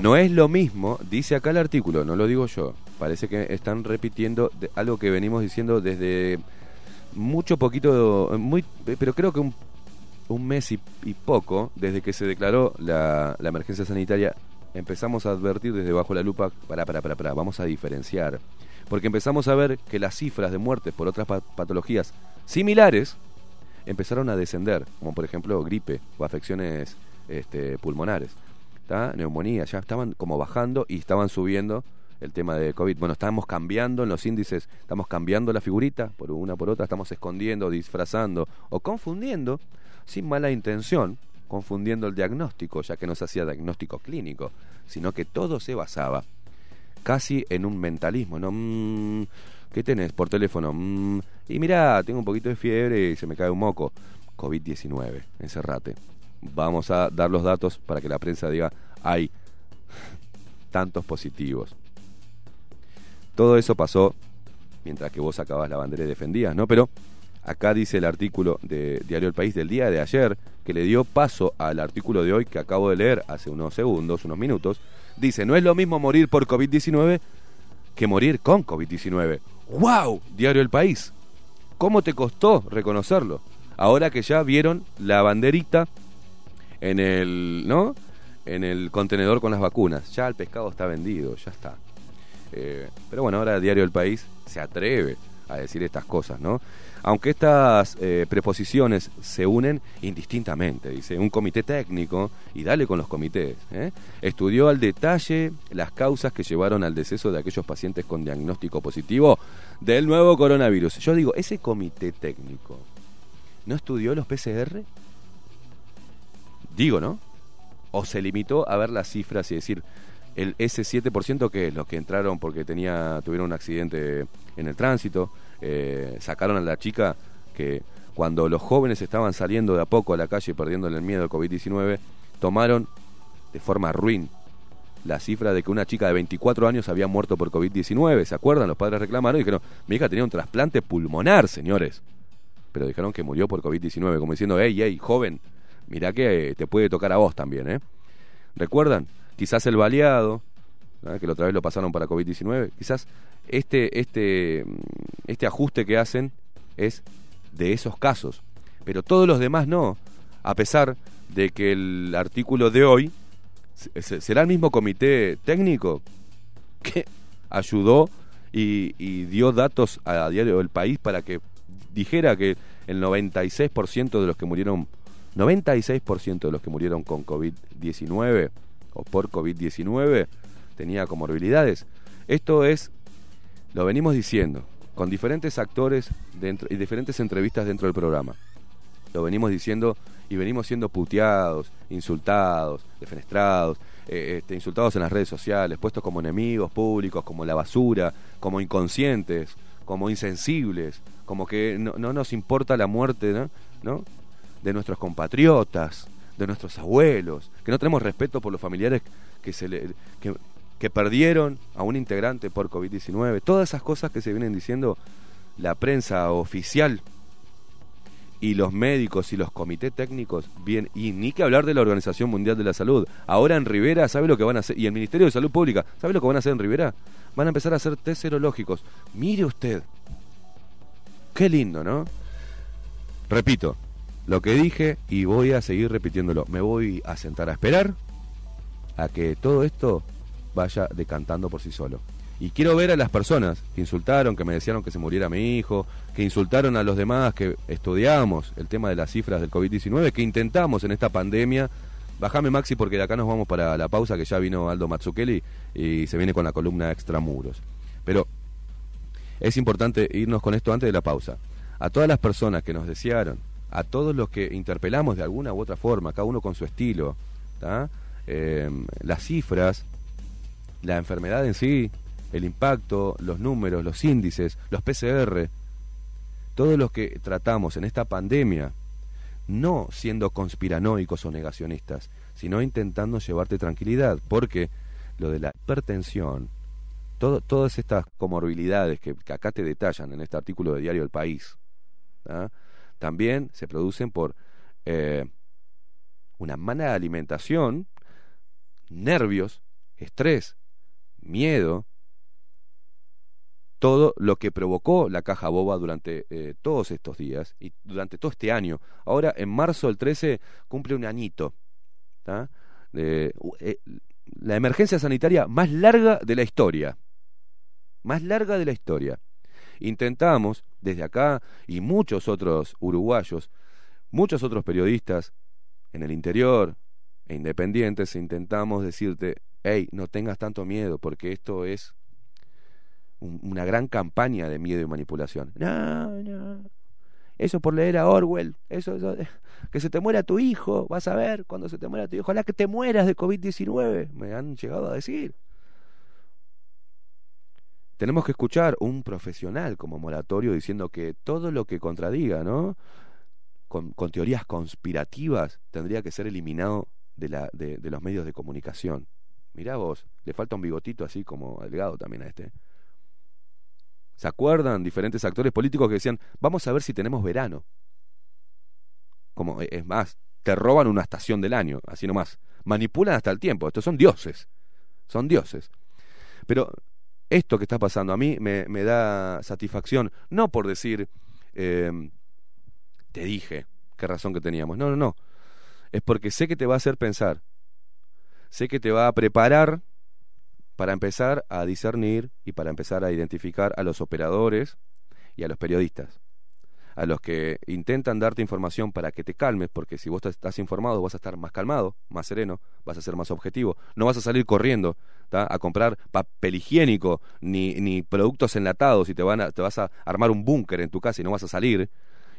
No es lo mismo, dice acá el artículo, no lo digo yo. Parece que están repitiendo algo que venimos diciendo desde mucho poquito, muy, pero creo que un, un mes y, poco desde que se declaró la, emergencia sanitaria. Empezamos a advertir desde bajo la lupa, para, para, para, para, vamos a diferenciar. Porque empezamos a ver que las cifras de muertes por otras pa- patologías similares empezaron a descender, como por ejemplo gripe o afecciones este, pulmonares. ¿tá? Neumonía, ya estaban como bajando y estaban subiendo el tema de COVID. Bueno, estamos cambiando en los índices, estamos cambiando la figurita por una por otra, estamos escondiendo, disfrazando o confundiendo, sin mala intención, confundiendo el diagnóstico, ya que no se hacía diagnóstico clínico, sino que todo se basaba casi en un mentalismo, ¿no? Mm, ¿Qué tenés por teléfono? Mm, y mirá, tengo un poquito de fiebre y se me cae un moco. COVID-19, encerrate. Vamos a dar los datos para que la prensa diga, hay tantos positivos. Todo eso pasó mientras que vos sacabas la bandera y defendías, ¿no? Pero acá dice el artículo de Diario El País del día de ayer, que le dio paso al artículo de hoy que acabo de leer hace unos segundos, unos minutos. Dice, no es lo mismo morir por COVID-19 que morir con COVID-19. ¡Wow! Diario El País. ¿Cómo te costó reconocerlo? Ahora que ya vieron la banderita en el, ¿no? En el contenedor con las vacunas. Ya el pescado está vendido, ya está. Eh, pero bueno, ahora Diario El País se atreve a decir estas cosas, ¿no? Aunque estas eh, preposiciones se unen indistintamente, dice, un comité técnico, y dale con los comités, ¿eh? estudió al detalle las causas que llevaron al deceso de aquellos pacientes con diagnóstico positivo del nuevo coronavirus. Yo digo, ese comité técnico, ¿no estudió los PCR? Digo, ¿no? ¿O se limitó a ver las cifras y decir, el, ese 7% que es los que entraron porque tenía tuvieron un accidente en el tránsito, eh, sacaron a la chica que cuando los jóvenes estaban saliendo de a poco a la calle perdiéndole el miedo al COVID-19, tomaron de forma ruin la cifra de que una chica de 24 años había muerto por COVID-19. ¿Se acuerdan? Los padres reclamaron y dijeron, mi hija tenía un trasplante pulmonar, señores. Pero dijeron que murió por COVID-19, como diciendo, hey, hey, joven, mirá que te puede tocar a vos también, ¿eh? ¿Recuerdan? Quizás el baleado, que la otra vez lo pasaron para COVID-19, quizás este, este, este ajuste que hacen es de esos casos, pero todos los demás no, a pesar de que el artículo de hoy se- será el mismo comité técnico que ayudó y, dio datos a Diario El País para que dijera que el 96% de los que murieron, 96% de los que murieron con COVID-19 o por COVID-19 tenía comorbilidades. Esto es, lo venimos diciendo, con diferentes actores dentro, y diferentes entrevistas dentro del programa. Lo venimos diciendo y venimos siendo puteados, insultados, defenestrados, eh, este, insultados en las redes sociales, puestos como enemigos públicos, como la basura, como inconscientes, como insensibles, como que no, no nos importa la muerte de nuestros compatriotas, de nuestros abuelos, que no tenemos respeto por los familiares que, se le, que perdieron a un integrante por COVID-19. Todas esas cosas que se vienen diciendo la prensa oficial y los médicos y los comités técnicos, bien, y ni que hablar de la Organización Mundial de la Salud. Ahora en Rivera, ¿sabe lo que van a hacer? Y el Ministerio de Salud Pública, ¿sabe lo que van a hacer en Rivera? Van a empezar a hacer test serológicos. Mire usted. Qué lindo, ¿no? Repito, lo que dije y voy a seguir repitiéndolo. Me voy a sentar a esperar a que todo esto vaya decantando por sí solo. Y quiero ver a las personas que insultaron, que me decían que se muriera mi hijo, que insultaron a los demás, que estudiamos el tema de las cifras del COVID-19, que intentamos en esta pandemia. Bajame Maxi porque de acá nos vamos para la pausa que ya vino Aldo Mazzucchelli y se viene con la columna Extramuros. Pero es importante irnos con esto antes de la pausa. A todas las personas que nos desearon, a todos los que interpelamos de alguna u otra forma, cada uno con su estilo. Eh, las cifras, la enfermedad en sí, el impacto, los números, los índices, los PCR, todos los que tratamos en esta pandemia, no siendo conspiranoicos o negacionistas, sino intentando llevarte tranquilidad, porque lo de la hipertensión, todo, todas estas comorbilidades que, acá te detallan en este artículo de Diario El País, ¿tá? también se producen por eh, una mala alimentación, nervios, estrés, miedo, todo lo que provocó la caja boba durante eh, todos estos días y durante todo este año. Ahora, en marzo el 13 cumple un añito. De, eh, la emergencia sanitaria más larga de la historia. Más larga de la historia. Intentamos, desde acá y muchos otros uruguayos, muchos otros periodistas en el interior e independientes, intentamos decirte, hey, no tengas tanto miedo, porque esto es un- una gran campaña de miedo y manipulación. No, no. Eso por leer a Orwell, eso, eso, [laughs] que se te muera tu hijo, vas a ver cuando se te muera tu hijo, ojalá que te mueras de COVID-19, me han llegado a decir. Tenemos que escuchar un profesional como Moratorio diciendo que todo lo que contradiga, ¿no? Con, con teorías conspirativas tendría que ser eliminado de, la, de, de los medios de comunicación. Mirá vos, le falta un bigotito así como delgado también a este. ¿Se acuerdan diferentes actores políticos que decían, vamos a ver si tenemos verano? Como, e, es más, te roban una estación del año, así nomás. Manipulan hasta el tiempo, estos son dioses, son dioses. Pero esto que está pasando a mí me, da satisfacción, no por decir, eh, te dije, qué razón que teníamos. No, no, no. Es porque sé que te va a hacer pensar. Sé que te va a preparar para empezar a discernir y para empezar a identificar a los operadores y a los periodistas. A los que intentan darte información para que te calmes, porque si vos estás informado vas a estar más calmado, más sereno, vas a ser más objetivo. No vas a salir corriendo ¿tá? a comprar papel higiénico ni, ni productos enlatados y te, van a, te vas a armar un búnker en tu casa y no vas a salir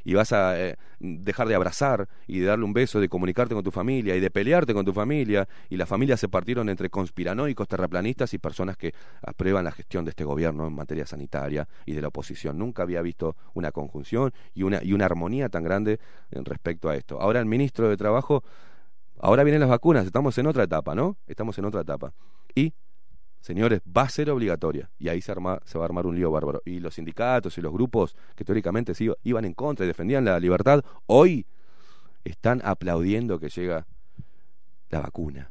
y vas a eh, dejar de abrazar y de darle un beso, de comunicarte con tu familia y de pelearte con tu familia. Y las familias se partieron entre conspiranoicos, terraplanistas y personas que aprueban la gestión de este gobierno en materia sanitaria y de la oposición. Nunca había visto una conjunción y una, y una armonía tan grande respecto a esto. Ahora el ministro de Trabajo, ahora vienen las vacunas, estamos en otra etapa, ¿no? Estamos en otra etapa. Y señores, va a ser obligatoria. Y ahí se, arma, se va a armar un lío bárbaro. Y los sindicatos y los grupos que teóricamente iban en contra y defendían la libertad, hoy están aplaudiendo que llega la vacuna.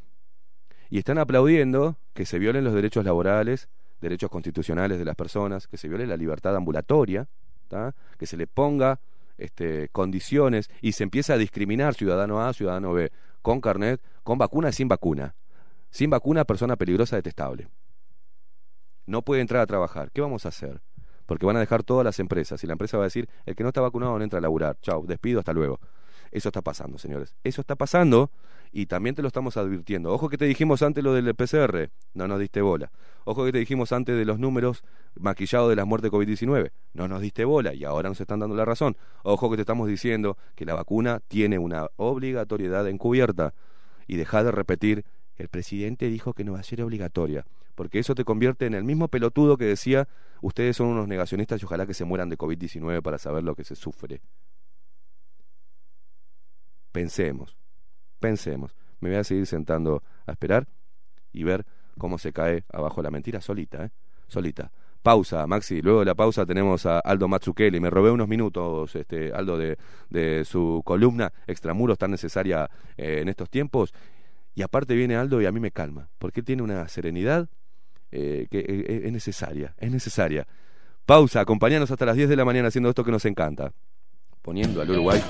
Y están aplaudiendo que se violen los derechos laborales, derechos constitucionales de las personas, que se viole la libertad ambulatoria, que se le ponga este, condiciones y se empieza a discriminar ciudadano A, ciudadano B, con carnet, con vacuna y sin vacuna. Sin vacuna, persona peligrosa, detestable no puede entrar a trabajar. ¿Qué vamos a hacer? Porque van a dejar todas las empresas y la empresa va a decir, el que no está vacunado no entra a laburar. Chao, despido, hasta luego. Eso está pasando, señores. Eso está pasando y también te lo estamos advirtiendo. Ojo que te dijimos antes lo del PCR, no nos diste bola. Ojo que te dijimos antes de los números maquillados de las muertes de COVID-19, no nos diste bola y ahora nos están dando la razón. Ojo que te estamos diciendo que la vacuna tiene una obligatoriedad encubierta y deja de repetir, el presidente dijo que no va a ser obligatoria porque eso te convierte en el mismo pelotudo que decía, ustedes son unos negacionistas y ojalá que se mueran de COVID-19 para saber lo que se sufre. Pensemos, pensemos. Me voy a seguir sentando a esperar y ver cómo se cae abajo la mentira solita, ¿eh? Solita. Pausa, Maxi. Luego de la pausa tenemos a Aldo Matsukeli. Me robé unos minutos, este, Aldo, de, su columna Extramuros tan necesaria eh, en estos tiempos. Y aparte viene Aldo y a mí me calma, porque tiene una serenidad eh, que eh, es necesaria, es necesaria. Pausa, acompañanos hasta las 10 de la mañana haciendo esto que nos encanta. Poniendo al Uruguay.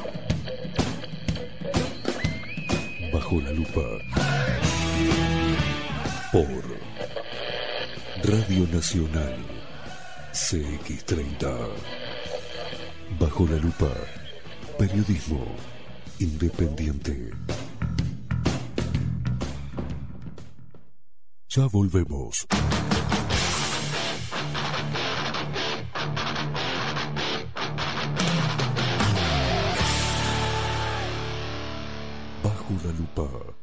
Bajo la lupa. Por Radio Nacional CX30. Bajo la lupa. Periodismo independiente. Ya volvemos. Bajo la lupa.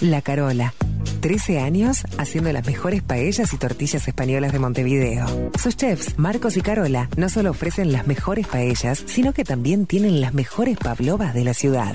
La Carola. 13 años haciendo las mejores paellas y tortillas españolas de Montevideo. Sus chefs, Marcos y Carola, no solo ofrecen las mejores paellas, sino que también tienen las mejores pavlovas de la ciudad.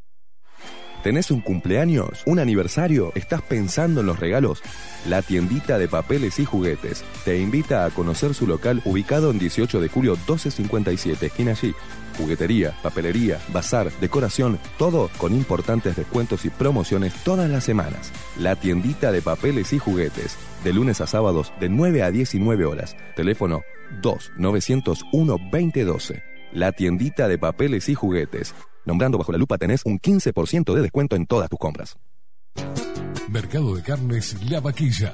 ¿Tenés un cumpleaños? ¿Un aniversario? ¿Estás pensando en los regalos? La tiendita de papeles y juguetes te invita a conocer su local ubicado en 18 de julio 1257, esquina allí. Juguetería, papelería, bazar, decoración, todo con importantes descuentos y promociones todas las semanas. La tiendita de papeles y juguetes, de lunes a sábados de 9 a 19 horas. Teléfono 2 901 2012. La tiendita de papeles y juguetes. Nombrando bajo la lupa tenés un 15% de descuento en todas tus compras. Mercado de Carnes La Vaquilla.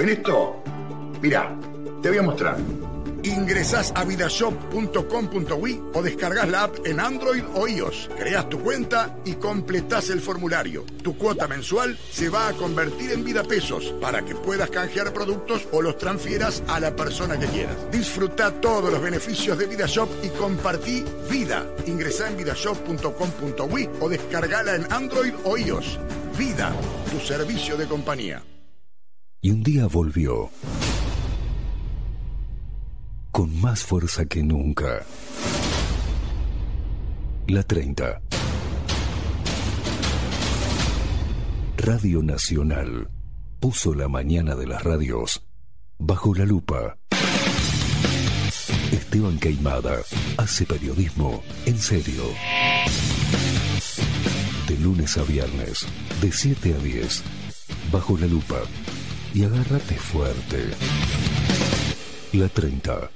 en esto. Mira, te voy a mostrar. Ingresás a vidashop.com.ui o descargas la app en Android o iOS. Creas tu cuenta y completás el formulario. Tu cuota mensual se va a convertir en vida pesos para que puedas canjear productos o los transfieras a la persona que quieras. Disfruta todos los beneficios de VidaShop y compartí vida. Ingresá en vidashop.com.ui o descargala en Android o iOS. Vida, tu servicio de compañía. Y un día volvió. Con más fuerza que nunca. La 30. Radio Nacional puso la mañana de las radios bajo la lupa. Esteban Queimada hace periodismo en serio. De lunes a viernes, de 7 a 10, bajo la lupa. Y agárrate fuerte. La 30,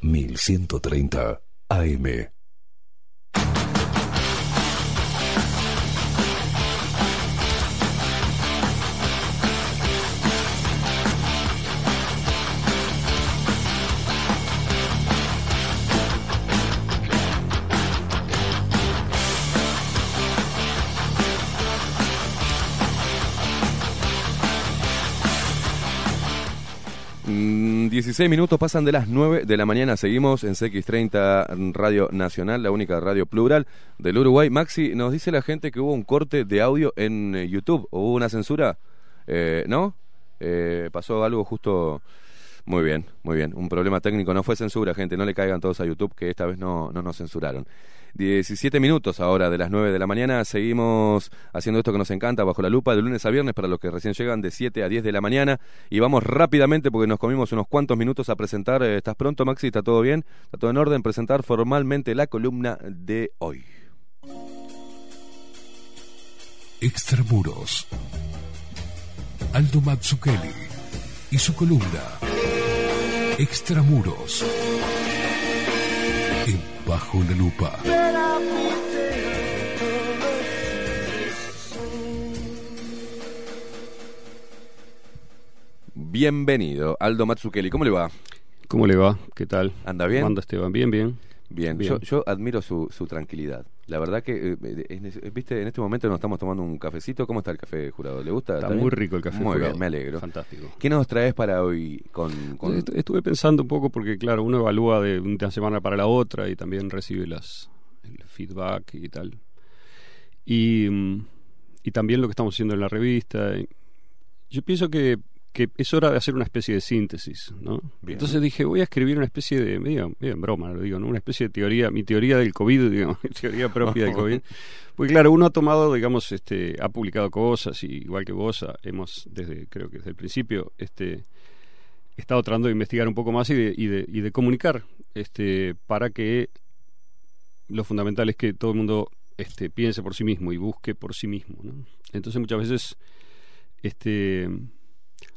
1130 AM. 16 minutos pasan de las 9 de la mañana. Seguimos en CX30 Radio Nacional, la única radio plural del Uruguay. Maxi, nos dice la gente que hubo un corte de audio en eh, YouTube. ¿Hubo una censura? Eh, ¿No? Eh, pasó algo justo. Muy bien, muy bien. Un problema técnico. No fue censura, gente. No le caigan todos a YouTube, que esta vez no, no nos censuraron. 17 minutos ahora de las 9 de la mañana. Seguimos haciendo esto que nos encanta, bajo la lupa, de lunes a viernes para los que recién llegan, de 7 a 10 de la mañana. Y vamos rápidamente, porque nos comimos unos cuantos minutos a presentar. eh, ¿Estás pronto, Maxi? ¿Está todo bien? ¿Está todo en orden? Presentar formalmente la columna de hoy. Extramuros. Aldo Mazzucchelli y su columna Extramuros. En Bajo la Lupa. Bienvenido, Aldo Matsukeli. ¿Cómo le va? ¿Cómo le va? ¿Qué tal? ¿Anda bien? ¿Cómo anda Esteban? Bien, bien. Bien, Bien. Yo, yo admiro su, su tranquilidad. La verdad que, eh, viste, en este momento nos estamos tomando un cafecito. ¿Cómo está el café jurado? ¿Le gusta? Está muy rico el café Muy jurado. bien, me alegro. Fantástico. ¿Qué nos traes para hoy con, con- Est- Estuve pensando un poco porque, claro, uno evalúa de una semana para la otra y también recibe las, el feedback y tal. Y, mm, y también lo que estamos haciendo en la revista. Yo pienso que, que es hora de hacer una especie de síntesis, ¿no? Bien. Entonces dije, voy a escribir una especie de, medio, en broma, lo digo, ¿no? Una especie de teoría, mi teoría del COVID, [laughs] digamos, mi teoría propia del COVID. Porque claro, uno ha tomado, digamos, este, ha publicado cosas, y igual que vos, hemos, desde, creo que desde el principio, este, estado tratando de investigar un poco más y de, y de, y de comunicar, este, para que lo fundamental es que todo el mundo este, piense por sí mismo y busque por sí mismo. ¿no? Entonces muchas veces este,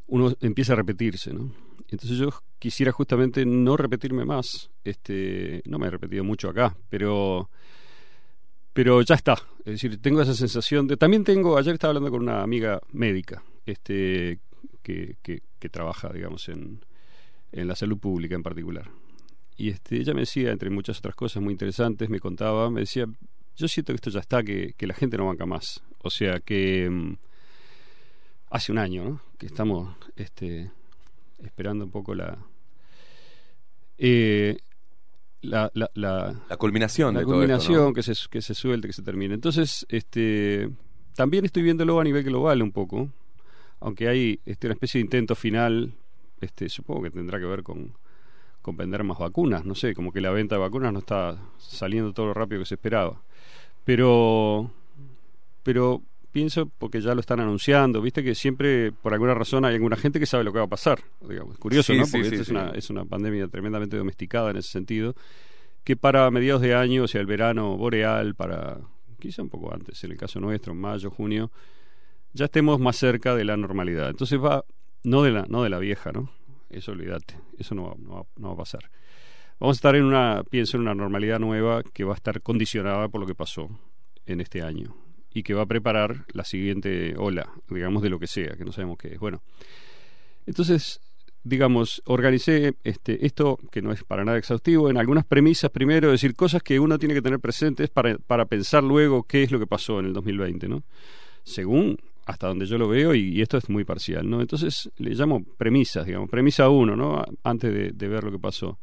uno empieza a repetirse. ¿no? Entonces yo quisiera justamente no repetirme más. Este, no me he repetido mucho acá, pero pero ya está. Es decir, tengo esa sensación de. También tengo. Ayer estaba hablando con una amiga médica, este, que, que, trabaja, digamos, en, en la salud pública en particular. Y este, ella me decía, entre muchas otras cosas muy interesantes, me contaba, me decía, yo siento que esto ya está, que, que la gente no banca más. O sea, que mm, hace un año, ¿no? Que estamos este, esperando un poco la... eh, la, la, la, la culminación la de todo esto, culminación ¿no? que se que se suelte que se termine entonces este también estoy viéndolo a nivel global un poco aunque hay este una especie de intento final este supongo que tendrá que ver con con vender más vacunas no sé como que la venta de vacunas no está saliendo todo lo rápido que se esperaba pero pero pienso porque ya lo están anunciando viste que siempre por alguna razón hay alguna gente que sabe lo que va a pasar digamos curioso Sí, no porque sí, esta es una es una pandemia tremendamente domesticada en ese sentido que para mediados de año, o sea, el verano boreal, para quizá un poco antes, en el caso nuestro, mayo, junio, ya estemos más cerca de la normalidad. Entonces va, no de la, no de la vieja, ¿no? Eso olvídate, eso no va, no, va, no va a pasar. Vamos a estar en una, pienso, en una normalidad nueva que va a estar condicionada por lo que pasó en este año y que va a preparar la siguiente ola, digamos, de lo que sea, que no sabemos qué es. Bueno, entonces, digamos, organicé este, esto, que no es para nada exhaustivo, en algunas premisas primero, es decir, cosas que uno tiene que tener presentes para, para pensar luego qué es lo que pasó en el 2020, ¿no? Según hasta donde yo lo veo, y, esto es muy parcial, ¿no? Entonces le llamo premisas, digamos, premisa uno, ¿no? Antes de, de ver lo que pasó.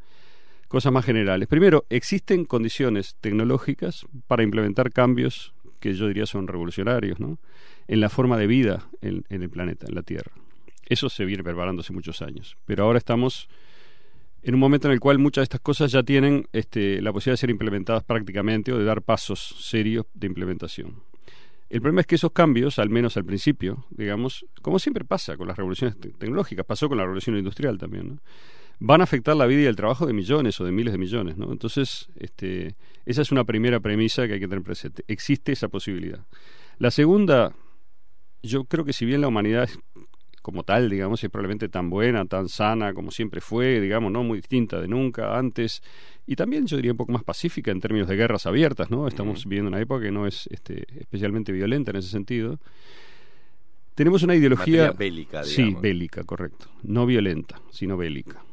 Cosas más generales. Primero, existen condiciones tecnológicas para implementar cambios que yo diría son revolucionarios, ¿no? En la forma de vida en, el planeta, en la Tierra. Eso se viene preparando hace muchos años. Pero ahora estamos en un momento en el cual muchas de estas cosas ya tienen este, la posibilidad de ser implementadas prácticamente o de dar pasos serios de implementación. El problema es que esos cambios, al menos al principio, digamos, como siempre pasa con las revoluciones te- tecnológicas, pasó con la revolución industrial también. Van a afectar la vida y el trabajo de millones o de miles de millones. ¿no? Entonces, este, esa es una primera premisa que hay que tener presente. Existe esa posibilidad. La segunda, yo creo que si bien la humanidad es como tal, digamos, es probablemente tan buena, tan sana como siempre fue, digamos, no muy distinta de nunca antes, y también yo diría un poco más pacífica en términos de guerras abiertas, ¿no? Estamos viviendo una época que no es este, especialmente violenta en ese sentido. Tenemos una ideología Materia bélica, Sí, digamos. bélica, correcto. No violenta, sino bélica.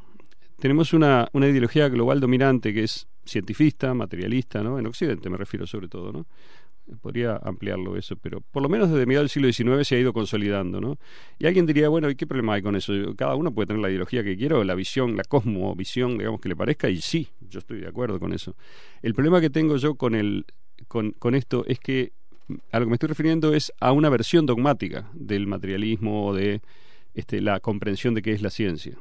Tenemos una, una ideología global dominante que es cientifista, materialista, ¿no? En Occidente me refiero sobre todo, ¿no? Podría ampliarlo eso, pero por lo menos desde mediados del siglo XIX se ha ido consolidando, ¿no? Y alguien diría, bueno, ¿y qué problema hay con eso? Cada uno puede tener la ideología que quiera, la visión, la cosmovisión, digamos, que le parezca, y sí, yo estoy de acuerdo con eso. El problema que tengo yo con, el, con, con esto es que a lo que me estoy refiriendo es a una versión dogmática del materialismo o de este, la comprensión de qué es la ciencia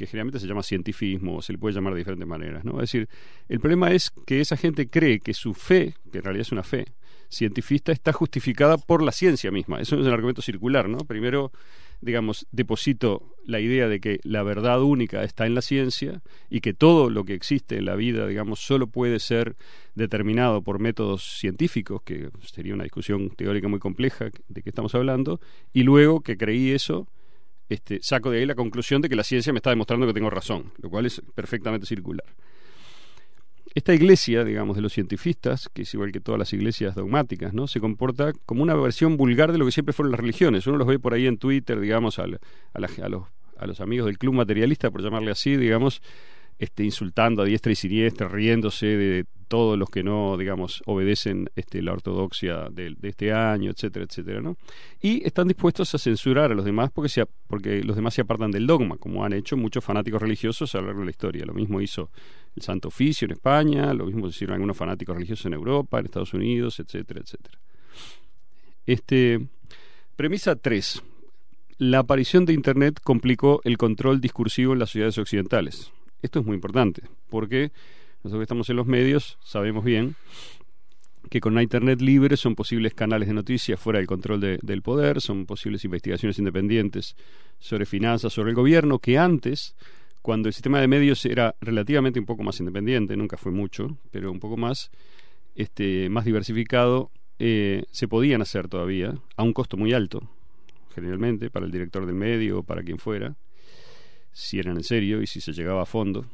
que generalmente se llama cientifismo o se le puede llamar de diferentes maneras. ¿no? Es decir, el problema es que esa gente cree que su fe, que en realidad es una fe cientifista, está justificada por la ciencia misma. Eso es un argumento circular. ¿no? Primero, digamos, deposito la idea de que la verdad única está en la ciencia y que todo lo que existe en la vida, digamos, solo puede ser determinado por métodos científicos, que sería una discusión teórica muy compleja de que estamos hablando, y luego que creí eso, este, saco de ahí la conclusión de que la ciencia me está demostrando que tengo razón, lo cual es perfectamente circular. Esta iglesia, digamos, de los cientifistas, que es igual que todas las iglesias dogmáticas, ¿no? se comporta como una versión vulgar de lo que siempre fueron las religiones. Uno los ve por ahí en Twitter, digamos, a, la- a los, a los amigos del club materialista, por llamarle así, digamos, este, insultando a diestra y siniestra, riéndose de todos los que no, digamos, obedecen este, la ortodoxia de, de este año, etcétera, etcétera, ¿no? Y están dispuestos a censurar a los demás porque, se, porque los demás se apartan del dogma, como han hecho muchos fanáticos religiosos a lo largo de la historia. Lo mismo hizo el Santo Oficio en España, lo mismo hicieron algunos fanáticos religiosos en Europa, en Estados Unidos, etcétera, etcétera. Este, premisa 3. La aparición de Internet complicó el control discursivo en las sociedades occidentales. Esto es muy importante, porque nosotros que estamos en los medios sabemos bien que con una Internet libre son posibles canales de noticias fuera del control de- del poder, son posibles investigaciones independientes sobre finanzas, sobre el gobierno, que antes, cuando el sistema de medios era relativamente un poco más independiente, nunca fue mucho, pero un poco más, este, más diversificado, eh, se podían hacer todavía, a un costo muy alto, generalmente, para el director del medio o para quien fuera, si eran en serio y si se llegaba a fondo.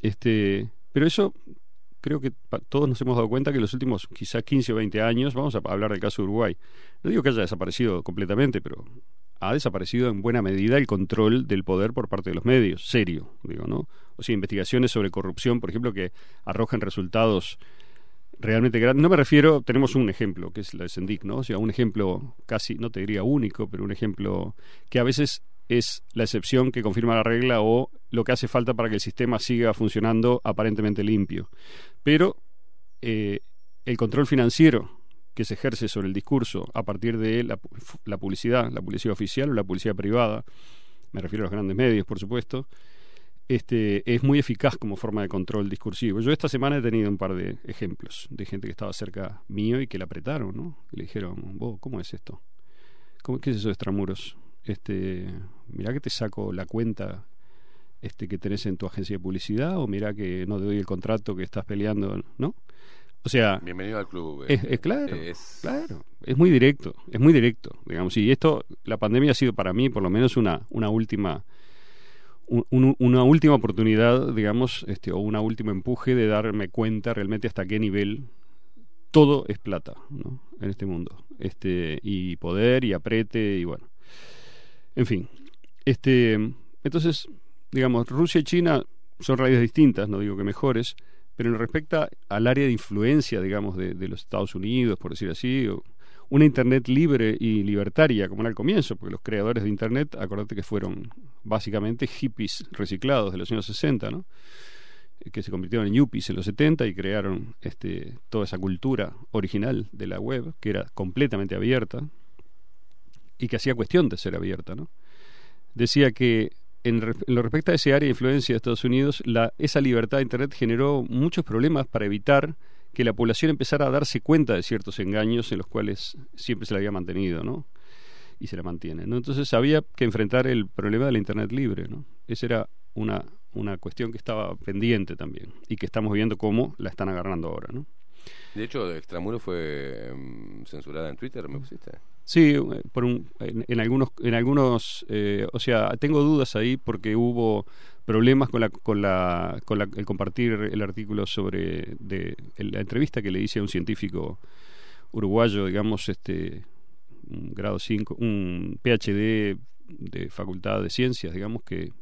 Este, pero eso creo que todos nos hemos dado cuenta que en los últimos quizá 15 o 20 años, vamos a hablar del caso de Uruguay, no digo que haya desaparecido completamente, pero ha desaparecido en buena medida el control del poder por parte de los medios, serio, digo, ¿no? O sea, investigaciones sobre corrupción, por ejemplo, que arrojan resultados realmente grandes. No me refiero, tenemos un ejemplo, que es la de Sendic, ¿no? O sea, un ejemplo casi, no te diría único, pero un ejemplo que a veces es la excepción que confirma la regla o lo que hace falta para que el sistema siga funcionando aparentemente limpio. Pero eh, el control financiero que se ejerce sobre el discurso a partir de la, la publicidad, la publicidad oficial o la publicidad privada, me refiero a los grandes medios, por supuesto, este, es muy eficaz como forma de control discursivo. Yo esta semana he tenido un par de ejemplos de gente que estaba cerca mío y que le apretaron, ¿no? Y le dijeron, ¿cómo es esto? ¿Cómo, ¿Qué es eso de extramuros? Este, mirá que te saco la cuenta este, que tenés en tu agencia de publicidad o mirá que no te doy el contrato que estás peleando, ¿no? O sea, Bienvenido al club. es, eh, es claro, es- claro, es muy directo, es muy directo, digamos. Y esto, la pandemia ha sido para mí, por lo menos, una, una última, un- un- una última oportunidad, digamos, este, o una última empuje de darme cuenta realmente hasta qué nivel todo es plata, ¿no? En este mundo, este, y poder y aprete y bueno, en fin, este, entonces, digamos, Rusia y China son realidades distintas, no digo que mejores, pero en respecto al área de influencia, digamos, de, de los Estados Unidos, por decir así, una Internet libre y libertaria, como era al comienzo, porque los creadores de Internet, acordate que fueron básicamente hippies reciclados de los años 60, ¿no? Que se convirtieron en yuppies en los 70 y crearon este, toda esa cultura original de la web, que era completamente abierta y que hacía cuestión de ser abierta, ¿no? Decía que en, lo respecto a ese área de influencia de Estados Unidos, la, esa libertad de Internet generó muchos problemas para evitar que la población empezara a darse cuenta de ciertos engaños en los cuales siempre se la había mantenido, ¿no? Y se la mantiene, ¿no? Entonces había que enfrentar el problema de la Internet libre, ¿no? Esa era una, una cuestión que estaba pendiente también y que estamos viendo cómo la están agarrando ahora, ¿no? De hecho, Extramuro fue mm, censurada en Twitter, ¿me pusiste? Sí, eh, por un, en, en algunos, en algunos, eh, o sea, tengo dudas ahí porque hubo problemas con la, con la, con la- el compartir el artículo sobre de, la entrevista que le hice a un científico uruguayo, digamos, este, un grado 5, un PhD de Facultad de Ciencias, digamos, que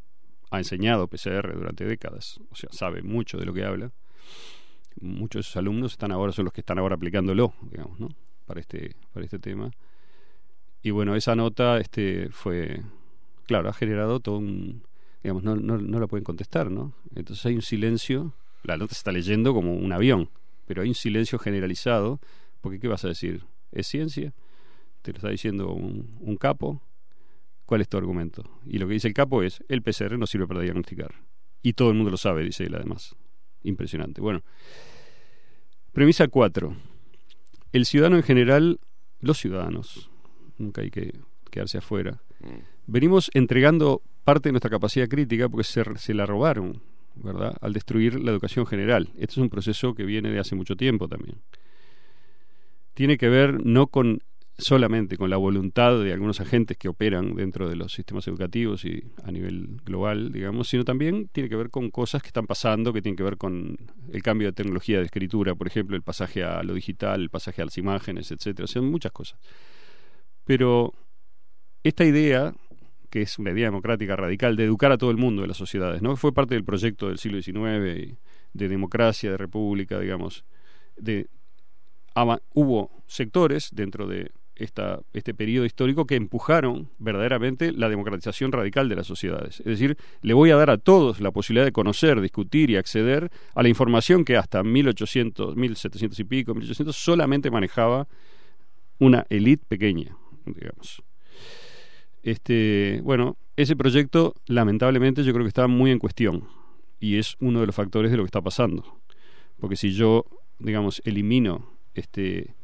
ha enseñado PCR durante décadas, o sea, sabe mucho de lo que habla. Muchos de sus alumnos están ahora, son los que están ahora aplicándolo, digamos, ¿no? Para este, para este tema. Y bueno, esa nota este, fue, claro, ha generado todo un, digamos, no, no, no la pueden contestar, ¿no? Entonces hay un silencio, la nota se está leyendo como un avión, pero hay un silencio generalizado, porque ¿qué vas a decir? ¿Es ciencia? ¿Te lo está diciendo un, un capo? ¿Cuál es tu argumento? Y lo que dice el capo es, el PCR no sirve para diagnosticar. Y todo el mundo lo sabe, dice él además. Impresionante. Bueno, premisa 4. El ciudadano en general, los ciudadanos, nunca hay que quedarse afuera, venimos entregando parte de nuestra capacidad crítica porque se, se la robaron, ¿verdad? Al destruir la educación general. Este es un proceso que viene de hace mucho tiempo también. Tiene que ver no con solamente con la voluntad de algunos agentes que operan dentro de los sistemas educativos y a nivel global, digamos, sino también tiene que ver con cosas que están pasando, que tienen que ver con el cambio de tecnología de escritura, por ejemplo, el pasaje a lo digital, el pasaje a las imágenes, etcétera, son muchas cosas. Pero esta idea que es una idea democrática radical, de educar a todo el mundo de las sociedades, ¿no? Fue parte del proyecto del siglo XIX de democracia, de república, digamos. De, hubo sectores dentro de este periodo histórico que empujaron verdaderamente la democratización radical de las sociedades. Es decir, le voy a dar a todos la posibilidad de conocer, discutir y acceder a la información que hasta 1800, 1700 y pico, 1800 solamente manejaba una élite pequeña, digamos. Este, bueno, ese proyecto lamentablemente yo creo que está muy en cuestión y es uno de los factores de lo que está pasando. Porque si yo, digamos, elimino este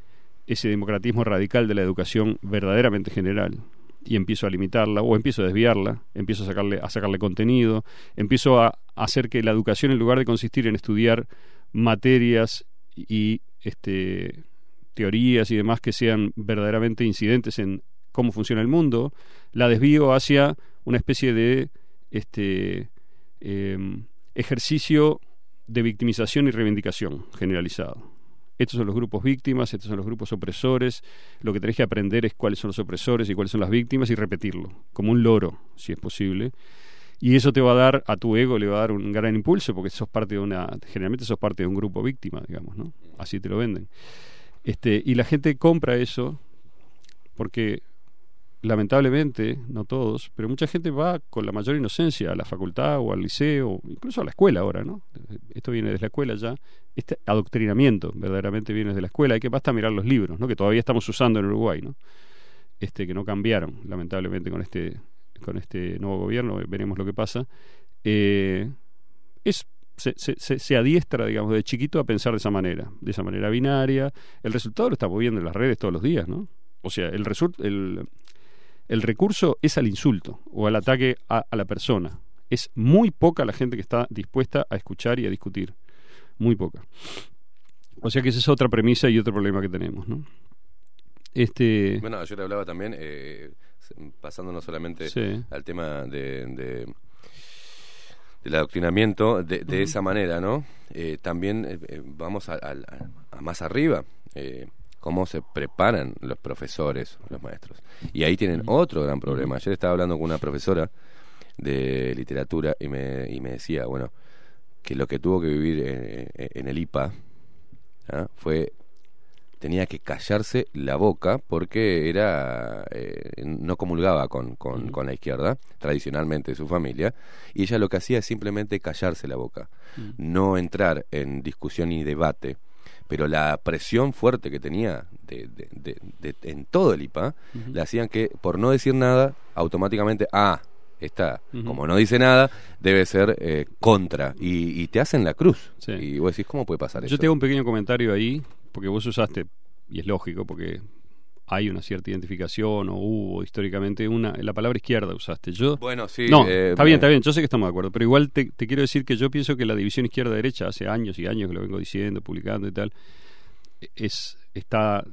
ese democratismo radical de la educación verdaderamente general y empiezo a limitarla o empiezo a desviarla, empiezo a sacarle a sacarle contenido, empiezo a hacer que la educación en lugar de consistir en estudiar materias y este teorías y demás que sean verdaderamente incidentes en cómo funciona el mundo, la desvío hacia una especie de este eh, ejercicio de victimización y reivindicación generalizado. Estos son los grupos víctimas, estos son los grupos opresores. Lo que tenés que aprender es cuáles son los opresores y cuáles son las víctimas y repetirlo, como un loro, si es posible. Y eso te va a dar, a tu ego le va a dar un gran impulso, porque sos parte de una, generalmente sos parte de un grupo víctima, digamos, ¿no? Así te lo venden. Este, y la gente compra eso porque lamentablemente, no todos, pero mucha gente va con la mayor inocencia a la facultad o al liceo, incluso a la escuela ahora, ¿no? Esto viene desde la escuela ya. Este adoctrinamiento verdaderamente viene desde la escuela. Hay que basta mirar los libros, ¿no? Que todavía estamos usando en Uruguay, ¿no? Este, que no cambiaron, lamentablemente, con este, con este nuevo gobierno. Veremos lo que pasa. Eh, es se, se, se, adiestra, digamos, de chiquito a pensar de esa manera, de esa manera binaria. El resultado lo estamos viendo en las redes todos los días, ¿no? O sea, el, el, el recurso es al insulto o al ataque a, a, la persona. Es muy poca la gente que está dispuesta a escuchar y a discutir. Muy poca. O sea que esa es otra premisa y otro problema que tenemos, ¿no? Este... Bueno, yo le hablaba también, eh, pasando no solamente sí. al tema de, de del adoctrinamiento de, de uh -huh. esa manera, ¿no? Eh, también eh, vamos a, a, a, más arriba, eh, cómo se preparan los profesores, los maestros. Y ahí tienen otro gran problema. Ayer estaba hablando con una profesora de literatura y me, y me decía, bueno, que lo que tuvo que vivir en, en el IPA ¿ah? fue tenía que callarse la boca porque era eh, no comulgaba con, con, con, la izquierda tradicionalmente de su familia y ella lo que hacía es simplemente callarse la boca no entrar en discusión y debate pero la presión fuerte que tenía de, de, de, de en todo el IPA le hacían que por no decir nada automáticamente ah está, uh -huh. como no dice nada, debe ser eh, contra. Y, y, te hacen la cruz. Sí. Y vos decís, ¿cómo puede pasar Yo eso? te hago un pequeño comentario ahí, porque vos usaste, y es lógico, porque hay una cierta identificación, o hubo históricamente una. La palabra izquierda usaste. Yo. Bueno, sí. No, eh, está bien, está bien. Yo sé que estamos de acuerdo, pero igual te, te quiero decir que yo pienso que la división izquierda-derecha, hace años y años que lo vengo diciendo, publicando y tal, es está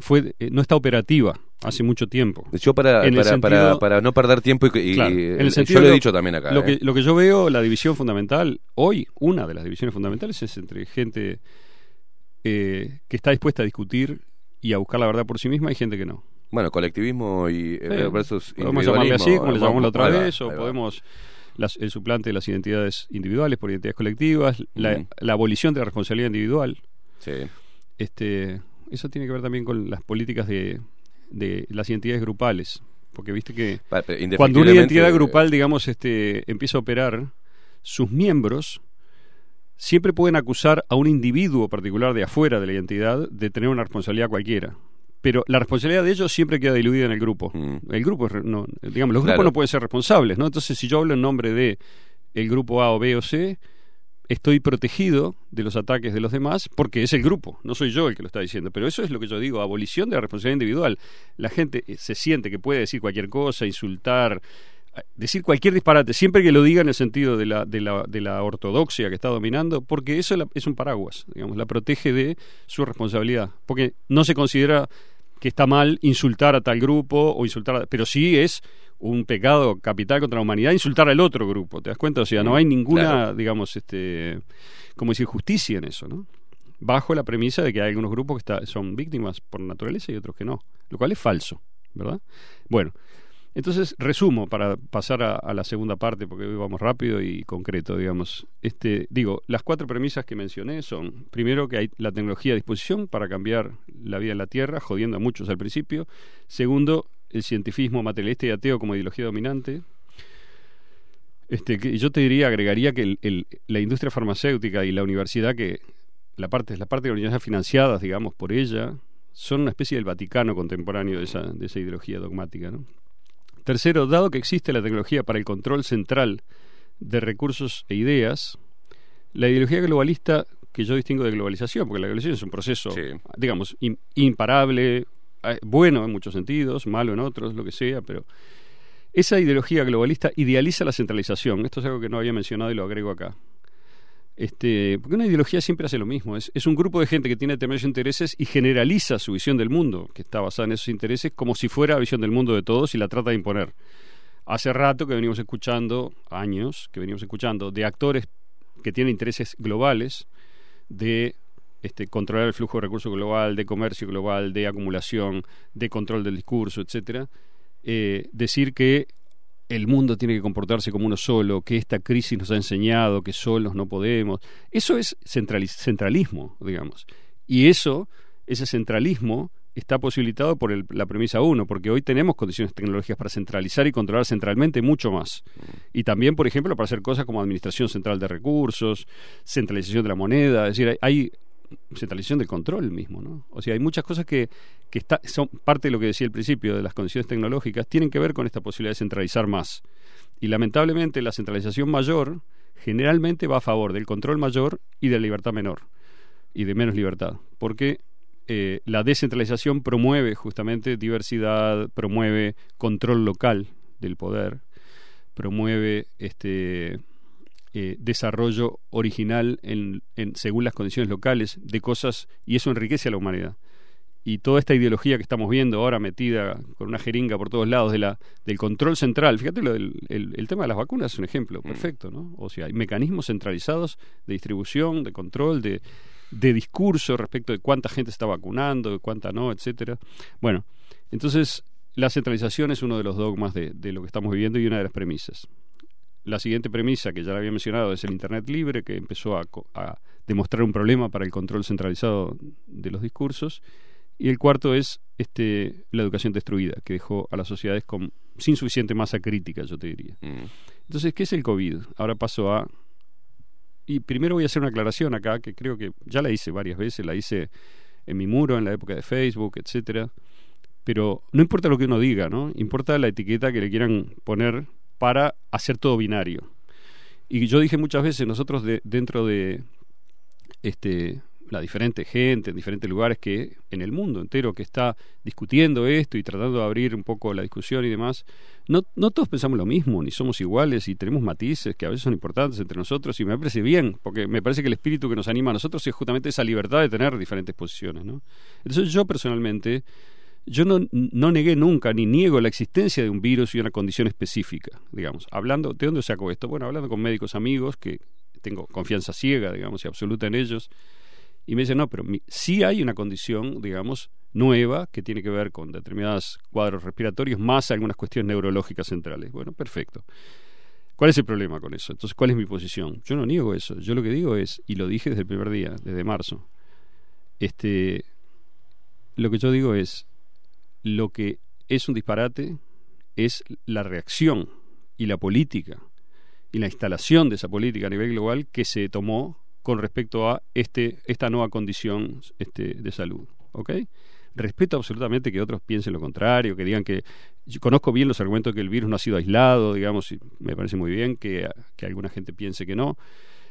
fue no está operativa hace mucho tiempo. Yo para, para, sentido, para, para, no perder tiempo y, y claro, en el yo lo he dicho también acá. Lo, ¿eh? que, lo que yo veo, la división fundamental, hoy, una de las divisiones fundamentales es entre gente eh, que está dispuesta a discutir y a buscar la verdad por sí misma y gente que no. Bueno, colectivismo y eh, versus Podemos llamarle así, como le llamamos la otra vez, o podemos las, el suplante de las identidades individuales por identidades colectivas, uh -huh. la, la, abolición de la responsabilidad individual. Sí. Este, eso tiene que ver también con las políticas de, de las identidades grupales. Porque viste que cuando una identidad grupal, digamos, este, empieza a operar, sus miembros siempre pueden acusar a un individuo particular de afuera de la identidad de tener una responsabilidad cualquiera. Pero la responsabilidad de ellos siempre queda diluida en el grupo. Mm. El grupo, no, digamos, los grupos no pueden ser responsables, ¿no? Entonces, si yo hablo en nombre de el grupo A o B o C, estoy protegido de los ataques de los demás porque es el grupo, no soy yo el que lo está diciendo. Pero eso es lo que yo digo, abolición de la responsabilidad individual. La gente eh, se siente que puede decir cualquier cosa, insultar, decir cualquier disparate, siempre que lo diga en el sentido de la, de la, de la ortodoxia que está dominando, porque eso es un paraguas, digamos, la protege de su responsabilidad. Porque no se considera que está mal insultar a tal grupo o insultar a, pero sí es un pecado capital contra la humanidad insultar al otro grupo, ¿te das cuenta? O sea, no hay ninguna, claro. digamos, este, como decir, justicia en eso, ¿no? Bajo la premisa de que hay algunos grupos que está, son víctimas por naturaleza y otros que no, lo cual es falso, ¿verdad? Bueno, Entonces, resumo para pasar a, la segunda parte, porque hoy vamos rápido y concreto, digamos. Este, digo, las cuatro premisas que mencioné son, primero, que hay la tecnología a disposición para cambiar la vida en la Tierra, jodiendo a muchos al principio. Segundo, el cientifismo materialista y ateo como ideología dominante. Este, que yo te diría, agregaría que el, el, la industria farmacéutica y la universidad, que la parte, la parte de la universidad financiadas, digamos, por ella, son una especie del Vaticano contemporáneo de esa, de esa ideología dogmática, ¿no? Tercero, dado que existe la tecnología para el control central de recursos e ideas, la ideología globalista que yo distingo de globalización, porque la globalización es un proceso, sí. digamos, in, imparable, eh, bueno en muchos sentidos, malo en otros, lo que sea, pero esa ideología globalista idealiza la centralización. Esto es algo que no había mencionado y lo agrego acá. Este, porque una ideología siempre hace lo mismo. Es, un grupo de gente que tiene determinados intereses y generaliza su visión del mundo, que está basada en esos intereses, como si fuera la visión del mundo de todos y la trata de imponer. Hace rato que venimos escuchando, años que venimos escuchando, de actores que tienen intereses globales, de este, controlar el flujo de recursos global, de comercio global, de acumulación, de control del discurso, etcétera, eh, decir que el mundo tiene que comportarse como uno solo, que esta crisis nos ha enseñado que solos no podemos. Eso es centralismo, digamos. Y eso, ese centralismo, está posibilitado por el, la premisa 1, porque hoy tenemos condiciones tecnológicas para centralizar y controlar centralmente mucho más. Y también, por ejemplo, para hacer cosas como administración central de recursos, centralización de la moneda, es decir, hay, centralización del control mismo, ¿no? O sea, hay muchas cosas que, que está, son parte de lo que decía al principio, de las condiciones tecnológicas, tienen que ver con esta posibilidad de centralizar más. Y lamentablemente la centralización mayor generalmente va a favor del control mayor y de la libertad menor, y de menos libertad, porque eh, la descentralización promueve justamente diversidad, promueve control local del poder, promueve este eh, desarrollo original en, en, según las condiciones locales de cosas y eso enriquece a la humanidad. Y toda esta ideología que estamos viendo ahora metida con una jeringa por todos lados de la, del control central, fíjate lo del, el, el tema de las vacunas es un ejemplo perfecto, ¿no? O sea, hay mecanismos centralizados de distribución, de control, de, de discurso respecto de cuánta gente está vacunando, de cuánta no, etcétera. Bueno, entonces la centralización es uno de los dogmas de, de, lo que estamos viviendo y una de las premisas. La siguiente premisa, que ya la había mencionado, es el Internet libre, que empezó a, a demostrar un problema para el control centralizado de los discursos. Y el cuarto es este, la educación destruida, que dejó a las sociedades con, sin suficiente masa crítica, yo te diría. Mm. Entonces, ¿qué es el COVID? Ahora paso a y primero voy a hacer una aclaración acá, que creo que ya la hice varias veces, la hice en mi muro, en la época de Facebook, etcétera. Pero no importa lo que uno diga, ¿no? Importa la etiqueta que le quieran poner para hacer todo binario. Y yo dije muchas veces, nosotros de, dentro de este la diferente gente en diferentes lugares que en el mundo entero que está discutiendo esto y tratando de abrir un poco la discusión y demás, no, no todos pensamos lo mismo, ni somos iguales y tenemos matices que a veces son importantes entre nosotros y me parece bien, porque me parece que el espíritu que nos anima a nosotros es justamente esa libertad de tener diferentes posiciones. ¿no? Entonces yo personalmente, yo no, no negué nunca ni niego la existencia de un virus y una condición específica, digamos. Hablando, ¿de dónde saco esto? Bueno, hablando con médicos amigos que tengo confianza ciega, digamos, y absoluta en ellos, y me dice, no, pero mi, sí hay una condición, digamos, nueva que tiene que ver con determinados cuadros respiratorios más algunas cuestiones neurológicas centrales. Bueno, perfecto. ¿Cuál es el problema con eso? Entonces, ¿cuál es mi posición? Yo no niego eso. Yo lo que digo es, y lo dije desde el primer día, desde marzo, este, lo que yo digo es, lo que es un disparate es la reacción y la política y la instalación de esa política a nivel global que se tomó con respecto a este, esta nueva condición este, de salud. ¿Ok? Respeto absolutamente que otros piensen lo contrario, que digan que yo conozco bien los argumentos que el virus no ha sido aislado, digamos, y me parece muy bien que, que alguna gente piense que no,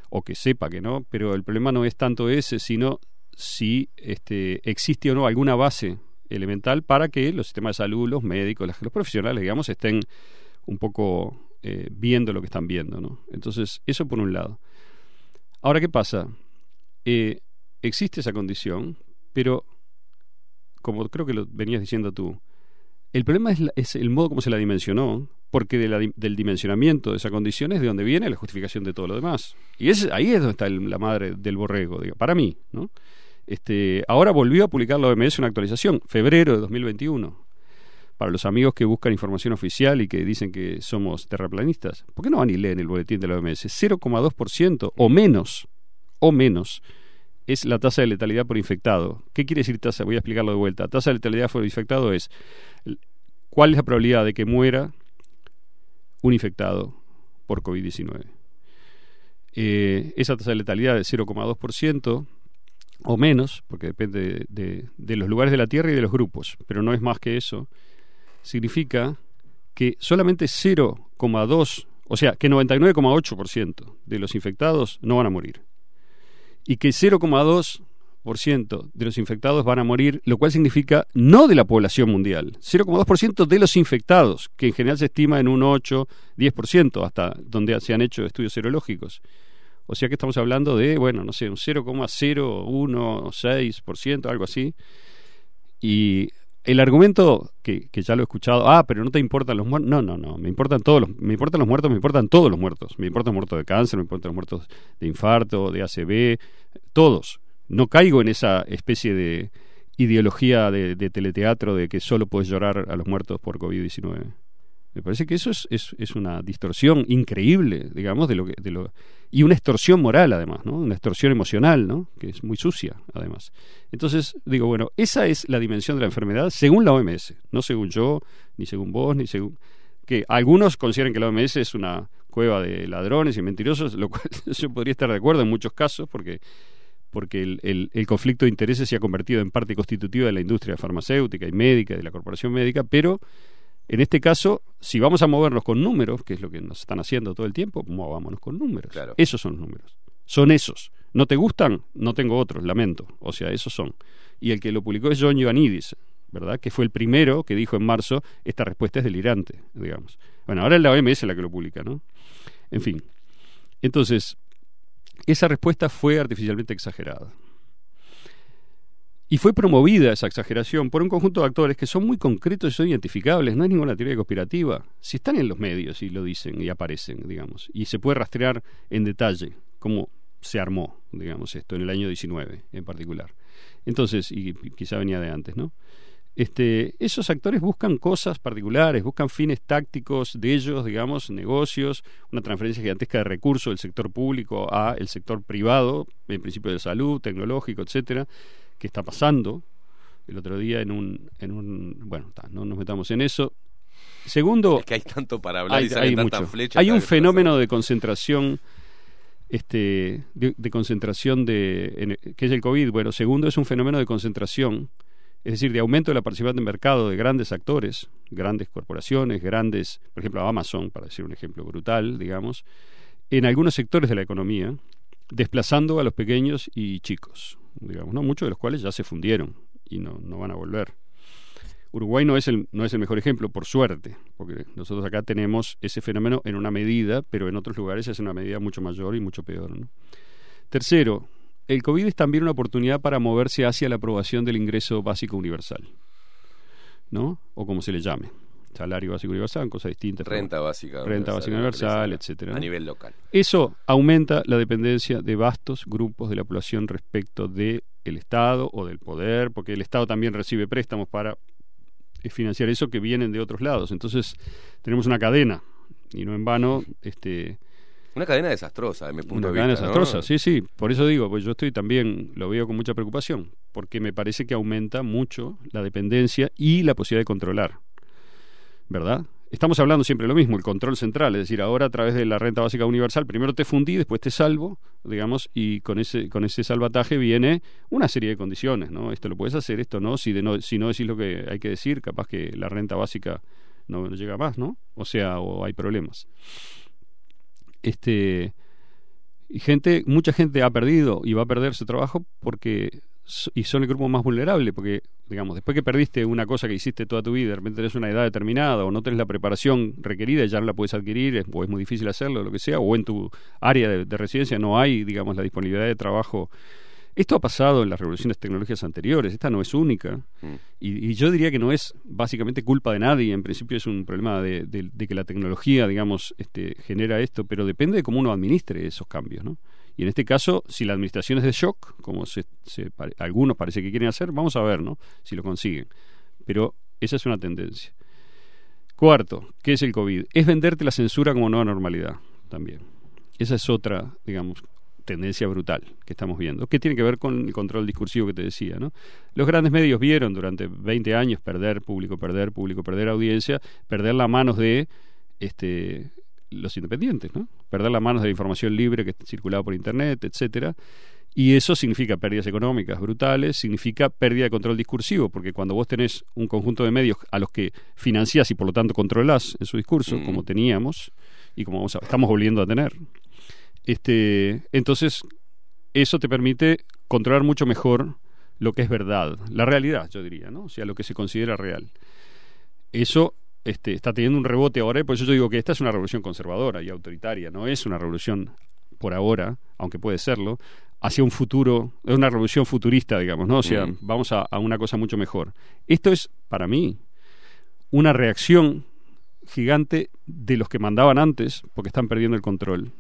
o que sepa que no, pero el problema no es tanto ese, sino si este, existe o no alguna base elemental para que los sistemas de salud, los médicos, los profesionales, digamos, estén un poco eh, viendo lo que están viendo. ¿no? Entonces, eso por un lado. Ahora, ¿qué pasa? Eh, existe esa condición, pero como creo que lo venías diciendo tú, el problema es, la, el modo como se la dimensionó, porque del dimensionamiento de esa condición es de donde viene la justificación de todo lo demás. Y es, ahí es donde está el, la madre del borrego, digo, para mí. ¿no? Este, ahora volvió a publicar la OMS una actualización, febrero de 2021. para los amigos que buscan información oficial y que dicen que somos terraplanistas, ¿por qué no van y leen el boletín de la OMS? 0,2% o menos, o menos, es la tasa de letalidad por infectado. ¿Qué quiere decir tasa? Voy a explicarlo de vuelta. Tasa de letalidad por infectado es cuál es la probabilidad de que muera un infectado por COVID-19. Eh, esa tasa de letalidad de 0,2% o menos, porque depende de, de los lugares de la Tierra y de los grupos, pero no es más que eso, significa que solamente 0,2, o sea, que 99,8% de los infectados no van a morir. Y que 0,2% de los infectados van a morir, lo cual significa no de la población mundial, 0,2% de los infectados, que en general se estima en un 8, 10%, hasta donde se han hecho estudios serológicos. O sea que estamos hablando de, bueno, no sé, un 0,016%, algo así. Y el argumento que, que, ya lo he escuchado, ah, pero no te importan los muertos. No, no, no, me importan todos los, me importan los muertos, me importan todos los muertos. Me importan los muertos de cáncer, me importan los muertos de infarto, de ACV, todos. No caigo en esa especie de ideología de, de teleteatro de que solo puedes llorar a los muertos por COVID-19. Me parece que eso es, es, es, una distorsión increíble, digamos, de lo que, de lo, y una extorsión moral, además, ¿no? Una extorsión emocional, ¿no? Que es muy sucia, además. Entonces, digo, bueno, esa es la dimensión de la enfermedad según la OMS, no según yo, ni según vos, ni según... Que algunos consideran que la OMS es una cueva de ladrones y mentirosos, lo cual [laughs] yo podría estar de acuerdo en muchos casos, porque porque el, el, el, conflicto de intereses se ha convertido en parte constitutiva de la industria farmacéutica y médica, de la corporación médica, pero en este caso, si vamos a movernos con números, que es lo que nos están haciendo todo el tiempo, movámonos con números. Claro. Esos son los números. Son esos. ¿No te gustan? No tengo otros, lamento. O sea, esos son. Y el que lo publicó es John Ioannidis, ¿verdad? Que fue el primero que dijo en marzo, esta respuesta es delirante, digamos. Bueno, ahora es la OMS la que lo publica, ¿no? En fin. Entonces, esa respuesta fue artificialmente exagerada. Y fue promovida esa exageración por un conjunto de actores que son muy concretos y son identificables, no es ninguna teoría conspirativa. Si están en los medios y lo dicen y aparecen, digamos, y se puede rastrear en detalle cómo se armó, digamos, esto en el año 19 en particular. Entonces, y quizá venía de antes, ¿no? Este, esos actores buscan cosas particulares, buscan fines tácticos de ellos, digamos, negocios, una transferencia gigantesca de recursos del sector público a el sector privado, en principio de salud, tecnológico, etcétera que está pasando el otro día en un, en un bueno, no nos metamos en eso. Segundo, es que hay tanto para hablar hay, y hay mucho. flechas. Hay un fenómeno de concentración este de, de concentración de en- que es el COVID. Bueno, segundo es un fenómeno de concentración, es decir, de aumento de la participación de mercado de grandes actores, grandes corporaciones, grandes, por ejemplo, Amazon, para decir un ejemplo brutal, digamos, en algunos sectores de la economía, desplazando a los pequeños y chicos, digamos, ¿no? muchos de los cuales ya se fundieron y no, no van a volver. Uruguay no es, el, no es el mejor ejemplo, por suerte, porque nosotros acá tenemos ese fenómeno en una medida, pero en otros lugares es una medida mucho mayor y mucho peor. Tercero, el COVID es también una oportunidad para moverse hacia la aprobación del ingreso básico universal, ¿no? O como se le llame. Salario básico universal, cosa distinta. pero- Renta básica. Renta básica universal, etcétera. A ¿no? nivel local. Eso aumenta la dependencia de vastos grupos de la población respecto del Estado o del poder, porque el Estado también recibe préstamos para eh, financiar eso que vienen de otros lados. Entonces tenemos una cadena y no en vano este Una cadena desastrosa, de mi punto una de cadena vista. ¿no? desastrosa. Sí, sí, por eso digo, pues yo estoy también lo veo con mucha preocupación, porque me parece que aumenta mucho la dependencia y la posibilidad de controlar. ¿Verdad? Estamos hablando siempre lo mismo, el control central, es decir, ahora a través de la renta básica universal, primero te fundí, después te salvo, digamos, y con ese con ese salvataje viene una serie de condiciones, ¿no? Esto lo puedes hacer, esto no, si de no si no decís lo que hay que decir, capaz que la renta básica no llega más, ¿no? O sea, o hay problemas. Este y gente, mucha gente ha perdido y va a perder su trabajo porque y son el grupo más vulnerable porque digamos después que perdiste una cosa que hiciste toda tu vida de repente tenés una edad determinada o no tenés la preparación requerida ya no la puedes adquirir es- o es muy difícil hacerlo lo que sea o en tu área de, de residencia no hay digamos la disponibilidad de trabajo esto ha pasado en las revoluciones tecnológicas anteriores esta no es única Mm. y, y yo diría que no es básicamente culpa de nadie, en principio es un problema de, de- de que la tecnología, digamos, este, genera esto, pero depende de cómo uno administre esos cambios, ¿no? Y en este caso, si la administración es de shock, como se, algunos parece que quieren hacer, vamos a ver, ¿no? Si lo consiguen. Pero esa es una tendencia. Cuarto, ¿qué es el COVID? Es venderte la censura como nueva normalidad también. Esa es otra, digamos, tendencia brutal que estamos viendo, que tiene que ver con el control discursivo que te decía. ¿no? Los grandes medios vieron durante 20 años perder público, perder público, perder audiencia, perder las manos de este, los independientes, ¿no? perder las manos de la información libre que circulaba por Internet, etcétera. Y eso significa pérdidas económicas brutales, significa pérdida de control discursivo, porque cuando vos tenés un conjunto de medios a los que financiás y por lo tanto controlás en su discurso, Mm. como teníamos y como vamos a- estamos volviendo a tener, este, entonces eso te permite controlar mucho mejor lo que es verdad, la realidad, yo diría, ¿no? O sea, lo que se considera real. Eso este, está teniendo un rebote ahora, y por eso yo digo que esta es una revolución conservadora y autoritaria, no es una revolución por ahora, aunque puede serlo, hacia un futuro, es una revolución futurista, digamos, ¿no? O sea, Mm. vamos a, a una cosa mucho mejor. Esto es, para mí, una reacción gigante de los que mandaban antes, porque están perdiendo el control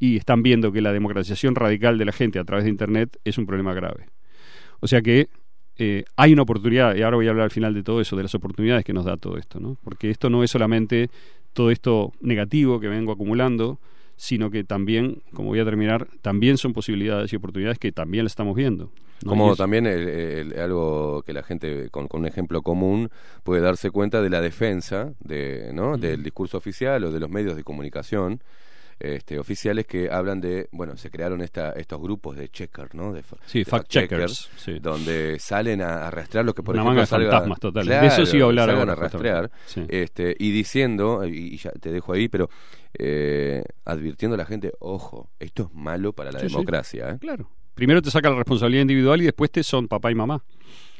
y están viendo que la democratización radical de la gente a través de Internet es un problema grave. O sea que eh, hay una oportunidad, y ahora voy a hablar al final de todo eso, de las oportunidades que nos da todo esto, ¿no? Porque esto no es solamente todo esto negativo que vengo acumulando, sino que también, como voy a terminar, también son posibilidades y oportunidades que también las estamos viendo. Como también el- el- algo que la gente con, con un ejemplo común puede darse cuenta de la defensa de, ¿no? del discurso oficial o de los medios de comunicación este, oficiales que hablan de, bueno, se crearon esta, estos grupos de checkers, ¿no? De, Sí, de fact-checkers, sí. donde salen a arrastrar lo que por Una ejemplo manga de salga- fantasmas totales. De eso sí hablar ahora, a. Sí. este, y diciendo, y, y ya te dejo ahí, pero eh, advirtiendo a la gente, ojo, esto es malo para la Sí, democracia. ¿eh? Claro. Primero te saca la responsabilidad individual y después te son papá y mamá.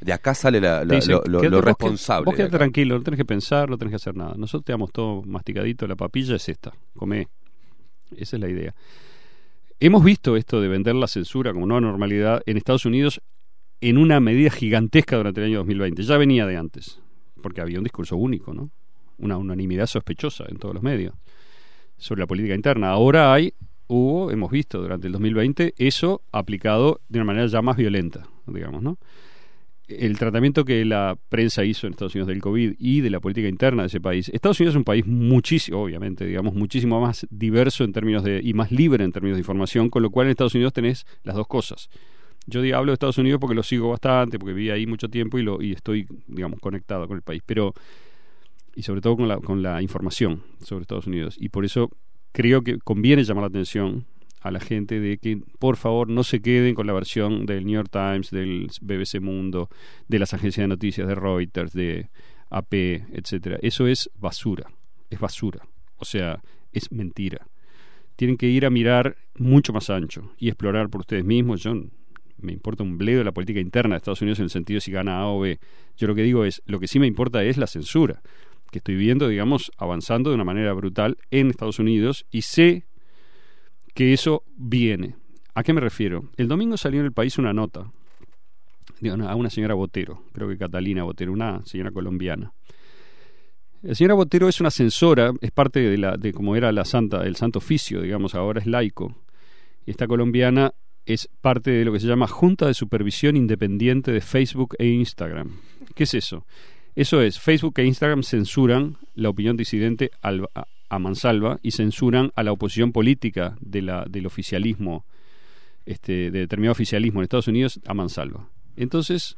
De acá sale la- Te la- dicen, lo, responsable. Vos quédate tranquilo, no tenés que pensar, no tenés que hacer nada. Nosotros te damos todo masticadito, la papilla es esta, comé. Esa es la idea. Hemos visto esto de vender la censura como nueva normalidad en Estados Unidos en una medida gigantesca durante el año 2020. Ya venía de antes, porque había un discurso único, ¿no? Una unanimidad sospechosa en todos los medios sobre la política interna. Ahora hay, hubo, hemos visto durante el 2020 eso aplicado de una manera ya más violenta, digamos, ¿no? El tratamiento que la prensa hizo en Estados Unidos del COVID y de la política interna de ese país. Estados Unidos es un país muchísimo, obviamente, digamos, muchísimo más diverso en términos de, y más libre en términos de información, con lo cual en Estados Unidos tenés las dos cosas. Yo digo, hablo de Estados Unidos porque lo sigo bastante, porque viví ahí mucho tiempo y, lo, y estoy, digamos, conectado con el país, pero, y sobre todo con la, con la información sobre Estados Unidos. Y por eso creo que conviene llamar la atención a la gente de que por favor no se queden con la versión del New York Times, del BBC Mundo, de las agencias de noticias de Reuters, de AP, etcétera. Eso es basura, es basura. O sea, es mentira. Tienen que ir a mirar mucho más ancho y explorar por ustedes mismos. Yo me importa un bledo la política interna de Estados Unidos en el sentido de si gana A o B. Yo lo que digo es, lo que sí me importa es la censura, que estoy viendo, digamos, avanzando de una manera brutal en Estados Unidos y sé que eso viene. ¿A qué me refiero? El domingo salió en el país una nota de una- a una señora Botero, creo que Catalina Botero, una señora colombiana. La señora Botero es una censora, es parte de la de como era la santa, el santo oficio, digamos, ahora es laico. Esta colombiana es parte de lo que se llama Junta de Supervisión Independiente de Facebook e Instagram. ¿Qué es eso? Eso es, Facebook e Instagram censuran la opinión disidente al- a mansalva y censuran a la oposición política de la, del oficialismo, este, de determinado oficialismo en Estados Unidos a mansalva. Entonces,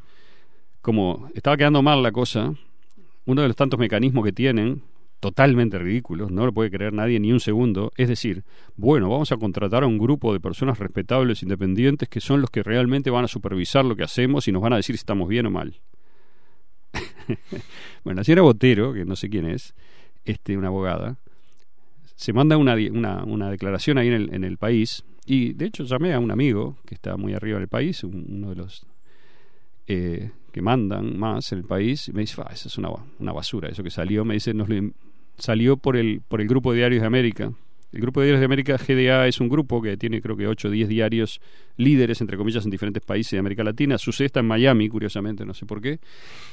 como estaba quedando mal la cosa, uno de los tantos mecanismos que tienen, totalmente ridículos, no lo puede creer nadie ni un segundo, es decir, bueno, vamos a contratar a un grupo de personas respetables, independientes, que son los que realmente van a supervisar lo que hacemos y nos van a decir si estamos bien o mal. [laughs] bueno, la señora Botero, que no sé quién es, este, una abogada, se manda una, una, una declaración ahí en el, en el país y de hecho llamé a un amigo que está muy arriba en el país, un- uno de los eh, que mandan más en el país, y me dice, "Ah, eso es una, una basura, eso que salió, me dice, nos salió por el, por el grupo de diarios de América. El grupo de diarios de América, GDA, es un grupo que tiene creo que 8 o 10 diarios líderes, entre comillas, en diferentes países de América Latina. Su sede está en Miami, curiosamente, no sé por qué.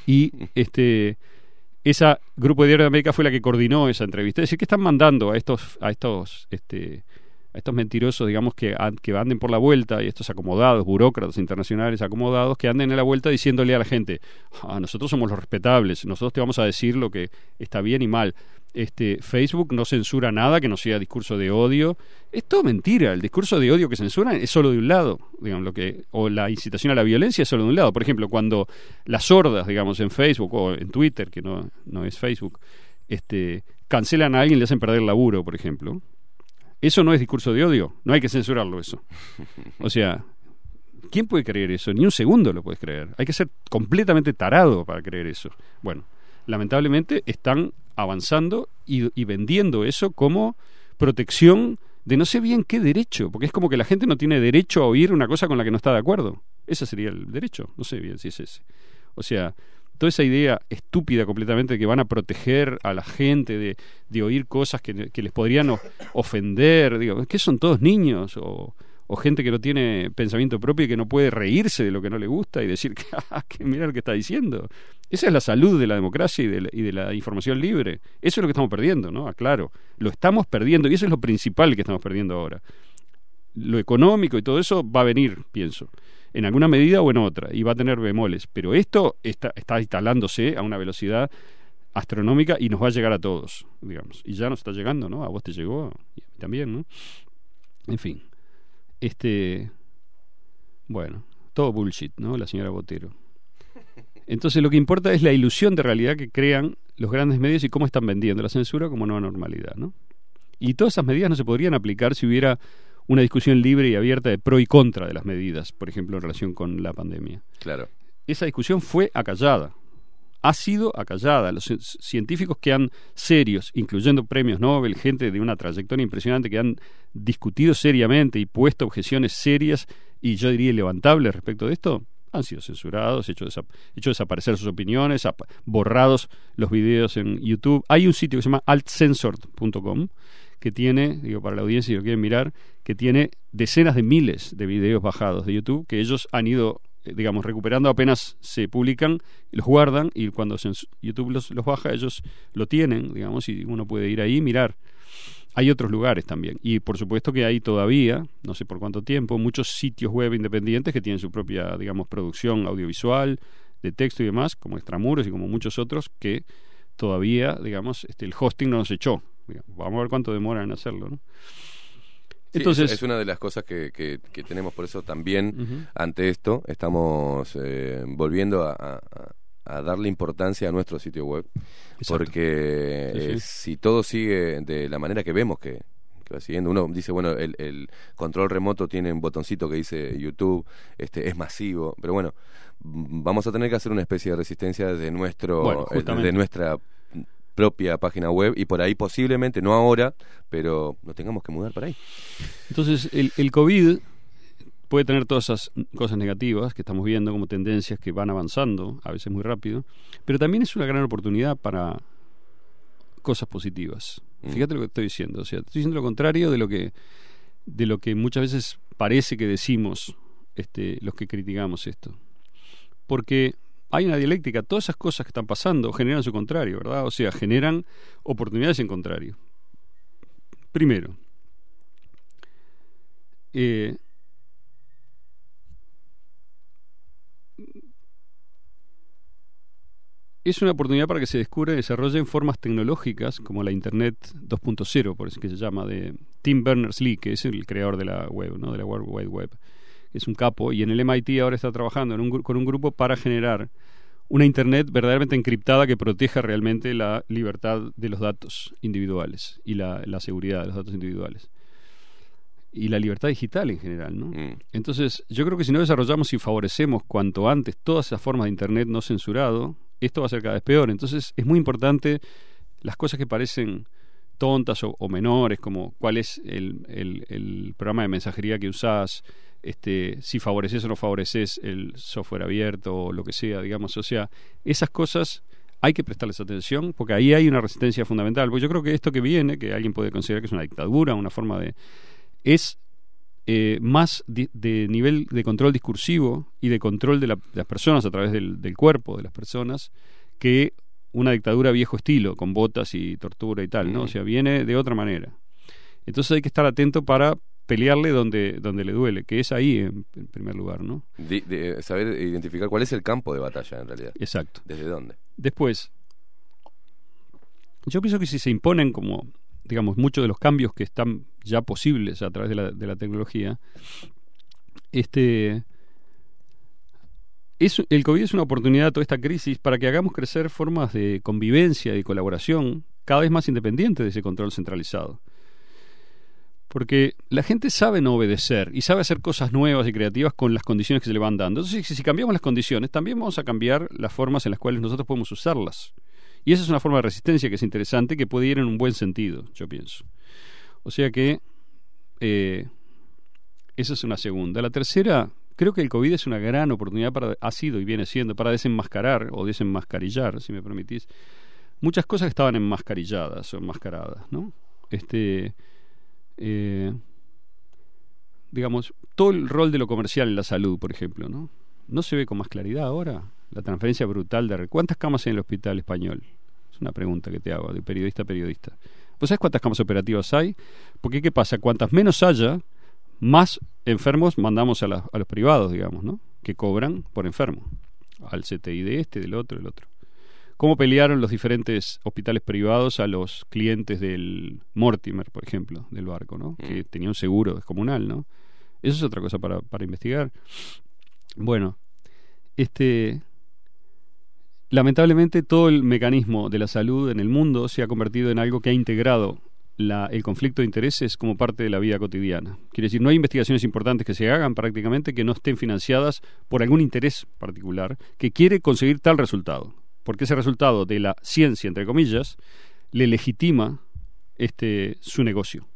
Y este ese grupo de diarios de América fue la que coordinó esa entrevista. Es decir, que están mandando a estos, a estos, este, estos mentirosos, digamos, que, que anden por la vuelta, y estos acomodados, burócratas internacionales acomodados, que anden en la vuelta diciéndole a la gente, "Ah, nosotros somos los respetables, nosotros te vamos a decir lo que está bien y mal. Este, Facebook no censura nada que no sea discurso de odio. Es todo mentira. El discurso de odio que censuran es solo de un lado, digamos, lo que, o la incitación a la violencia es solo de un lado. Por ejemplo, cuando las sordas, digamos, en Facebook o en Twitter, que no, no es Facebook, este, cancelan a alguien y le hacen perder el laburo, por ejemplo. Eso no es discurso de odio. No hay que censurarlo eso. O sea, ¿quién puede creer eso? Ni un segundo lo puedes creer. Hay que ser completamente tarado para creer eso. Bueno, lamentablemente están avanzando y, y vendiendo eso como protección de no sé bien qué derecho, porque es como que la gente no tiene derecho a oír una cosa con la que no está de acuerdo. Ese sería el derecho, no sé bien si es ese. O sea, toda esa idea estúpida completamente de que van a proteger a la gente de, de oír cosas que, que les podrían ofender, digo, que son todos niños o, o gente que no tiene pensamiento propio y que no puede reírse de lo que no le gusta y decir que, [laughs] "Ah, que mira lo que está diciendo. Esa es la salud de la democracia y de la, y de la información libre. Eso es lo que estamos perdiendo, ¿no? Aclaro. Lo estamos perdiendo y eso es lo principal que estamos perdiendo ahora. Lo económico y todo eso va a venir, pienso, en alguna medida o en otra, y va a tener bemoles. Pero esto está, está instalándose a una velocidad astronómica y nos va a llegar a todos, digamos. Y ya nos está llegando, ¿no? A vos te llegó y a mí también, ¿no? En fin. Este. Bueno, todo bullshit, ¿no? La señora Botero. Entonces lo que importa es la ilusión de realidad que crean los grandes medios y cómo están vendiendo la censura como nueva normalidad, ¿no? Y todas esas medidas no se podrían aplicar si hubiera una discusión libre y abierta de pro y contra de las medidas, por ejemplo, en relación con la pandemia. Claro. Esa discusión fue acallada. Ha sido acallada. Los ci- científicos que han serios, incluyendo premios Nobel, gente de una trayectoria impresionante, que han discutido seriamente y puesto objeciones serias y yo diría levantables respecto de esto, han sido censurados, hecho, desa- hecho desaparecer sus opiniones, borrados los videos en YouTube. Hay un sitio que se llama altcensored.com que tiene, digo para la audiencia si lo quieren mirar, que tiene decenas de miles de videos bajados de YouTube que ellos han ido, eh, digamos, recuperando apenas se publican, los guardan y cuando YouTube los, los baja ellos lo tienen, digamos, y uno puede ir ahí y mirar. Hay otros lugares también. Y por supuesto que hay todavía, no sé por cuánto tiempo, muchos sitios web independientes que tienen su propia, digamos, producción audiovisual, de texto y demás, como Extramuros y como muchos otros, que todavía, digamos, este, el hosting no nos echó. Vamos a ver cuánto demora en hacerlo, ¿no? Entonces, es, es una de las cosas que, que- que tenemos, por eso también ante esto estamos eh, volviendo a, a- a darle importancia a nuestro sitio web, Exacto. porque Sí, sí. eh, si todo sigue de la manera que vemos que, que va siguiendo, uno dice, bueno, el, el control remoto tiene un botoncito que dice YouTube, este es masivo, pero bueno, mm, vamos a tener que hacer una especie de resistencia desde nuestro, Bueno, eh, desde nuestra propia página web y por ahí posiblemente, no ahora, pero nos tengamos que mudar para ahí. Entonces, el, el COVID puede tener todas esas cosas negativas que estamos viendo como tendencias que van avanzando, a veces muy rápido, pero también es una gran oportunidad para cosas positivas. Mm. Fíjate lo que estoy diciendo, o sea, estoy diciendo lo contrario de lo que de lo que muchas veces parece que decimos este, los que criticamos esto. Porque hay una dialéctica, todas esas cosas que están pasando generan su contrario, ¿verdad? O sea, generan oportunidades en contrario. Primero, eh, es una oportunidad para que se descubran y desarrollen formas tecnológicas como la Internet 2.0, por eso que se llama, de Tim Berners-Lee, que es el creador de la web, ¿no? de la World Wide Web. Es un capo y en el MIT ahora está trabajando en un con un grupo para generar una Internet verdaderamente encriptada que proteja realmente la libertad de los datos individuales y la, la seguridad de los datos individuales. Y la libertad digital en general, ¿no? Mm. Entonces, yo creo que si no desarrollamos y favorecemos cuanto antes todas esas formas de Internet no censurado, esto va a ser cada vez peor. Entonces, es muy importante las cosas que parecen tontas o, o menores, como cuál es el, el- el programa de mensajería que usás, este, si favoreces o no favoreces el software abierto o lo que sea, digamos. O sea, esas cosas hay que prestarles atención porque ahí hay una resistencia fundamental. Porque yo creo que esto que viene, que alguien puede considerar que es una dictadura, una forma de... es eh, más de nivel de control discursivo y de control de, la- de las personas a través del, del cuerpo de las personas que una dictadura viejo estilo, con botas y tortura y tal, ¿no? O sea, viene de otra manera. Entonces hay que estar atento para pelearle donde, donde le duele, que es ahí en, en primer lugar, ¿no? De- saber identificar cuál es el campo de batalla en realidad. Exacto. ¿Desde dónde? Después, yo pienso que si se imponen como, digamos, muchos de los cambios que están ya posibles a través de la, de la tecnología, este, es, el COVID es una oportunidad, toda esta crisis, para que hagamos crecer formas de convivencia y colaboración cada vez más independientes de ese control centralizado. Porque la gente sabe no obedecer y sabe hacer cosas nuevas y creativas con las condiciones que se le van dando. Entonces, si, cambiamos las condiciones, también vamos a cambiar las formas en las cuales nosotros podemos usarlas. Y esa es una forma de resistencia que es interesante, que puede ir en un buen sentido, yo pienso. O sea que eh, esa es una segunda. La tercera, creo que el COVID es una gran oportunidad para, ha sido y viene siendo, para desenmascarar o desenmascarillar, si me permitís, muchas cosas que estaban enmascarilladas o enmascaradas, ¿no? Este, eh, digamos, todo el rol de lo comercial en la salud, por ejemplo, ¿no? ¿No se ve con más claridad ahora? La transferencia brutal de... ¿Cuántas camas hay en el hospital español? Es una pregunta que te hago, de periodista a periodista. ¿Vos sabés cuántas camas operativas hay? Porque, ¿qué pasa? Cuantas menos haya, más enfermos mandamos a, la- a los privados, digamos, ¿no? Que cobran por enfermo. Al CTI de este, del otro, del otro. ¿Cómo pelearon los diferentes hospitales privados a los clientes del Mortimer, por ejemplo, del barco, ¿no? Que tenía un seguro descomunal, ¿no? Eso es otra cosa para, para investigar. Bueno, este lamentablemente todo el mecanismo de la salud en el mundo se ha convertido en algo que ha integrado la- el conflicto de intereses como parte de la vida cotidiana. Quiere decir, no hay investigaciones importantes que se hagan prácticamente que no estén financiadas por algún interés particular que quiere conseguir tal resultado. Porque ese resultado de la ciencia, entre comillas, le legitima este, su negocio.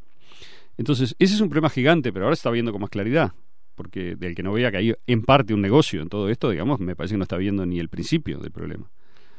Entonces, ese es un problema gigante, pero ahora se está viendo con más claridad. Porque del que no vea que hay en parte un negocio en todo esto, digamos, me parece que no está viendo ni el principio del problema.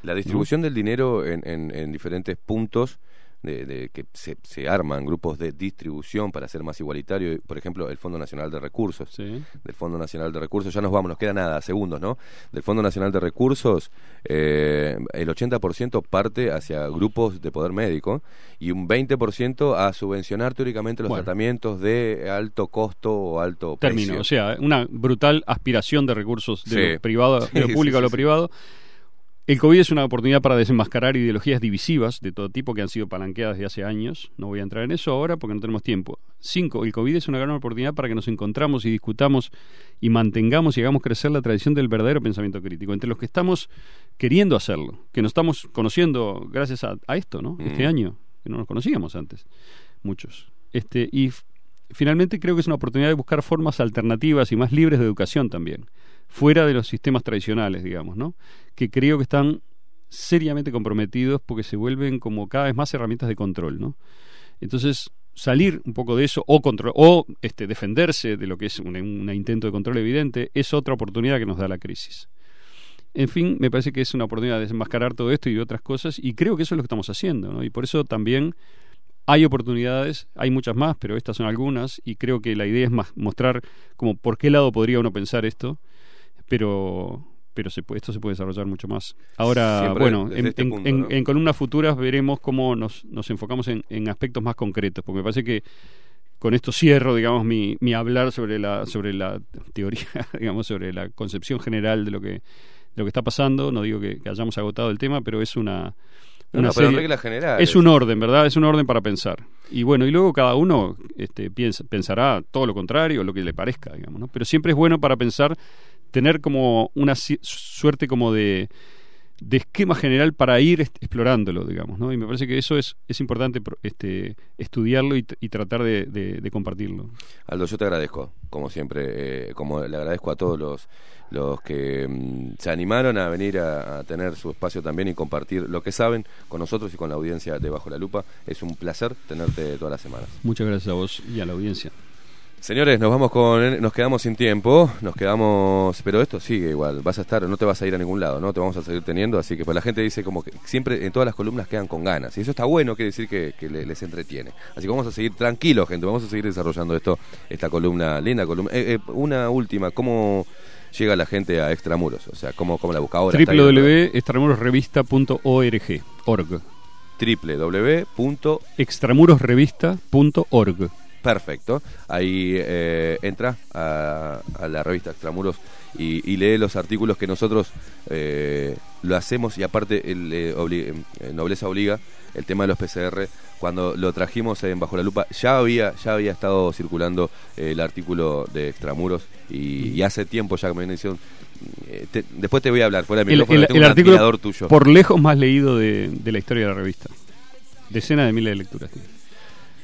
La distribución del dinero en, en- en diferentes puntos de, de que se, se arman grupos de distribución para ser más igualitario, por ejemplo, el Fondo Nacional de Recursos. Del Fondo Nacional de Recursos, ya nos vamos, nos queda nada, segundos, ¿no? Del Fondo Nacional de Recursos, eh, el 80% parte hacia grupos de poder médico y un 20% a subvencionar teóricamente los Bueno. tratamientos de alto costo o alto Término, precio. o sea, una brutal aspiración de recursos de Sí. lo privado, de lo Sí, público sí, a lo sí, sí. privado. El COVID es una oportunidad para desenmascarar ideologías divisivas de todo tipo que han sido palanqueadas desde hace años. No voy a entrar en eso ahora porque no tenemos tiempo. Cinco, el COVID es una gran oportunidad para que nos encontramos y discutamos y mantengamos y hagamos crecer la tradición del verdadero pensamiento crítico entre los que estamos queriendo hacerlo, que nos estamos conociendo gracias a, a esto, ¿no? Este Mm. año, que no nos conocíamos antes, muchos. Este, y finalmente creo que es una oportunidad de buscar formas alternativas y más libres de educación también, fuera de los sistemas tradicionales, digamos, ¿no? Que creo que están seriamente comprometidos porque se vuelven como cada vez más herramientas de control, ¿no? Entonces, salir un poco de eso o control o este defenderse de lo que es un, intento de control evidente es otra oportunidad que nos da la crisis. En fin, me parece que es una oportunidad de desenmascarar todo esto y otras cosas y creo que eso es lo que estamos haciendo, ¿no? Y por eso también hay oportunidades, hay muchas más, pero estas son algunas y creo que la idea es más mostrar como por qué lado podría uno pensar esto, pero pero se puede, esto se puede desarrollar mucho más. Ahora, Siempre bueno, en, este en- punto, en- ¿no? en columnas futuras veremos cómo nos, nos enfocamos en, en aspectos más concretos, porque me parece que con esto cierro, digamos, mi, mi hablar sobre la, sobre la teoría, [laughs] digamos, sobre la concepción general de lo que, de lo que está pasando. No digo que, que hayamos agotado el tema, pero es una, una no, serie- reglas generales. Es un orden, ¿verdad? Es un orden para pensar. Y bueno, y luego cada uno este, piensa, pensará todo lo contrario, lo que le parezca, digamos, ¿no? Pero siempre es bueno para pensar, tener como una suerte como de, de esquema general para ir explorándolo, digamos, ¿no? Y me parece que eso es, es importante este, estudiarlo y, y tratar de, de- de compartirlo. Aldo, yo te agradezco, como siempre, eh, como le agradezco a todos los, los que mm, se animaron a venir a, a tener su espacio también y compartir lo que saben con nosotros y con la audiencia de Bajo la Lupa. Es un placer tenerte todas las semanas. Muchas gracias a vos y a la audiencia. Señores, nos vamos con, nos quedamos sin tiempo, nos quedamos, pero esto sigue igual, vas a estar, no te vas a ir a ningún lado, ¿no? Te vamos a seguir teniendo, así que pues la gente dice como que siempre en todas las columnas quedan con ganas, y eso está bueno, quiere decir que, que le- les entretiene. Así que vamos a seguir tranquilos, gente, vamos a seguir desarrollando esto, esta columna, linda columna. Eh, eh, una última, ¿cómo llega la gente a Extramuros? O sea, ¿cómo, cómo la busca ahora? Www.extramurosrevista.org org. www. extramurosrevista.org. Perfecto. Ahí eh, entra a, a la revista Extramuros y, y lee los artículos que nosotros eh, lo hacemos y aparte el, eh, obli- Nobleza Obliga, el tema de los PCR, cuando lo trajimos en Bajo la Lupa, ya había, ya había estado circulando eh, el artículo de Extramuros y, y hace tiempo ya que me hicieron... eh, te- después te voy a hablar fuera El, micrófono, el- tengo el un artículo tuyo. por lejos más leído de, de la historia de la revista. Decenas de miles de lecturas.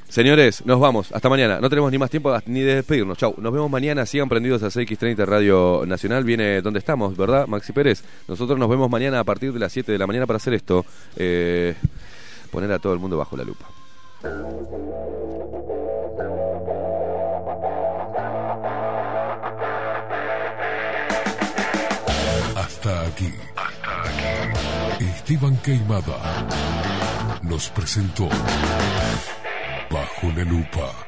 Señores, nos vamos. Hasta mañana. No tenemos ni más tiempo ni de despedirnos. Chau. Nos vemos mañana. Sigan prendidos a CX30 Radio Nacional. Viene donde estamos, ¿verdad, Maxi Pérez? Nosotros nos vemos mañana a partir de las 7 de la mañana para hacer esto. Eh, poner a todo el mundo bajo la lupa. Hasta aquí. Esteban Queimada nos presentó Bajo la Lupa.